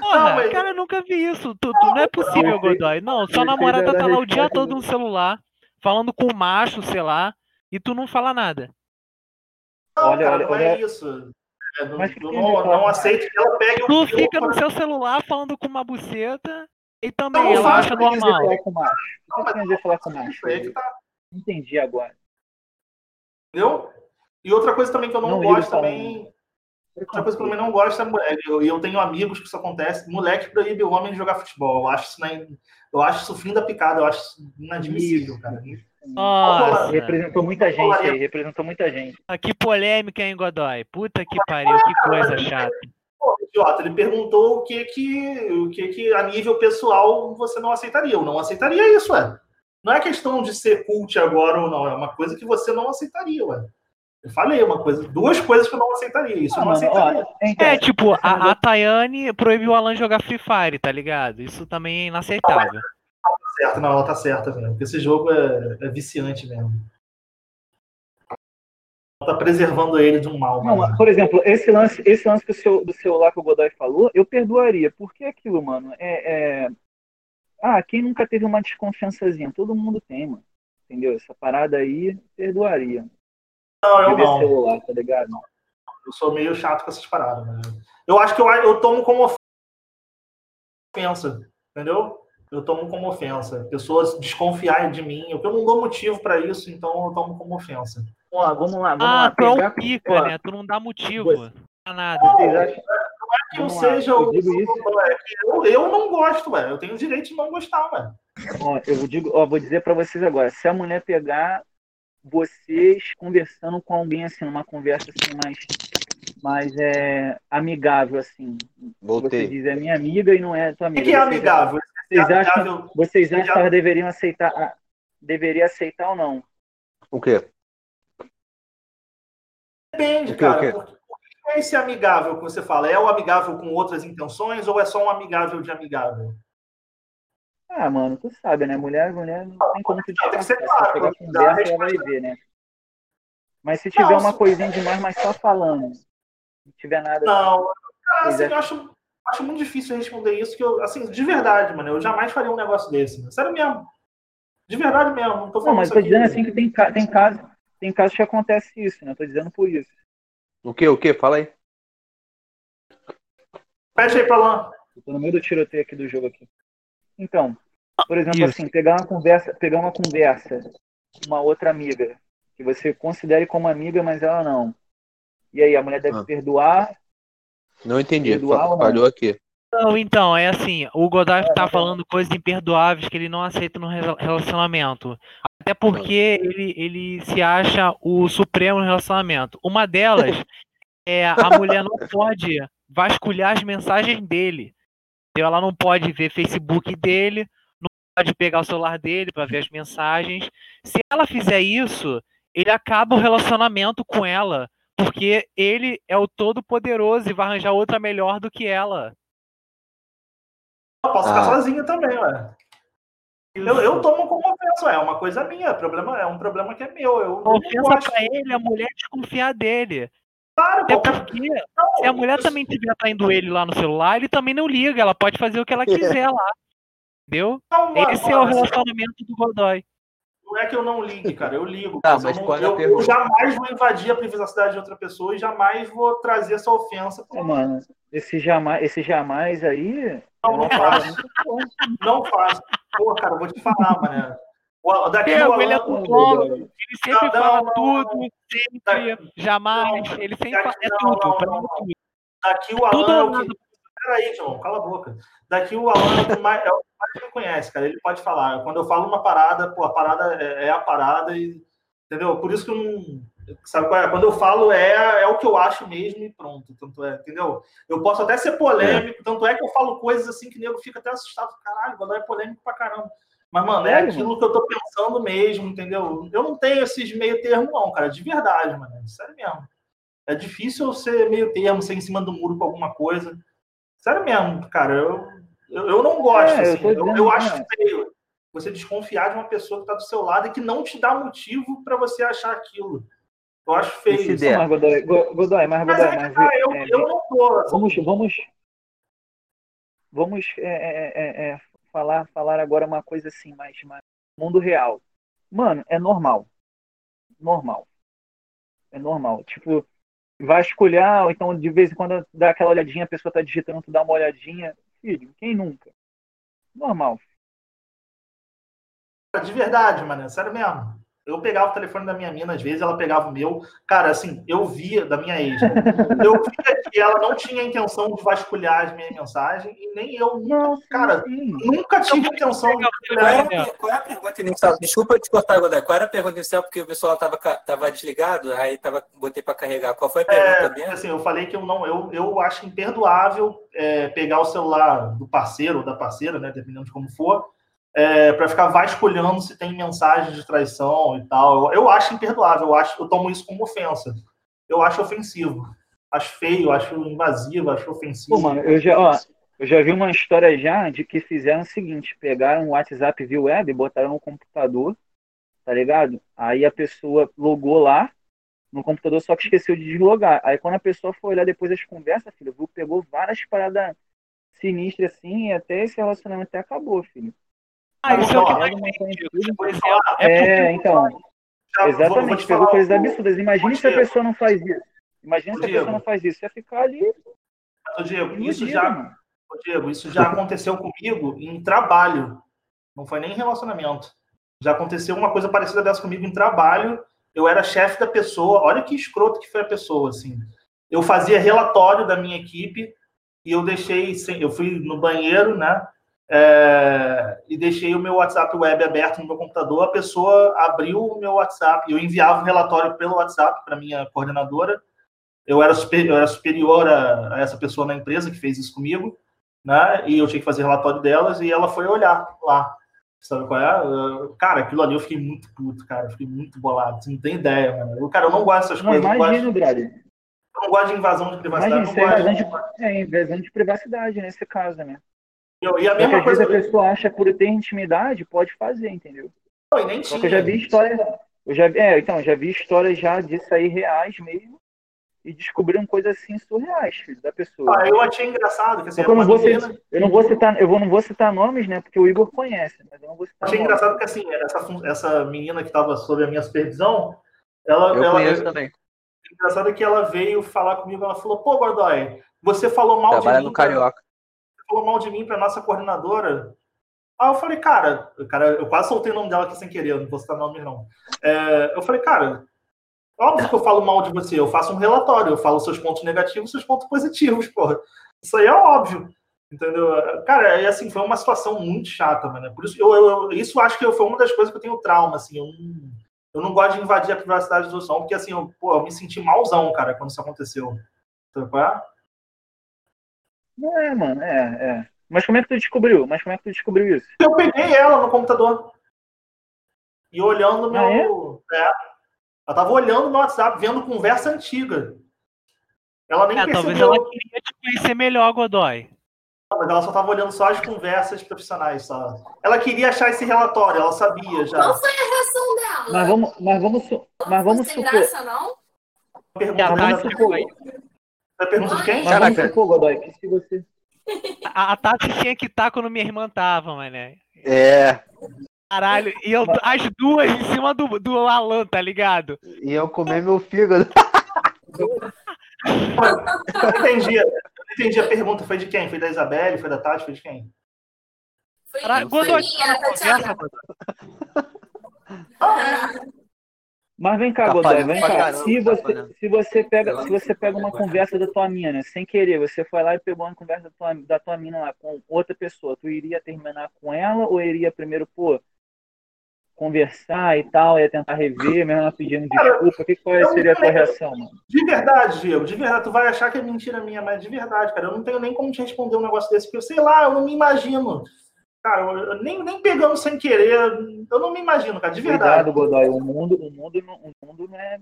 Porra, não, mas... cara, eu nunca vi isso. Tu, tu não, não é possível, Godoy. Não, sua namorada tá lá o dia todo no celular falando com o macho, sei lá, e tu não fala nada. Não, olha, cara, olha, não é isso. É, não, Mas não, não, que ela pegue o Tu fica no seu celular falando com uma buceta e também não, ela acha normal. Falar com macho. Não, mas falar com macho. Tá... Entendi agora. Entendeu? E outra coisa também que eu não, não gosto também. Outra coisa que eu não gosto é mulher. E eu, eu, tenho amigos que isso acontece. Moleque proíbe o homem de jogar futebol. Eu acho isso, né, eu acho isso fim da picada. Eu acho isso inadmissível, cara. Nossa. Representou muita gente aí, representou muita gente. Ah, que polêmica, hein, Godoy? Puta que pariu, que coisa chata. Pô, idiota, ele perguntou o que que, o que que a nível pessoal você não aceitaria. Eu não aceitaria isso, ué. Não é questão de ser cult agora ou não, é uma coisa que você não aceitaria, ué. Eu falei uma coisa, duas coisas que eu não aceitaria. Isso não, eu não aceitaria. é, tipo, a, a Tayane proibiu o Alan jogar Free Fire, tá ligado? Isso também é inaceitável. Não, tá certo, não, ela tá certa mesmo. Porque esse jogo é, é viciante mesmo. Ela tá preservando ele de um mal. Não, por exemplo, esse lance, esse lance do seu, do seu lá que o Godoy falou, eu perdoaria. Porque aquilo, mano, é, é Ah, quem nunca teve uma desconfiançazinha? Todo mundo tem, mano. Entendeu? Essa parada aí, perdoaria. Não, eu não. Celular, tá ligado? Eu sou meio chato com essas paradas, né? Eu acho que eu, eu tomo como ofensa, entendeu? Eu tomo como ofensa. Pessoas desconfiarem de mim, eu não dou motivo para isso, então eu tomo como ofensa. Ó, vamos lá, vamos ah, lá. tu é um pica, né? Tu não dá motivo. Não nada. Acham, não é que eu seja o. É eu, eu não gosto, ué. Eu tenho o direito de não gostar, ué. Ó, eu digo, ó, vou dizer para vocês agora. Se a mulher pegar vocês conversando com alguém assim, numa conversa assim mais, mais é, amigável, assim. Voltei. Você diz é minha amiga e não é tua amiga. O que, é amigável? Vocês acham, vocês acham que ela deveriam aceitar, deveria aceitar ou não? O quê? Depende, cara. O que é esse amigável que você fala? É o amigável com outras intenções ou é só um amigável de amigável? Ah, mano, tu sabe, né? Mulher, mulher não tem como tu disfarçar. Tem que ser claro. Pegar conversa, ela vai ver, né? Mas se tiver uma coisinha demais, mas só falando, não tiver nada... Não, cara, assim, eu acho, acho muito difícil responder isso, que eu, assim, de verdade, mano, eu jamais faria um negócio desse. Mano. Sério mesmo. De verdade mesmo, não tô falando Não, mas tô dizendo assim que tem, tem casos tem casos que acontece isso, né? Eu tô dizendo por isso. O que, o que? Fala aí. Fecha aí pra lá. Eu tô no meio do tiroteio aqui do jogo aqui. Então, por exemplo, isso. assim, pegar uma conversa, pegar uma conversa com uma outra amiga, que você considere como amiga, mas ela não. E aí, a mulher deve ah. perdoar? Não entendi. Perdoar Falhou aqui. Não, então, é assim, o Goddard é, tá é. falando coisas imperdoáveis que ele não aceita no relacionamento. Até porque ele, ele se acha o supremo no relacionamento. Uma delas é a mulher não pode vasculhar as mensagens dele. Ela não pode ver Facebook dele, não pode pegar o celular dele para ver as mensagens. Se ela fizer isso, ele acaba o relacionamento com ela, porque ele é o todo poderoso e vai arranjar outra melhor do que ela. Eu posso ficar ah. sozinho também, ué. Eu, eu tomo como ofensa, é uma coisa minha, problema, é um problema que é meu. Eu ofensa pra ele, a mulher desconfiar dele. Claro, qualquer... porque não, se a mulher eu... também estiver traindo ele lá no celular, ele também não liga, ela pode fazer o que ela quiser lá. Entendeu? Não, mano, Esse é o relacionamento do Godoy. Não é que eu não ligue, cara, eu ligo. Tá, mas eu, não, eu, eu, jamais vou invadir a privacidade de outra pessoa e jamais vou trazer essa ofensa. Pra... Mano, esse jamais, esse jamais aí. Não, não faço. não faço. Pô, cara, vou te falar, mano. O, daqui é, o ele é tudo, ele sempre não, fala não, tudo, não, sempre, daqui, jamais, ele sempre fala, é tudo, tudo. Daqui o Alan tudo é o que... Peraí, João, cala a boca. Daqui o Alan é o que mais, é o que mais me conhece, cara, ele pode falar. Quando eu falo uma parada, pô, a parada é, é a parada e... Entendeu? Por isso que eu não Sabe qual é? Quando eu falo é, é o que eu acho mesmo e pronto. Tanto é, entendeu? Eu posso até ser polêmico, é. tanto é que eu falo coisas assim que o nego fica até assustado. Caralho, o é polêmico pra caramba. Mas, mano, é, é aquilo mano. que eu tô pensando mesmo, entendeu? Eu não tenho esses meio termo, não, cara, de verdade, mano. Sério mesmo. É difícil ser meio termo, ser em cima do muro com alguma coisa. Sério mesmo, cara. Eu, eu, eu não gosto, é, assim. Eu, eu, eu acho feio você desconfiar de uma pessoa que tá do seu lado e que não te dá motivo para você achar aquilo. Eu acho feio isso. Mas, Godoy, Godoy, mas, Godoy, mas, é, mas eu, é, eu não tô. Assim. Vamos, vamos, vamos é, é, é, falar, falar agora uma coisa assim, mais, mais mundo real. Mano, é normal. Normal. É normal. Tipo, vasculhar, ou então de vez em quando dá aquela olhadinha, a pessoa tá digitando, tu dá uma olhadinha. Filho, quem nunca? Normal. De verdade, mano, sério mesmo. Eu pegava o telefone da minha mina, às vezes ela pegava o meu. Cara, assim, eu via da minha ex. Né? Eu via que ela não tinha intenção de vasculhar as minhas mensagens e nem eu. Não, cara, sim. nunca tive intenção de. Qual era a pergunta inicial? Desculpa te cortar, Godé. Qual era a pergunta inicial? Porque o pessoal estava tava desligado, aí tava, botei para carregar. Qual foi a pergunta é, mesmo? Assim, eu falei que eu não, eu, eu acho imperdoável é, pegar o celular do parceiro ou da parceira, né? Dependendo de como for é, para ficar vasculhando se tem mensagem de traição e tal. Eu, eu, acho imperdoável, eu, acho, eu tomo isso como ofensa. Eu acho ofensivo. Acho feio, acho invasivo, acho ofensivo. Pô, mano, eu já, ó, eu já vi uma história já de que fizeram o seguinte: pegaram o WhatsApp via web, botaram no computador, tá ligado? Aí a pessoa logou lá no computador, só que esqueceu de deslogar. Aí quando a pessoa foi olhar depois das conversas, filho, pegou várias paradas sinistras assim, e até esse relacionamento até acabou, filho. Ah, isso é o que mais É, então. Exatamente, pegou coisas absurdas. Imagina se a pessoa não faz isso. Imagina se a pessoa não faz isso. Ia ficar ali. Ô, Diego, isso já, ô, Diego, isso já aconteceu comigo em trabalho. Não foi nem em relacionamento. Já aconteceu uma coisa parecida dessa comigo em trabalho. Eu era chefe da pessoa. Olha que escroto que foi a pessoa, assim. Eu fazia relatório da minha equipe e eu deixei, eu fui no banheiro, né? É, e deixei o meu WhatsApp web aberto no meu computador. A pessoa abriu o meu WhatsApp, eu enviava um relatório pelo WhatsApp para minha coordenadora. Eu era, super, eu era superior a, a, essa pessoa na empresa que fez isso comigo, né? E eu tinha que fazer relatório delas e ela foi olhar lá. Sabe qual é? Cara, aquilo ali eu fiquei muito puto, cara. Eu fiquei muito bolado. Você não tem ideia, mano. Eu, cara, eu não gosto dessas não, coisas. Imagino, Brad. Eu não gosto de invasão de privacidade. Imagina, é invasão de, é, invasão de privacidade nesse caso, né? E a mesma coisa. Às vezes a pessoa acha que por ter intimidade pode fazer, entendeu? Não, e nem tinha. eu já vi histórias. Eu já, é, então, já vi histórias já disso aí reais mesmo. E descobriram coisas assim surreais, filho, da pessoa. Ah, eu achei engraçado que assim, eu, não vou citar, eu não vou citar, eu vou, não vou citar nomes, né? Porque o Igor conhece, mas eu não vou citar. Achei nomes. engraçado que assim, essa, essa menina que estava sob a minha supervisão, ela. Eu ela, conheço também. Engraçado que ela veio falar comigo, ela falou, pô, Godoy, você falou mal Trabalha de mim. no Carioca falou mal de mim para nossa coordenadora. Aí eu falei, cara, cara, eu quase soltei o nome dela aqui sem querer, não vou citar nome não. É, eu falei, cara, óbvio que eu falo mal de você, eu faço um relatório, eu falo seus pontos negativos, seus pontos positivos, porra. Isso aí é óbvio, entendeu? Cara, e assim, foi uma situação muito chata, mano. Por isso, eu, eu, isso acho que foi uma das coisas que eu tenho trauma, assim, eu eu não gosto de invadir a privacidade do som, porque assim, eu, pô, eu me senti malzão, cara, quando isso aconteceu. Então, é, mano, é, é. Mas como é que tu descobriu? Mas como é que tu descobriu isso? Eu peguei ela no computador. E olhando meu. Ah, é? é? Ela tava olhando no WhatsApp, vendo conversa antiga. Ela nem é, percebeu. Talvez ela queria te conhecer melhor, Godoy. Não, mas ela só tava olhando só as conversas profissionais. Só. Ela queria achar esse relatório, ela sabia já. Qual foi a reação dela? Mas vamos, mas vamos, mas vamos supor. Graça, não? Pergunta, mas supor. Você pergunta de quem? Mas vamos supor, Godoy, que se você... A, a Tati tinha que estar quando minha irmã tava, mané. É. Caralho, e eu, as duas em cima do, do Alan, tá ligado? E eu comer meu fígado. eu entendi. Eu entendi a pergunta. Foi de quem? Foi da Isabelle? Foi da Tati? Foi de quem? Foi, Caralho, foi minha, Tatiana. Mas vem cá, Godoy, vem cá. Se você, se, você pega, se você pega uma conversa da tua mina, sem querer, você foi lá e pegou uma conversa da tua, da tua mina lá com outra pessoa, tu iria terminar com ela ou iria primeiro, pô, conversar e tal, ia tentar rever, mesmo ela pedindo desculpa? Que, qual seria a tua reação, mano? De verdade, Diego, de verdade, tu vai achar que é mentira minha, mas de verdade, cara, eu não tenho nem como te responder um negócio desse, porque eu sei lá, eu não me imagino. Cara, eu, nem, nem pegando sem querer, eu não me imagino, cara, de verdade. Cuidado, Godoy, o mundo, o mundo, o mundo não é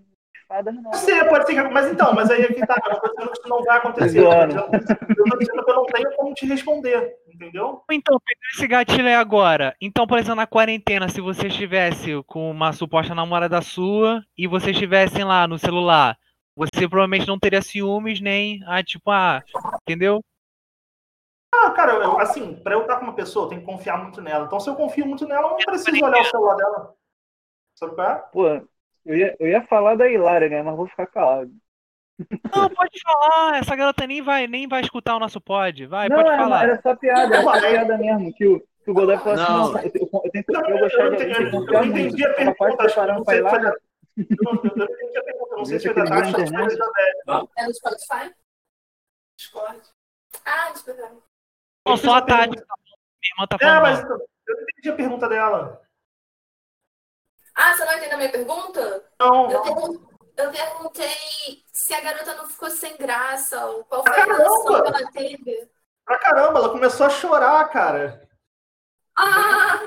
fada, não. Pode ser, pode ser, mas então, mas aí é que tá, eu tô dizendo que isso não vai acontecer. Eu tô, dizendo, que eu não tenho como te responder, entendeu? Então, pegando esse gatilho aí agora. Então, por exemplo, na quarentena, se você estivesse com uma suposta namorada sua e vocês estivessem lá no celular, você provavelmente não teria ciúmes nem, ah, tipo, ah, entendeu? Ah, cara, eu, assim, pra eu estar com uma pessoa, eu tenho que confiar muito nela. Então, se eu confio muito nela, eu não preciso olhar o celular dela. Sabe qual é? Pô, eu ia, eu ia falar da Hilária, né? Mas vou ficar calado. Não, pode falar. Essa garota nem vai, nem vai escutar o nosso pod. Vai, não, pode era, falar. Era só piada, era só piada mesmo. Que o, que o Godoy falou assim: não, eu, eu, eu, tenho, eu gostar de alguém, eu, eu entendi a pergunta. Quase preparando pra Hilária. Eu entendi a pergunta, não sei se foi da Tati ou se foi da. É Spotify? Discord. Ah, Discord. Não, só a Tati. Minha irmã tá falando. É, mas eu não entendi a pergunta dela. Ah, você não entendeu a minha pergunta? Não. Eu, eu perguntei se a garota não ficou sem graça, ou qual foi a relação que ela teve. Pra caramba, ela começou a chorar, cara. Ah!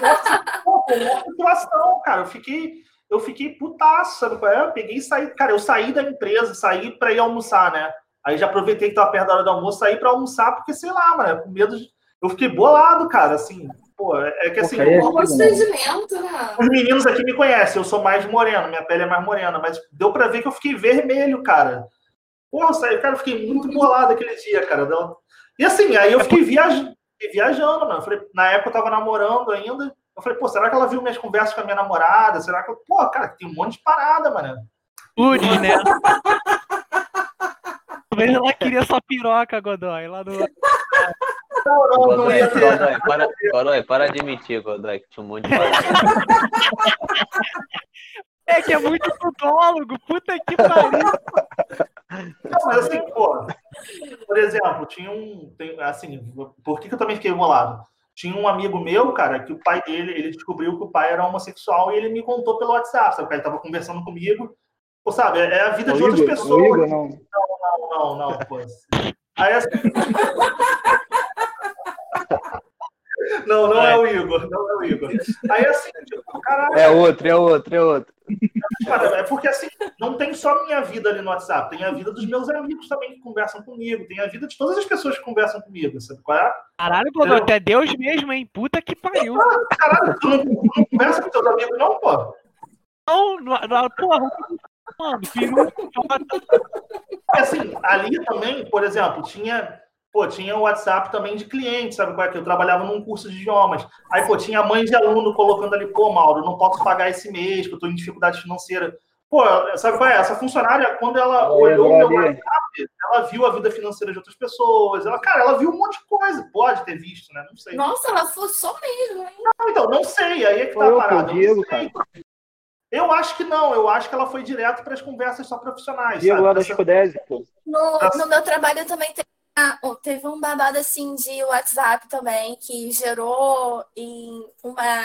Nossa, situação, cara. Eu fiquei, eu fiquei putaço, sabe qual é? Eu peguei e saí. Cara, eu saí da empresa, saí pra ir almoçar, né? Aí já aproveitei que tava perto da hora do almoço, saí pra almoçar, porque sei lá, mano, com medo de... Eu fiquei bolado, cara, assim. Pô, é que assim. É constrangimento, né? Os meninos aqui me conhecem, eu sou mais moreno, minha pele é mais morena, mas deu pra ver que eu fiquei vermelho, cara. Porra, saí, cara, eu fiquei muito bolado aquele dia, cara. E assim, aí eu fiquei viajando. viajando, mano. Eu falei, na época eu tava namorando ainda. Eu falei, pô, será que ela viu minhas conversas com a minha namorada? Será que eu. Pô, cara, tem um monte de parada, mano. Tudo, né? Talvez ela queria só piroca, Godoy, lá no. Godoy. Godoy, para, Godoy, para de mentir, Godoy, que tinha um monte de É que é muito podólogo, puta que pariu. Não, mas assim, pô, por exemplo, tinha um. Tem, assim, por que, que eu também fiquei bolado? Tinha um amigo meu, cara, que o pai dele, ele descobriu que o pai era homossexual e ele me contou pelo WhatsApp, sabe? Ele tava conversando comigo. Pô, sabe, é, é a vida o de Igor, outras pessoas. Igor, não. não, não, não, não, pô. Aí assim. Não, não é. é o Igor, não é o Igor. Aí assim, tipo, caralho. É outro, é outro, é outro. Cara, é porque assim, não tem só minha vida ali no WhatsApp, tem a vida dos meus amigos também que conversam comigo, tem a vida de todas as pessoas que conversam comigo, sabe qual é? Caralho, pô, até Deus mesmo, hein? Puta que pariu. Ah, caralho, tu não, tu não conversa com teus amigos, não, pô? Não, não, não porra, mano, peru. Assim, ali também, por exemplo, tinha Pô, tinha o WhatsApp também de cliente, sabe qual é que? Eu trabalhava num curso de idiomas. Aí, pô, tinha mãe de aluno colocando ali, pô, Mauro, não posso pagar esse mês, que eu tô em dificuldade financeira. Pô, sabe qual é? Essa funcionária, quando ela olhou o meu WhatsApp, ela viu a vida financeira de outras pessoas. Ela, cara, ela viu um monte de coisa. Pode ter visto, né? Não sei. Nossa, ela forçou mesmo, hein? Não, então, não sei. Aí é que tá a parada. Diego, cara. Eu acho que não, eu acho que ela foi direto para as conversas só profissionais. Diego lá da pô. No, no meu trabalho também tem ah, teve um babado assim de WhatsApp também que gerou em uma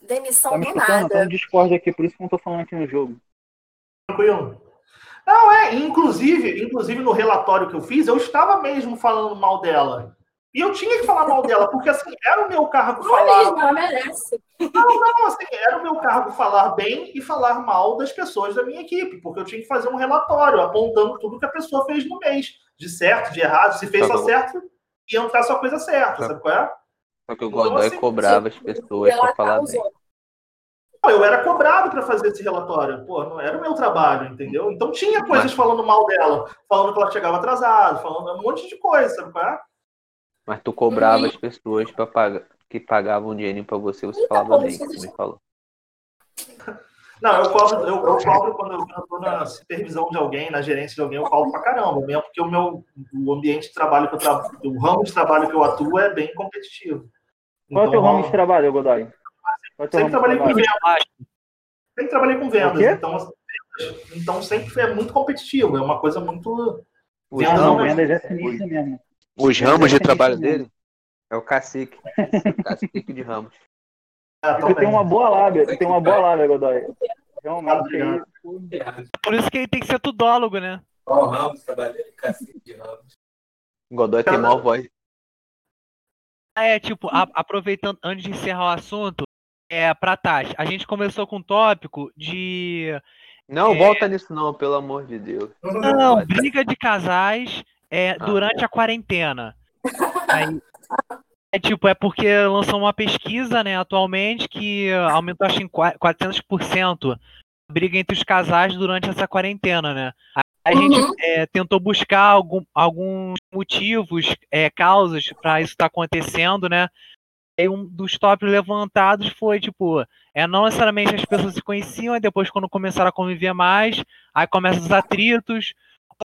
demissão tá do nada. Tá um Discord aqui, por isso que não tô falando aqui no jogo. Tranquilo. Não, é, inclusive, inclusive no relatório que eu fiz, eu estava mesmo falando mal dela. E eu tinha que falar mal dela, porque assim, era o meu cargo falar. Ela merece. Não, não, assim, era o meu cargo falar bem e falar mal das pessoas da minha equipe, porque eu tinha que fazer um relatório apontando tudo que a pessoa fez no mês de certo, de errado, se fez tá só certo, ia entrar só coisa certa, tá. sabe qual é? Só que o então, Godoy assim, cobrava as pessoas para falar bem. Eu era cobrado para fazer esse relatório. Pô, não era o meu trabalho, entendeu? Então tinha coisas Mas... falando mal dela, falando que ela chegava atrasada, falando um monte de coisa, sabe qual é? Mas tu cobrava as pessoas para pagar, que pagavam dinheiro para você, você então, falava bem, você me falou. Não, eu cobro, eu, eu cobro quando eu estou na supervisão de alguém, na gerência de alguém, eu cobro pra caramba, mesmo porque o meu o ambiente de trabalho que eu trabalho, o ramo de trabalho que eu atuo é bem competitivo. Qual é o teu então, ramo de trabalho, Godoy? É sempre trabalhei com vendas. Sempre trabalhei com vendas, então, então sempre é muito competitivo, é uma coisa muito. Os não, vendas é sinistro mesmo. Os ramos de trabalho dele é o cacique. o cacique de ramos. Ah, você tem uma boa lábia, você tem uma boa lábia, Godoy. Realmente. Por isso que ele tem que ser tudólogo, né? Ó, oh, Ramos, trabalhei cacete de Ramos. Godoy tem maior voz. Ah, é, tipo, a, aproveitando, antes de encerrar o assunto, é, pra Tati, a gente começou com um tópico de. Não, é... volta nisso não, pelo amor de Deus. Não, briga de casais é, ah, durante é. a quarentena. Aí, é tipo, é porque lançou uma pesquisa, né, atualmente, que aumentou acho em 400% a briga entre os casais durante essa quarentena, né? A uhum. gente é, tentou buscar algum, alguns motivos, é, causas para isso estar tá acontecendo, né? E um dos tópicos levantados foi, tipo, é, não necessariamente as pessoas se conheciam, e depois quando começaram a conviver mais, aí começam os atritos,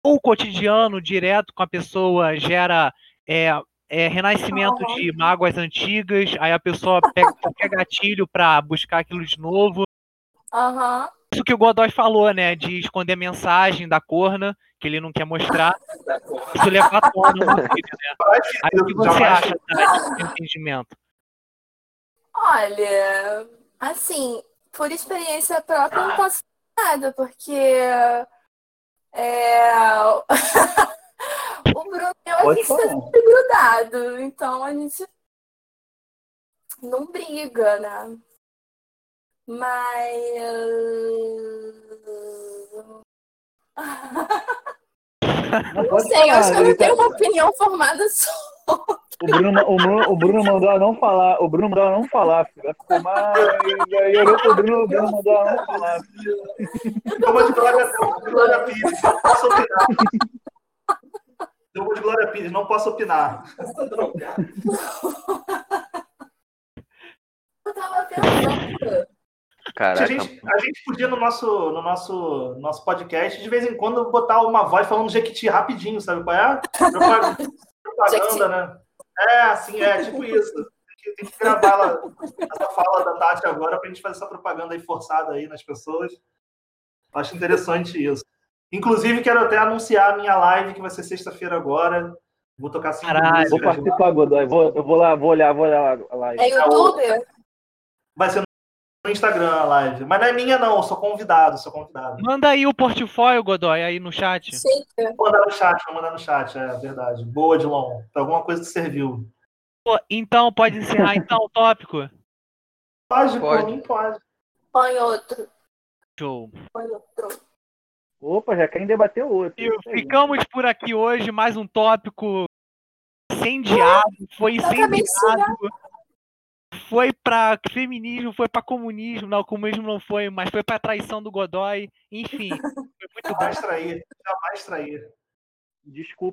ou o cotidiano direto com a pessoa gera é, é, renascimento de mágoas antigas, aí a pessoa pega qualquer gatilho para buscar aquilo de novo. Uhum. Isso que o Godoy falou, né? De esconder mensagem da corna, que ele não quer mostrar. Isso leva à tona no vídeo, né? Aí o que você acha desse entendimento? Olha, assim, por experiência própria, eu não posso falar nada, porque. É... O Bruno e eu, a gente tá sempre grudado. Então a gente não briga, né? Mas. Não, não sei, eu acho que eu não tenho uma opinião formada só. O Bruno, o, Bruno, o Bruno mandou ela não falar. O Bruno mandou ela não falar, filho. Vai ficou mais. E aí olhou pro Bruno, o Bruno mandou ela não falar. Toma de glória, glória, Deu uma de Glória Pires, não posso opinar. Eu tava pensando. Caraca. A gente, a gente podia no nosso, no nosso, nosso podcast, de vez em quando, botar uma voz falando Jequiti rapidinho, sabe qual é? Propaganda, né? É, assim, é, tipo isso. Tem que, tem que gravar ela, essa fala da Tati agora pra gente fazer essa propaganda aí forçada aí nas pessoas. Acho interessante isso. Inclusive, quero até anunciar a minha live, que vai ser sexta-feira agora. Vou tocar cinco Caralho, Vou participar, Godoy. Vou, eu vou lá, vou olhar, vou olhar a live. É youtuber? Vai ser no Instagram a live. Mas não é minha, não. Eu sou convidado, sou convidado. Manda aí o portfólio, Godoy, aí no chat. Sim. Vou mandar no chat, vou mandar no chat, é verdade. Boa, Dilon. Alguma coisa que serviu. Pô, então, pode encerrar então o tópico? Pode, pode. mim pode. Põe outro. Show. Põe outro. Opa, já querem debater outro. E ficamos por aqui hoje, mais um tópico incendiado, foi incendiado. Foi para feminismo, foi para comunismo, não, comunismo não foi, mas foi para traição do Godoy, enfim. Foi muito jamais trair, jamais trair. Desculpa.